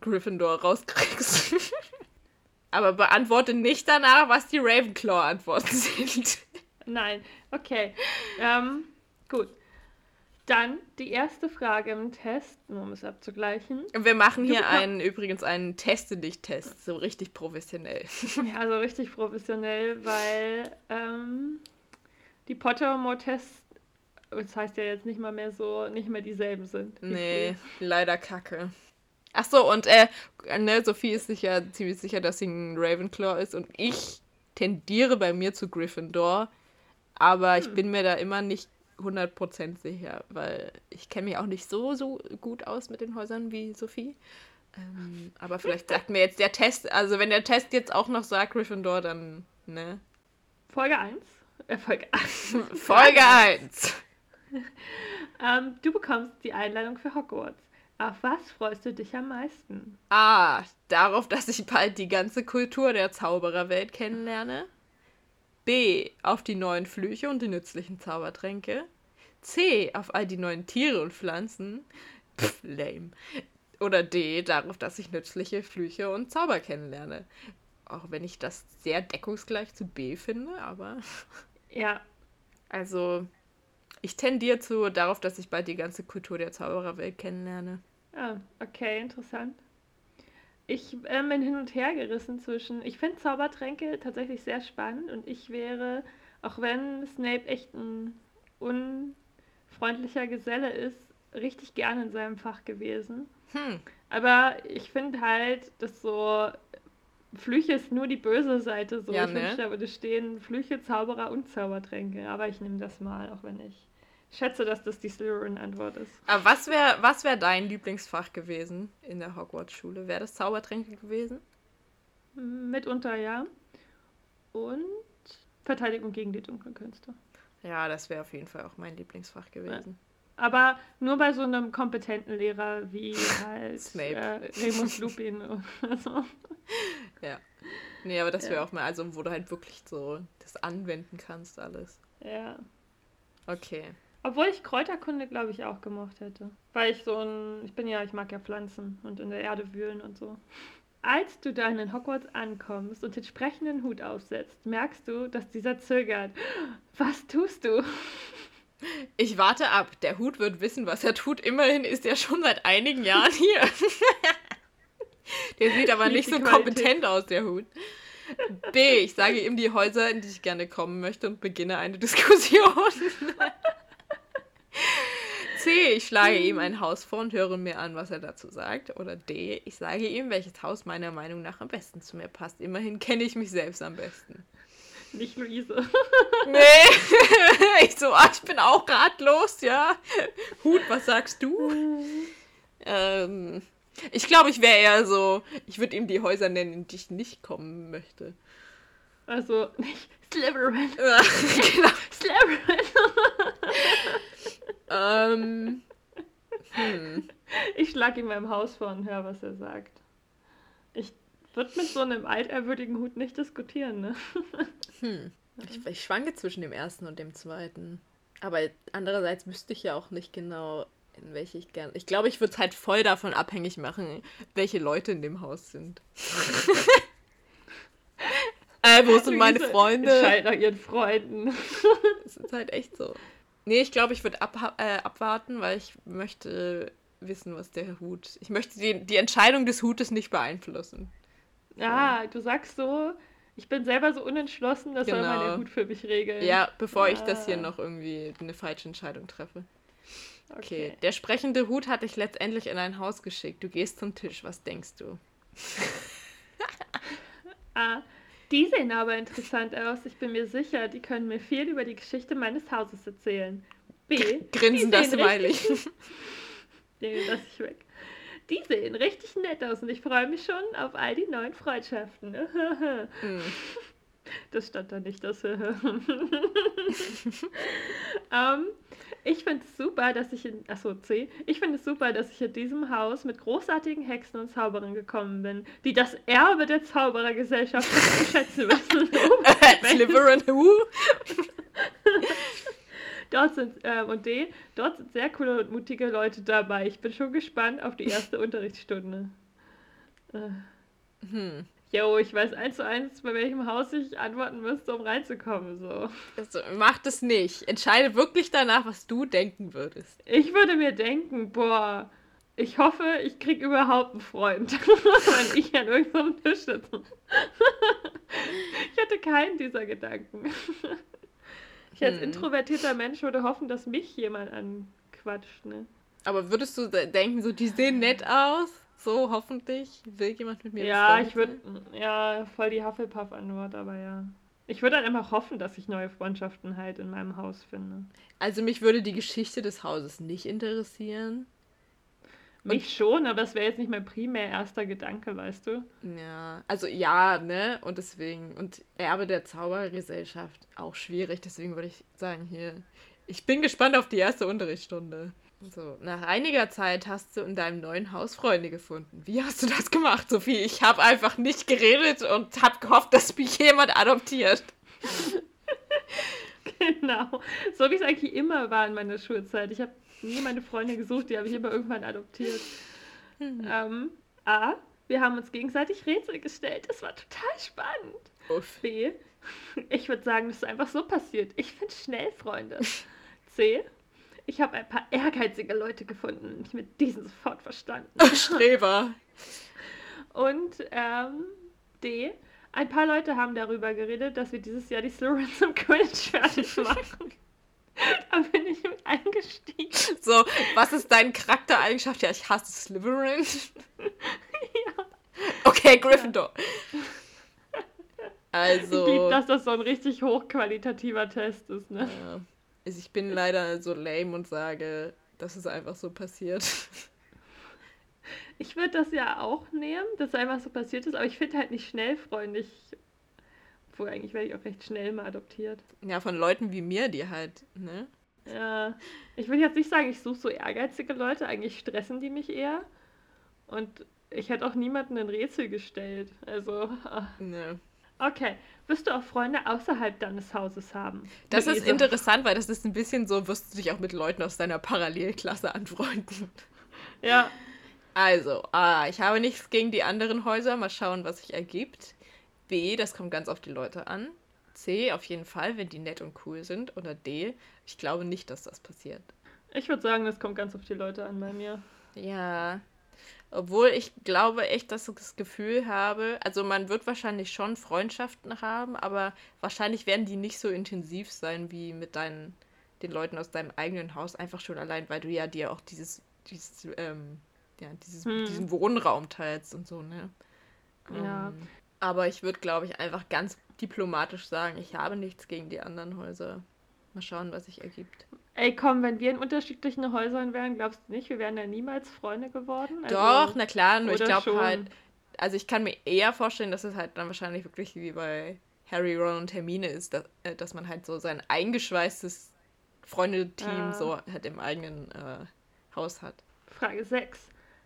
Gryffindor rauskriegst. *laughs* aber beantworte nicht danach, was die Ravenclaw-Antworten *laughs* sind. Nein, okay. Ähm, gut. Dann die erste Frage im Test, nur um es abzugleichen. Wir machen hier einen, übrigens einen Teste dich Test, so richtig professionell. *laughs* Ja, so richtig professionell, weil ähm, die Pottermore-Tests, das heißt ja jetzt nicht mal mehr so, nicht mehr dieselben sind. Nee, leider kacke. Ach so, und äh, ne, Sophie ist sich ja ziemlich sicher, dass sie ein Ravenclaw ist und ich tendiere bei mir zu Gryffindor, aber ich hm. bin mir da immer nicht 100% sicher, weil ich kenne mich auch nicht so, so gut aus mit den Häusern wie Sophie. Ähm, aber vielleicht *laughs* sagt mir jetzt der Test, also wenn der Test jetzt auch noch sagt Gryffindor, dann, ne? Folge 1? Äh, Folge 1. *laughs* Folge 1. *laughs* ähm, du bekommst die Einladung für Hogwarts. Auf was freust du dich am meisten? Ah, darauf, dass ich bald die ganze Kultur der Zaubererwelt kennenlerne. B. Auf die neuen Flüche und die nützlichen Zaubertränke. C. Auf all die neuen Tiere und Pflanzen. Pff, lame. Oder D. Darauf, dass ich nützliche Flüche und Zauber kennenlerne. Auch wenn ich das sehr deckungsgleich zu B finde, aber. Ja. Also, ich tendiere zu darauf, dass ich bald die ganze Kultur der Zaubererwelt kennenlerne. Ah, okay, interessant. Ich äh, bin hin und her gerissen zwischen. Ich finde Zaubertränke tatsächlich sehr spannend und ich wäre, auch wenn Snape echt ein unfreundlicher Geselle ist, richtig gerne in seinem Fach gewesen. Hm. Aber ich finde halt, dass so Flüche ist nur die böse Seite. So. Ja, ich ne? wünschte, da würde stehen Flüche, Zauberer und Zaubertränke. Aber ich nehme das mal, auch wenn ich schätze, dass das die Slytherin-Antwort ist. Aber was wäre was wär dein Lieblingsfach gewesen in der Hogwarts-Schule? Wäre das Zaubertränke gewesen? Mitunter ja. Und Verteidigung gegen die dunklen Künste. Ja, das wäre auf jeden Fall auch mein Lieblingsfach gewesen. Ja. Aber nur bei so einem kompetenten Lehrer wie *laughs* halt Snape. Äh, Remus Lupin oder so. *laughs* Ja. Nee, aber das wäre ja. auch mal, also wo du halt wirklich so das anwenden kannst, alles. Ja. Okay. Obwohl ich Kräuterkunde, glaube ich, auch gemocht hätte. Weil ich so ein, ich bin ja, ich mag ja Pflanzen und in der Erde wühlen und so. Als du dann in Hogwarts ankommst und den sprechenden Hut aufsetzt, merkst du, dass dieser zögert. Was tust du? Ich warte ab. Der Hut wird wissen, was er tut. Immerhin ist er schon seit einigen Jahren hier. der sieht aber nicht so kompetent aus, der Hut. B. Ich sage ihm die Häuser, in die ich gerne kommen möchte und beginne eine Diskussion. *laughs* C. Ich schlage ihm ein Haus vor und höre mir an, was er dazu sagt. Oder D. Ich sage ihm, welches Haus meiner Meinung nach am besten zu mir passt. Immerhin kenne ich mich selbst am besten. Nicht Luise. *laughs* Nee. *laughs* ich so, ah, ich bin auch ratlos, ja. Hut, was sagst du? ähm, ich glaube, ich wäre eher so, ich würde ihm die Häuser nennen, in die ich nicht kommen möchte. Also, nicht Slytherin. *laughs* genau. Slytherin. Ähm, hm. Ich schlage ihm meinem Haus vor und höre, was er sagt. Ich würde mit so einem altehrwürdigen Hut nicht diskutieren, ne? hm. Ich, ich schwanke zwischen dem ersten und dem zweiten. Aber andererseits wüsste ich ja auch nicht genau, in welche ich gerne. Ich glaube, ich würde es halt voll davon abhängig machen, welche Leute in dem Haus sind. *laughs* äh, wo sind meine Freunde? Schalt nach ihren Freunden. das ist halt echt so. Nee, ich glaube, ich würde ab, äh, abwarten, weil ich möchte wissen, was der Hut. Ich möchte die, die Entscheidung des Hutes nicht beeinflussen. Ja, du sagst so, ich bin selber so unentschlossen, das genau. soll meine Hut für mich regeln. Ja, bevor ja. ich das hier noch irgendwie eine falsche Entscheidung treffe. Okay. okay. Der sprechende Hut hat dich letztendlich in ein Haus geschickt. Du gehst zum Tisch. Was denkst du? ah, die sehen aber interessant aus. Ich bin mir sicher, die können mir viel über die Geschichte meines Hauses erzählen. B. Grinsen das Smiley. *laughs* Den lass ich weg. Die sehen richtig nett aus und ich freue mich schon auf all die neuen Freundschaften. mm. *laughs* Das stand da nicht, das. *laughs* ähm, ich finde es super, dass ich in. Achso, C. Ich finde es super, dass ich in diesem Haus mit großartigen Hexen und Zauberern gekommen bin, die das Erbe der Zauberergesellschaft zu schätzen *laughs* wissen. Slytherin who? *laughs* Dort sind, äh, und D, dort sind sehr coole und mutige Leute dabei. Ich bin schon gespannt auf die erste *laughs* Unterrichtsstunde. Äh. Hm. Jo, ich weiß eins zu eins, bei welchem Haus ich antworten müsste, um reinzukommen. So. Also, mach das nicht. Entscheide wirklich danach, was du denken würdest. Ich würde mir denken, boah, ich hoffe, ich krieg überhaupt einen Freund, *laughs* wenn ich an irgendeinem Tisch sitze. ich hatte keinen dieser Gedanken. Ich als hm. introvertierter Mensch würde hoffen, dass mich jemand anquatscht. Ne? Aber würdest du denken, so, die sehen nett aus? So, hoffentlich will jemand mit mir Ja, ich würde, ja, voll die Hufflepuff-Antwort, aber ja. Ich würde dann einfach hoffen, dass ich neue Freundschaften halt in meinem Haus finde. Also mich würde die Geschichte des Hauses nicht interessieren. Mich und, schon, aber das wäre jetzt nicht mein primär erster Gedanke, weißt du? Ja, also ja, ne? Und deswegen, und Erbe der Zaubergesellschaft auch schwierig, deswegen würde ich sagen, hier, ich bin gespannt auf die erste Unterrichtsstunde. So, nach einiger Zeit hast du in deinem neuen Haus Freunde gefunden. Wie hast du das gemacht, Sophie? Ich habe einfach nicht geredet und habe gehofft, dass mich jemand adoptiert. *laughs* genau. So wie es eigentlich immer war in meiner Schulzeit. Ich habe nie meine Freunde gesucht, die habe ich immer irgendwann adoptiert. Hm. Ähm, A. Wir haben uns gegenseitig Rätsel gestellt. Das war total spannend. Uff. B. *laughs* Ich würde sagen, das ist einfach so passiert. Ich finde schnell Freunde. C. Ich habe ein paar ehrgeizige Leute gefunden. Ich mit diesen sofort verstanden. Streber. *laughs* Und ähm, D. Ein paar Leute haben darüber geredet, dass wir dieses Jahr die Slytherin zum Quidditch fertig *laughs* machen. da bin ich mit eingestiegen. So, was ist deine Charaktereigenschaft? Ja, ich hasse Slytherin. *laughs* ja. Okay, Gryffindor. Also. Ich dass das so ein richtig hochqualitativer Test ist, ne? Ja. Also ich bin leider so lame und sage, dass es einfach so passiert. Ich würde das ja auch nehmen, dass es einfach so passiert ist, aber ich finde halt nicht schnellfreundlich. Obwohl, eigentlich werde ich auch recht schnell mal adoptiert. Ja, von Leuten wie mir, die halt, ne? Ja, ich will jetzt nicht sagen, ich suche so ehrgeizige Leute, eigentlich stressen die mich eher. Und ich hätte auch niemanden ein Rätsel gestellt. Also. Ach. Ne. Okay. Wirst du auch Freunde außerhalb deines Hauses haben? Das ist interessant, weil das ist ein bisschen so, wirst du dich auch mit Leuten aus deiner Parallelklasse anfreunden. Ja. Also, A, ich habe nichts gegen die anderen Häuser. Mal schauen, was sich ergibt. B, das kommt ganz auf die Leute an. C, auf jeden Fall, wenn die nett und cool sind. Oder D, ich glaube nicht, dass das passiert. Ich würde sagen, das kommt ganz auf die Leute an bei mir. Ja. Obwohl ich glaube echt, dass ich das Gefühl habe, also man wird wahrscheinlich schon Freundschaften haben, aber wahrscheinlich werden die nicht so intensiv sein wie mit deinen, den Leuten aus deinem eigenen Haus, einfach schon allein, weil du ja dir auch dieses, dieses, ähm, ja, dieses, hm. diesen Wohnraum teilst und so, ne? Ja. Um, ähm, aber ich würde, glaube ich, einfach ganz diplomatisch sagen, ich habe nichts gegen die anderen Häuser. Mal schauen, was sich ergibt. Ey, komm, wenn wir in unterschiedlichen Häusern wären, glaubst du nicht, wir wären da niemals Freunde geworden? Also, Doch, na klar, nur ich glaube halt, also ich kann mir eher vorstellen, dass es halt dann wahrscheinlich wirklich wie bei Harry, Ron und Hermine ist, dass, äh, dass man halt so sein eingeschweißtes Freundeteam ja. so halt im eigenen äh, Haus hat. Frage 6.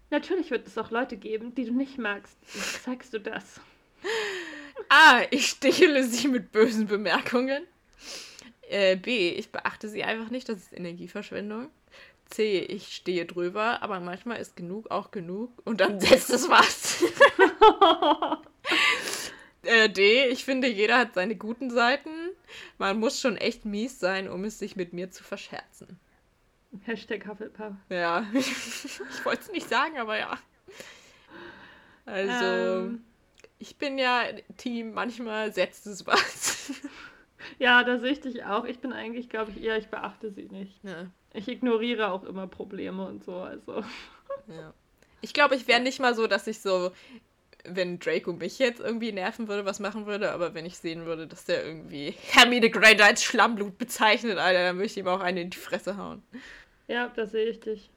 Natürlich wird es auch Leute geben, die du nicht magst. Wie zeigst du das? A. *laughs* Ich stehle sie mit bösen Bemerkungen. Äh, B, ich beachte sie einfach nicht, das ist Energieverschwendung. C, ich stehe drüber, aber manchmal ist genug auch genug und dann setzt es was. *laughs* äh, D, ich finde, jeder hat seine guten Seiten. Man muss schon echt mies sein, um es sich mit mir zu verscherzen. Hashtag Hufflepuff. Ja, *laughs* ich wollte es nicht sagen, aber ja. Also, ähm. ich bin ja Team, manchmal setzt es was. Ja, da sehe ich dich auch. Ich bin eigentlich, glaube ich, eher, ich beachte sie nicht. Ja. Ich ignoriere auch immer Probleme und so, also. Ja. Ich glaube, ich wäre nicht mal so, dass ich so, wenn Draco mich jetzt irgendwie nerven würde, was machen würde, aber wenn ich sehen würde, dass der irgendwie Hermine Granger als Schlammblut bezeichnet, Alter, dann würde ich ihm auch eine in die Fresse hauen. Ja, da sehe ich dich.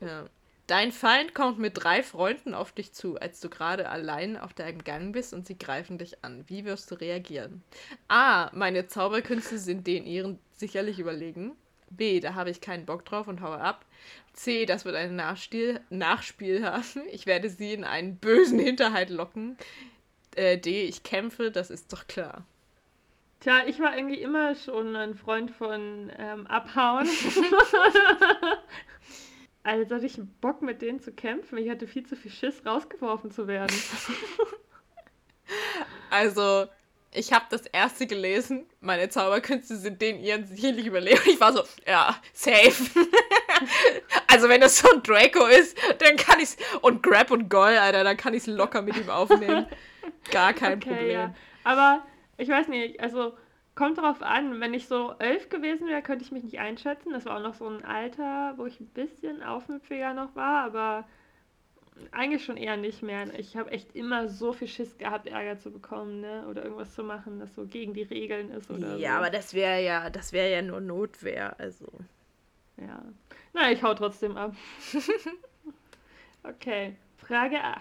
ja. Dein Feind kommt mit drei Freunden auf dich zu, als du gerade allein auf deinem Gang bist und sie greifen dich an. Wie wirst du reagieren? A. Meine Zauberkünste sind den ihren sicherlich überlegen. B. Da habe ich keinen Bock drauf und haue ab. C. Das wird ein Nachspiel, Nachspiel haben. Ich werde sie in einen bösen Hinterhalt locken. Äh, D. Ich kämpfe, das ist doch klar. Tja, ich war irgendwie immer schon ein Freund von ähm, Abhauen. *laughs* Also hatte ich Bock mit denen zu kämpfen. Ich hatte viel zu viel Schiss, rausgeworfen zu werden. *laughs* also, ich habe das erste gelesen. Meine Zauberkünste sind denen ihren sicherlich überleben. Ich war so, ja, safe. *laughs* also, wenn das so ein Draco ist, dann kann ich's. Und Grab und Goll, Alter, dann kann ich's locker mit ihm aufnehmen. Gar kein *laughs* okay, Problem. Ja. Aber ich weiß nicht, also Kommt drauf an, wenn ich so elf gewesen wäre, könnte ich mich nicht einschätzen. Das war auch noch so ein Alter, wo ich ein bisschen aufmüpfiger noch war, aber eigentlich schon eher nicht mehr. Ich habe echt immer so viel Schiss gehabt, Ärger zu bekommen, ne? Oder irgendwas zu machen, das so gegen die Regeln ist oder Ja, so. aber das wäre ja, das wäre ja nur Notwehr, also. Ja. Na, ich hau trotzdem ab. *laughs* okay. Frage 8.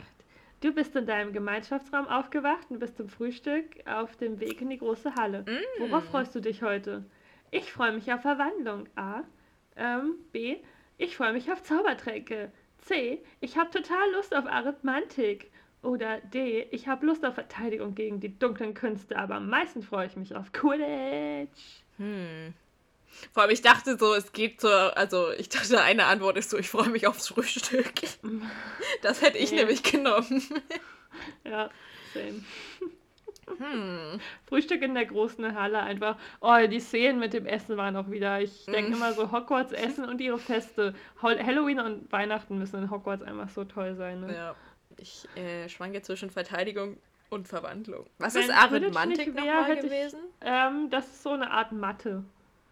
Du bist in deinem Gemeinschaftsraum aufgewacht und bist zum Frühstück auf dem Weg in die große Halle. Mm. Worauf freust du dich heute? Ich freue mich auf Verwandlung. A. Ähm, B. Ich freue mich auf Zaubertränke. C. Ich habe total Lust auf Arithmantik. Oder D. Ich habe Lust auf Verteidigung gegen die dunklen Künste, aber am meisten freue ich mich auf Quidditch. Hm. Vor allem, ich dachte so, es geht so, also ich dachte, eine Antwort ist so, ich freue mich aufs Frühstück. *laughs* Das hätte ich nee. nämlich genommen. *laughs* Ja, same. Hm. Frühstück in der großen Halle einfach. Oh, die Szenen mit dem Essen waren auch wieder. Ich denke hm. immer so Hogwarts *laughs* Essen und ihre Feste. Halloween und Weihnachten müssen in Hogwarts einfach so toll sein. Ne? Ja. Ich äh, schwanke zwischen Verteidigung und Verwandlung. Was Wenn ist Arithmantik nochmal gewesen? Ich, ähm, das ist so eine Art Mathe.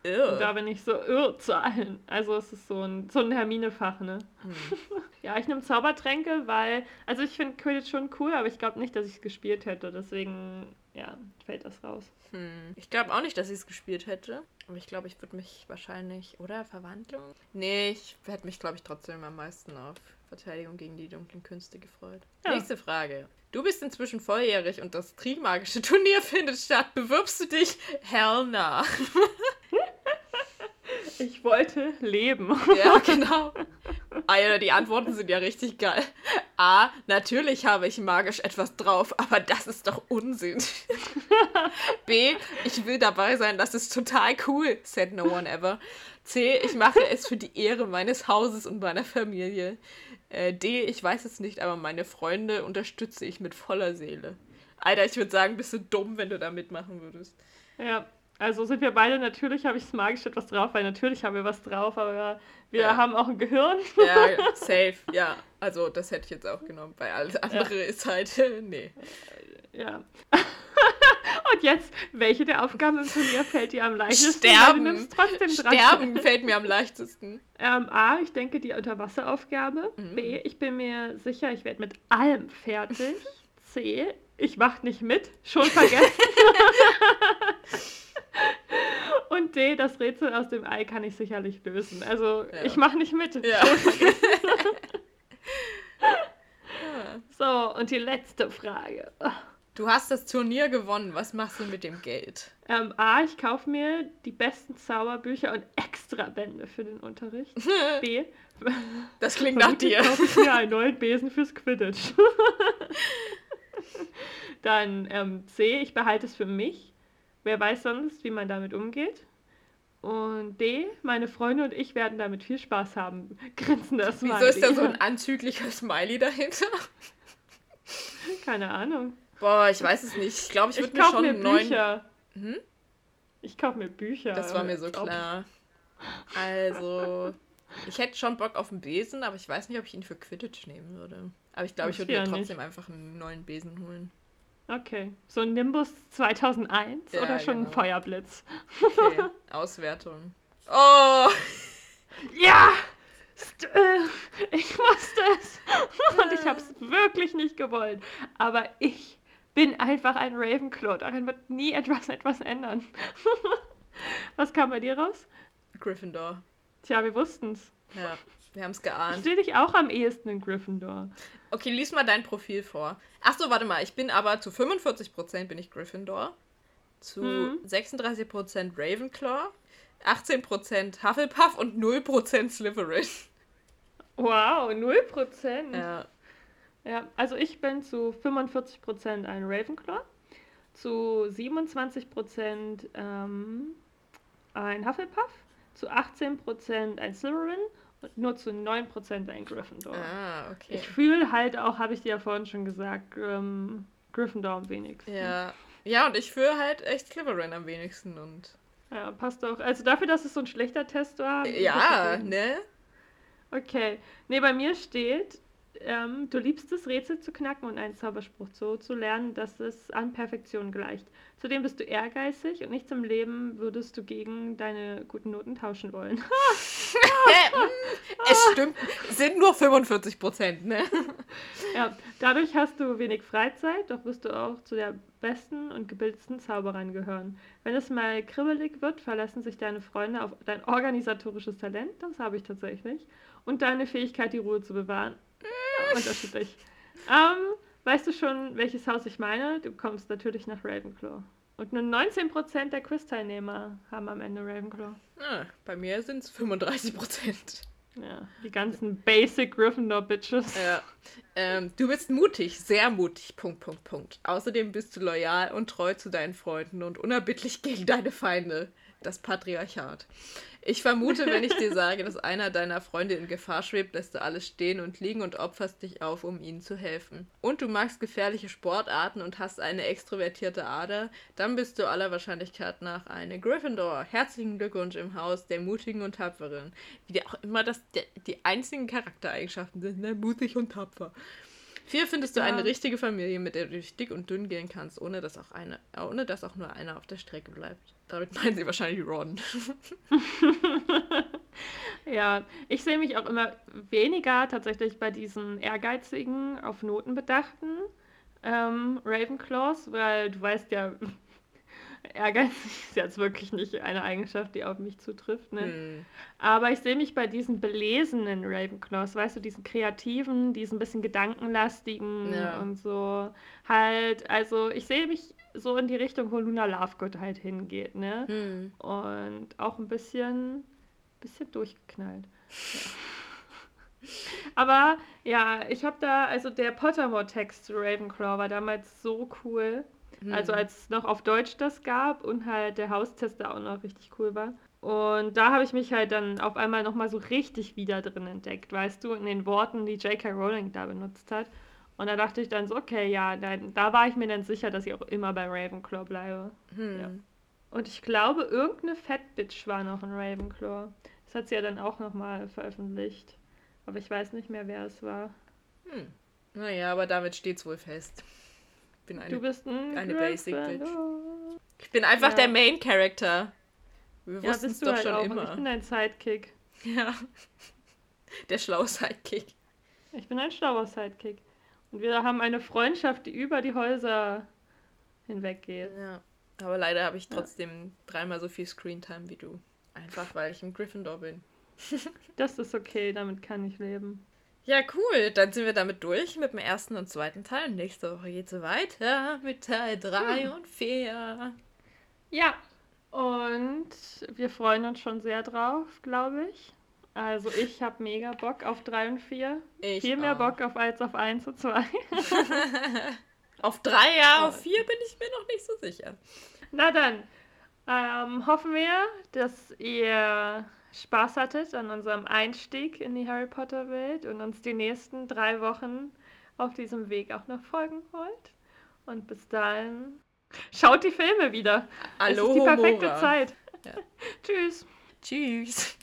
Da bin ich so, Irr, zu allen. Also es ist so ein, so ein Hermine-Fach, ne? Hm. *laughs* ja, ich nehme Zaubertränke, weil, also ich finde Quidditch schon cool, aber ich glaube nicht, dass ich es gespielt hätte. Deswegen, ja, fällt das raus. Hm. Ich glaube auch nicht, dass ich es gespielt hätte. Aber ich glaube, ich würde mich wahrscheinlich, oder Verwandlung? Nee, ich hätte mich, glaube ich, trotzdem am meisten auf Verteidigung gegen die dunklen Künste gefreut. Ja. Nächste Frage. Du bist inzwischen volljährig und das Trimagische Turnier *laughs* findet statt. Bewirbst du dich? Hell nah. *laughs* Ich wollte leben. Ja, genau. Ja, die Antworten sind ja richtig geil. A, natürlich habe ich magisch etwas drauf, aber das ist doch Unsinn. *laughs* B, ich will dabei sein, das ist total cool, said no one ever. C, ich mache es für die Ehre meines Hauses und meiner Familie. Äh, D, ich weiß es nicht, aber meine Freunde unterstütze ich mit voller Seele. Alter, ich würde sagen, bist du dumm, wenn du da mitmachen würdest. Ja, also sind wir beide, natürlich habe ich es magisch etwas drauf, weil natürlich haben wir was drauf, aber wir ja. haben auch ein Gehirn. Ja, *laughs* safe, ja. Also das hätte ich jetzt auch genommen, weil alles andere ja. ist halt, *laughs* nee. Ja. *laughs* Und jetzt, welche der Aufgaben im Turnier fällt dir am leichtesten? Sterben. Sterben fällt mir am leichtesten. Ähm, A, ich denke die Unterwasseraufgabe. Mhm. B, ich bin mir sicher, ich werde mit allem fertig. C, ich mache nicht mit. Schon vergessen. Und D, das Rätsel aus dem Ei kann ich sicherlich lösen. Also ja. ich mache nicht mit. Ja. *laughs* *laughs* so, und die letzte Frage. Du hast das Turnier gewonnen. Was machst du mit dem Geld? Ähm, A, ich kaufe mir die besten Zauberbücher und extra Bände für den Unterricht. B, *laughs* das klingt nach dir. kaufe ich mir einen neuen Besen fürs Quidditch. Dann ähm, C, ich behalte es für mich. Wer weiß sonst, wie man damit umgeht. Und D, meine Freunde und ich werden damit viel Spaß haben. Grinsender Smiley. Wieso ist da so ein anzüglicher Smiley dahinter? Keine Ahnung. Boah, ich weiß es nicht. Ich glaube, ich würde mir schon mir Bücher. Hm? Ich kaufe mir Bücher. Das war mir so klar. Also, ich hätte schon Bock auf einen Besen, aber ich weiß nicht, ob ich ihn für Quidditch nehmen würde. Aber ich glaube, ich würde mir trotzdem nicht. einfach einen neuen Besen holen. Okay. So ein Nimbus 2001 ja, oder schon genau. ein Feuerblitz? Okay. *laughs* Auswertung. Oh! Ja! Äh, ich wusste es. *laughs* Und ich habe es wirklich nicht gewollt. Aber ich bin einfach ein Ravenclaw. Daran wird nie etwas etwas ändern. *laughs* Was kam bei dir raus? Gryffindor. Tja, wir wussten es. Ja, wir haben es geahnt. Stehe dich auch am ehesten in Gryffindor. Okay, lies mal dein Profil vor. Achso, warte mal. Ich bin aber zu 45% bin ich Gryffindor. Zu hm. 36% Ravenclaw. 18% Hufflepuff und 0% Slytherin. Wow, 0%? Ja. Ja, also ich bin zu 45% ein Ravenclaw, zu 27% ähm, ein Hufflepuff, zu 18% ein Slytherin nur zu 9% ein Gryffindor. Ah, okay. Ich fühle halt auch, habe ich dir ja vorhin schon gesagt, ähm, Gryffindor am wenigsten. Ja. Ja, und ich fühle halt echt Slytherin am wenigsten und. Ja, passt auch. Also dafür, dass es so ein schlechter Test war. Ja, ne? Okay. Nee, bei mir steht, ähm, du liebst es, Rätsel zu knacken und einen Zauberspruch so zu lernen, dass es an Perfektion gleicht. Zudem bist du ehrgeizig und nichts im Leben würdest du gegen deine guten Noten tauschen wollen. *laughs* *laughs* es stimmt, sind nur 45 Prozent, ne? Ja, dadurch hast du wenig Freizeit, doch wirst du auch zu der besten und gebildetsten Zauberern gehören. Wenn es mal kribbelig wird, verlassen sich deine Freunde auf dein organisatorisches Talent, das habe ich tatsächlich, und deine Fähigkeit, die Ruhe zu bewahren. Unterschiedlich. Ähm, weißt du schon, welches Haus ich meine? Du kommst natürlich nach Ravenclaw. Und nur 19% der Quiz-Teilnehmer haben am Ende Ravenclaw. Ah, bei mir sind es 35%. Ja, die ganzen Basic Gryffindor-Bitches. Ja. Ähm, du bist mutig, sehr mutig, Punkt, Punkt, Punkt. Außerdem bist du loyal und treu zu deinen Freunden und unerbittlich gegen deine Feinde. Das Patriarchat. Ich vermute, wenn ich dir sage, dass einer deiner Freunde in Gefahr schwebt, lässt du alles stehen und liegen und opferst dich auf, um ihnen zu helfen. Und du magst gefährliche Sportarten und hast eine extrovertierte Ader, dann bist du aller Wahrscheinlichkeit nach eine Gryffindor. Herzlichen Glückwunsch im Haus der Mutigen und Tapferen. Wie auch immer das die einzigen Charaktereigenschaften sind, ne? Mutig und tapfer. Hier findest du ja. eine richtige Familie, mit der du durch dick und dünn gehen kannst, ohne dass auch eine, ohne dass auch nur einer auf der Strecke bleibt. Damit meinen sie wahrscheinlich Ron. *laughs* ja, ich sehe mich auch immer weniger tatsächlich bei diesen ehrgeizigen, auf Noten bedachten ähm, Ravenclaws, weil du weißt ja, Ehrgeiz *laughs* ist jetzt wirklich nicht eine Eigenschaft, die auf mich zutrifft. Ne? Hm. Aber ich sehe mich bei diesen belesenen Ravenclaws, weißt du, diesen kreativen, diesen bisschen gedankenlastigen ja. und so. Halt, also ich sehe mich so in die Richtung, wo Luna Lovegood halt hingeht, ne? Hm. Und auch ein bisschen, bisschen durchgeknallt. Ja. *laughs* Aber ja, ich habe da, also der Pottermore-Text zu Ravenclaw war damals so cool. Hm. Also als es noch auf Deutsch das gab und halt der Haustest da auch noch richtig cool war. Und da habe ich mich halt dann auf einmal nochmal so richtig wieder drin entdeckt, weißt du, in den Worten, die J.K. Rowling da benutzt hat. Und da dachte ich dann so, okay, ja, da, da war ich mir dann sicher, dass ich auch immer bei Ravenclaw bleibe. Hm. Ja. Und ich glaube, irgendeine Fatbitch war noch in Ravenclaw. Das hat sie ja dann auch nochmal veröffentlicht. Aber ich weiß nicht mehr, wer es war. Hm. Naja, aber damit steht's wohl fest. Bin eine, du bist ein eine Basic Bitch. Ich bin einfach ja. der Main Character. Wir ja, wussten es doch halt schon auch. immer. ich bin ein Sidekick. Ja. *laughs* Der schlaue Sidekick. Ich bin ein schlauer Sidekick. Und wir haben eine Freundschaft, die über die Häuser hinweggeht. Ja. Aber leider habe ich trotzdem ja. dreimal so viel Screentime wie du. Einfach weil ich im Gryffindor bin. *laughs* das ist okay, damit kann ich leben. Ja, cool. Dann sind wir damit durch mit dem ersten und zweiten Teil. Nächste Woche geht es weiter mit Teil 3 hm. und 4. Ja, und wir freuen uns schon sehr drauf, glaube ich. Also ich habe mega Bock auf 3 und 4. Ich Viel mehr Bock auf als auf 1 und 2. *laughs* auf 3, ja, auf 4 bin ich mir noch nicht so sicher. Na dann, ähm, hoffen wir, dass ihr Spaß hattet an unserem Einstieg in die Harry Potter Welt und uns die nächsten drei Wochen auf diesem Weg auch noch folgen wollt. Und bis dahin schaut die Filme wieder. Hallo, es ist die perfekte Zeit. Ja. *laughs* Tschüss. Tschüss.